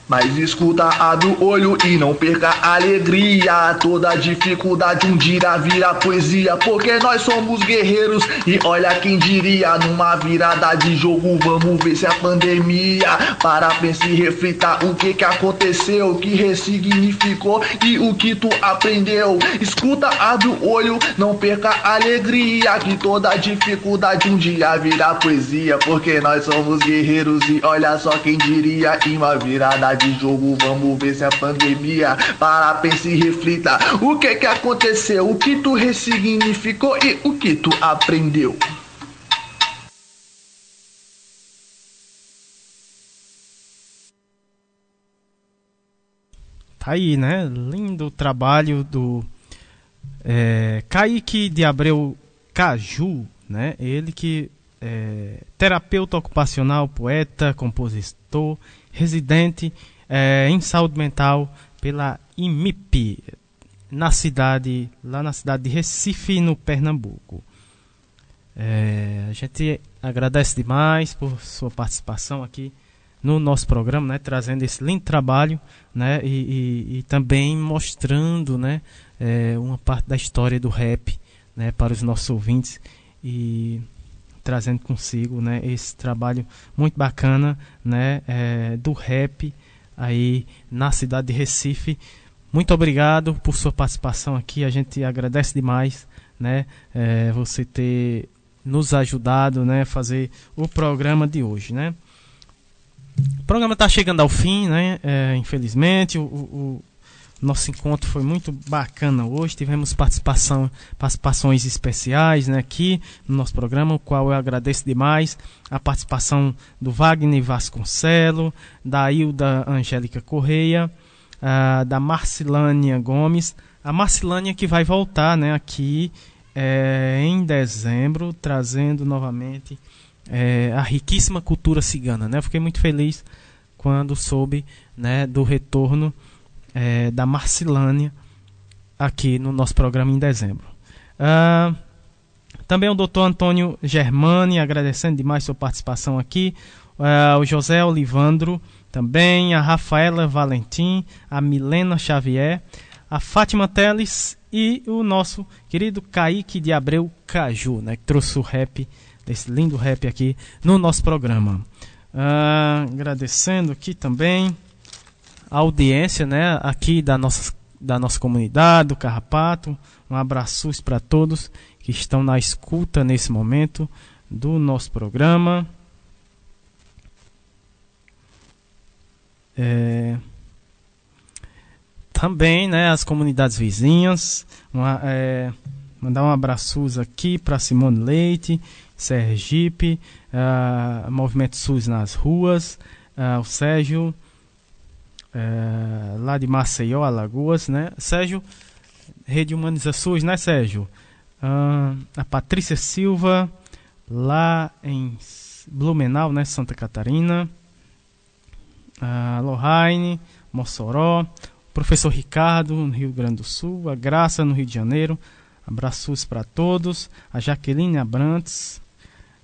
Mas escuta, abre o olho e não perca a alegria. Toda dificuldade um dia vira poesia. Porque nós somos guerreiros e olha quem diria. Numa virada de jogo, vamos ver se a pandemia. Para pensar e reflita o que que aconteceu, o que ressignificou e o que tu aprendeu. Escuta, abre o olho, não perca a alegria. Que toda dificuldade um dia vira poesia. Porque nós somos guerreiros e olha só quem diria. Em uma virada de jogo, vamos ver se a pandemia para, pense e reflita o que que aconteceu, o que tu ressignificou e o que tu aprendeu. Tá aí, né? Lindo trabalho do é, Kaique de Abreu Caju, né? Ele que é terapeuta ocupacional, poeta, compositor, residente é, em saúde mental pela IMIP, na cidade, lá na cidade de Recife, no Pernambuco. É, a gente agradece demais por sua participação aqui no nosso programa, né, trazendo esse lindo trabalho, né, e, e, e também mostrando, né, é, uma parte da história do rap, né, para os nossos ouvintes e trazendo consigo, né, esse trabalho muito bacana, né, é, do rap aí na cidade de Recife. Muito obrigado por sua participação aqui, a gente agradece demais, né, é, você ter nos ajudado, né, a fazer o programa de hoje, né. O programa está chegando ao fim, né? É, infelizmente, o, o, nosso encontro foi muito bacana hoje. Tivemos participação, participações especiais né, aqui no nosso programa, o qual eu agradeço demais. A participação do Wagner Vasconcelo, da Hilda Angélica Correia, uh, da Marcilânia Gomes. A Marcilânia que vai voltar né, aqui é, em dezembro, trazendo novamente é, a riquíssima cultura cigana. Né? fiquei muito feliz quando soube né, do retorno é, da Marcilânia aqui no nosso programa em dezembro. Uh, também o doutor Antônio Germani, agradecendo demais sua participação aqui. Uh, o José Olivandro também, a Rafaela Valentim, a Milena Xavier, a Fátima Teles e o nosso querido Kaique de Abreu Caju, né, que trouxe o rap desse lindo rap aqui no nosso programa. Uh, agradecendo aqui também a audiência né, aqui da nossa, da nossa comunidade, do Carrapato. Um abraço para todos que estão na escuta nesse momento do nosso programa. É, também né, as comunidades vizinhas. Uma, é, mandar um abraço aqui para Simone Leite, Sergipe, uh, Movimento SUS nas ruas, uh, o Sérgio, uh, lá de Maceió, Alagoas, né? Sérgio, Rede Humaniza SUS, né, Sérgio? a Patrícia Silva, lá em Blumenau, né, Santa Catarina, a Lohane, Mossoró, professor Ricardo, no Rio Grande do Sul, a Graça, no Rio de Janeiro, abraços para todos, a Jaqueline Abrantes,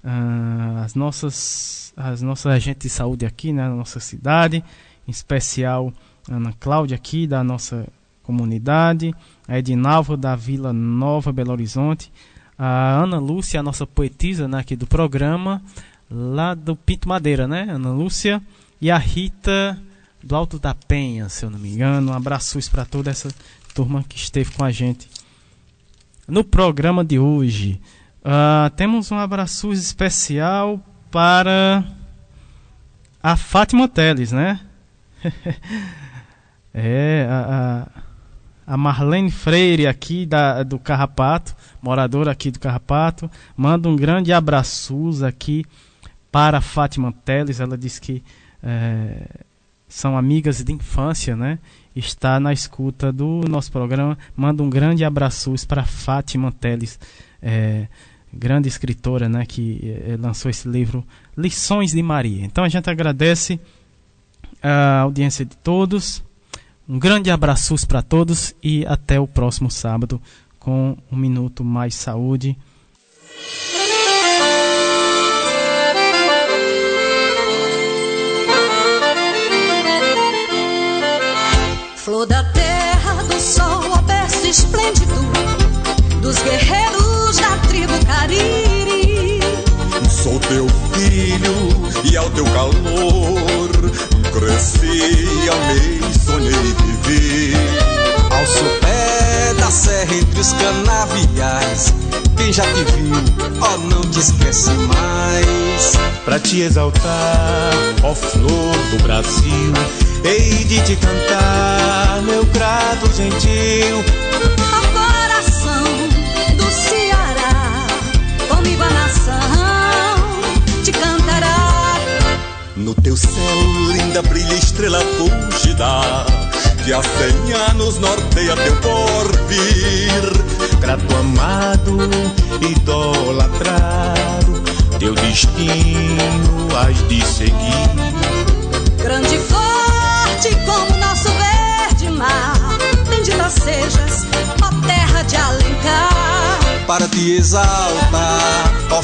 uh, as nossas as nossas agentes de saúde aqui né, na nossa cidade, especial Ana Cláudia aqui da nossa comunidade, a Edinalva da Vila Nova Belo Horizonte, a Ana Lúcia, a nossa poetisa né, aqui do programa, lá do Pinto Madeira, né? Ana Lúcia e a Rita do Alto da Penha, se eu não me engano. Um abraço para toda essa turma que esteve com a gente no programa de hoje. Uh, temos um abraço especial para a Fátima Teles, né? [LAUGHS] é, a, a, Marlene Freire aqui da, do Carrapato, moradora aqui do Carrapato, manda um grande abraço aqui para a Fátima Teles. Ela diz que é, são amigas de infância, né? Está na escuta do nosso programa. Manda um grande abraço para Fátima Teles. É, grande escritora, né, que eh, lançou esse livro Lições de Maria. Então a gente agradece a audiência de todos. Um grande abraço para todos e até o próximo sábado com um minuto mais saúde. Flor da terra, do sol, aberto esplêndido, dos guerreiros da tribo Cariri. Sou teu filho e ao teu calor cresci, amei, sonhei, vivi. Ao sopé da serra entre os canaviais, quem já te viu, ó, oh, não te esquece mais. Pra te exaltar, ó flor do Brasil, hei de te cantar, meu grado gentil No teu céu, linda, brilha estrela fugida Que há cem anos norteia teu porvir. Grato amado, idolatrado Teu destino has de seguir. Grande e forte como nosso verde mar Bendita sejas, ó terra de Alencar. Para te exaltar, ó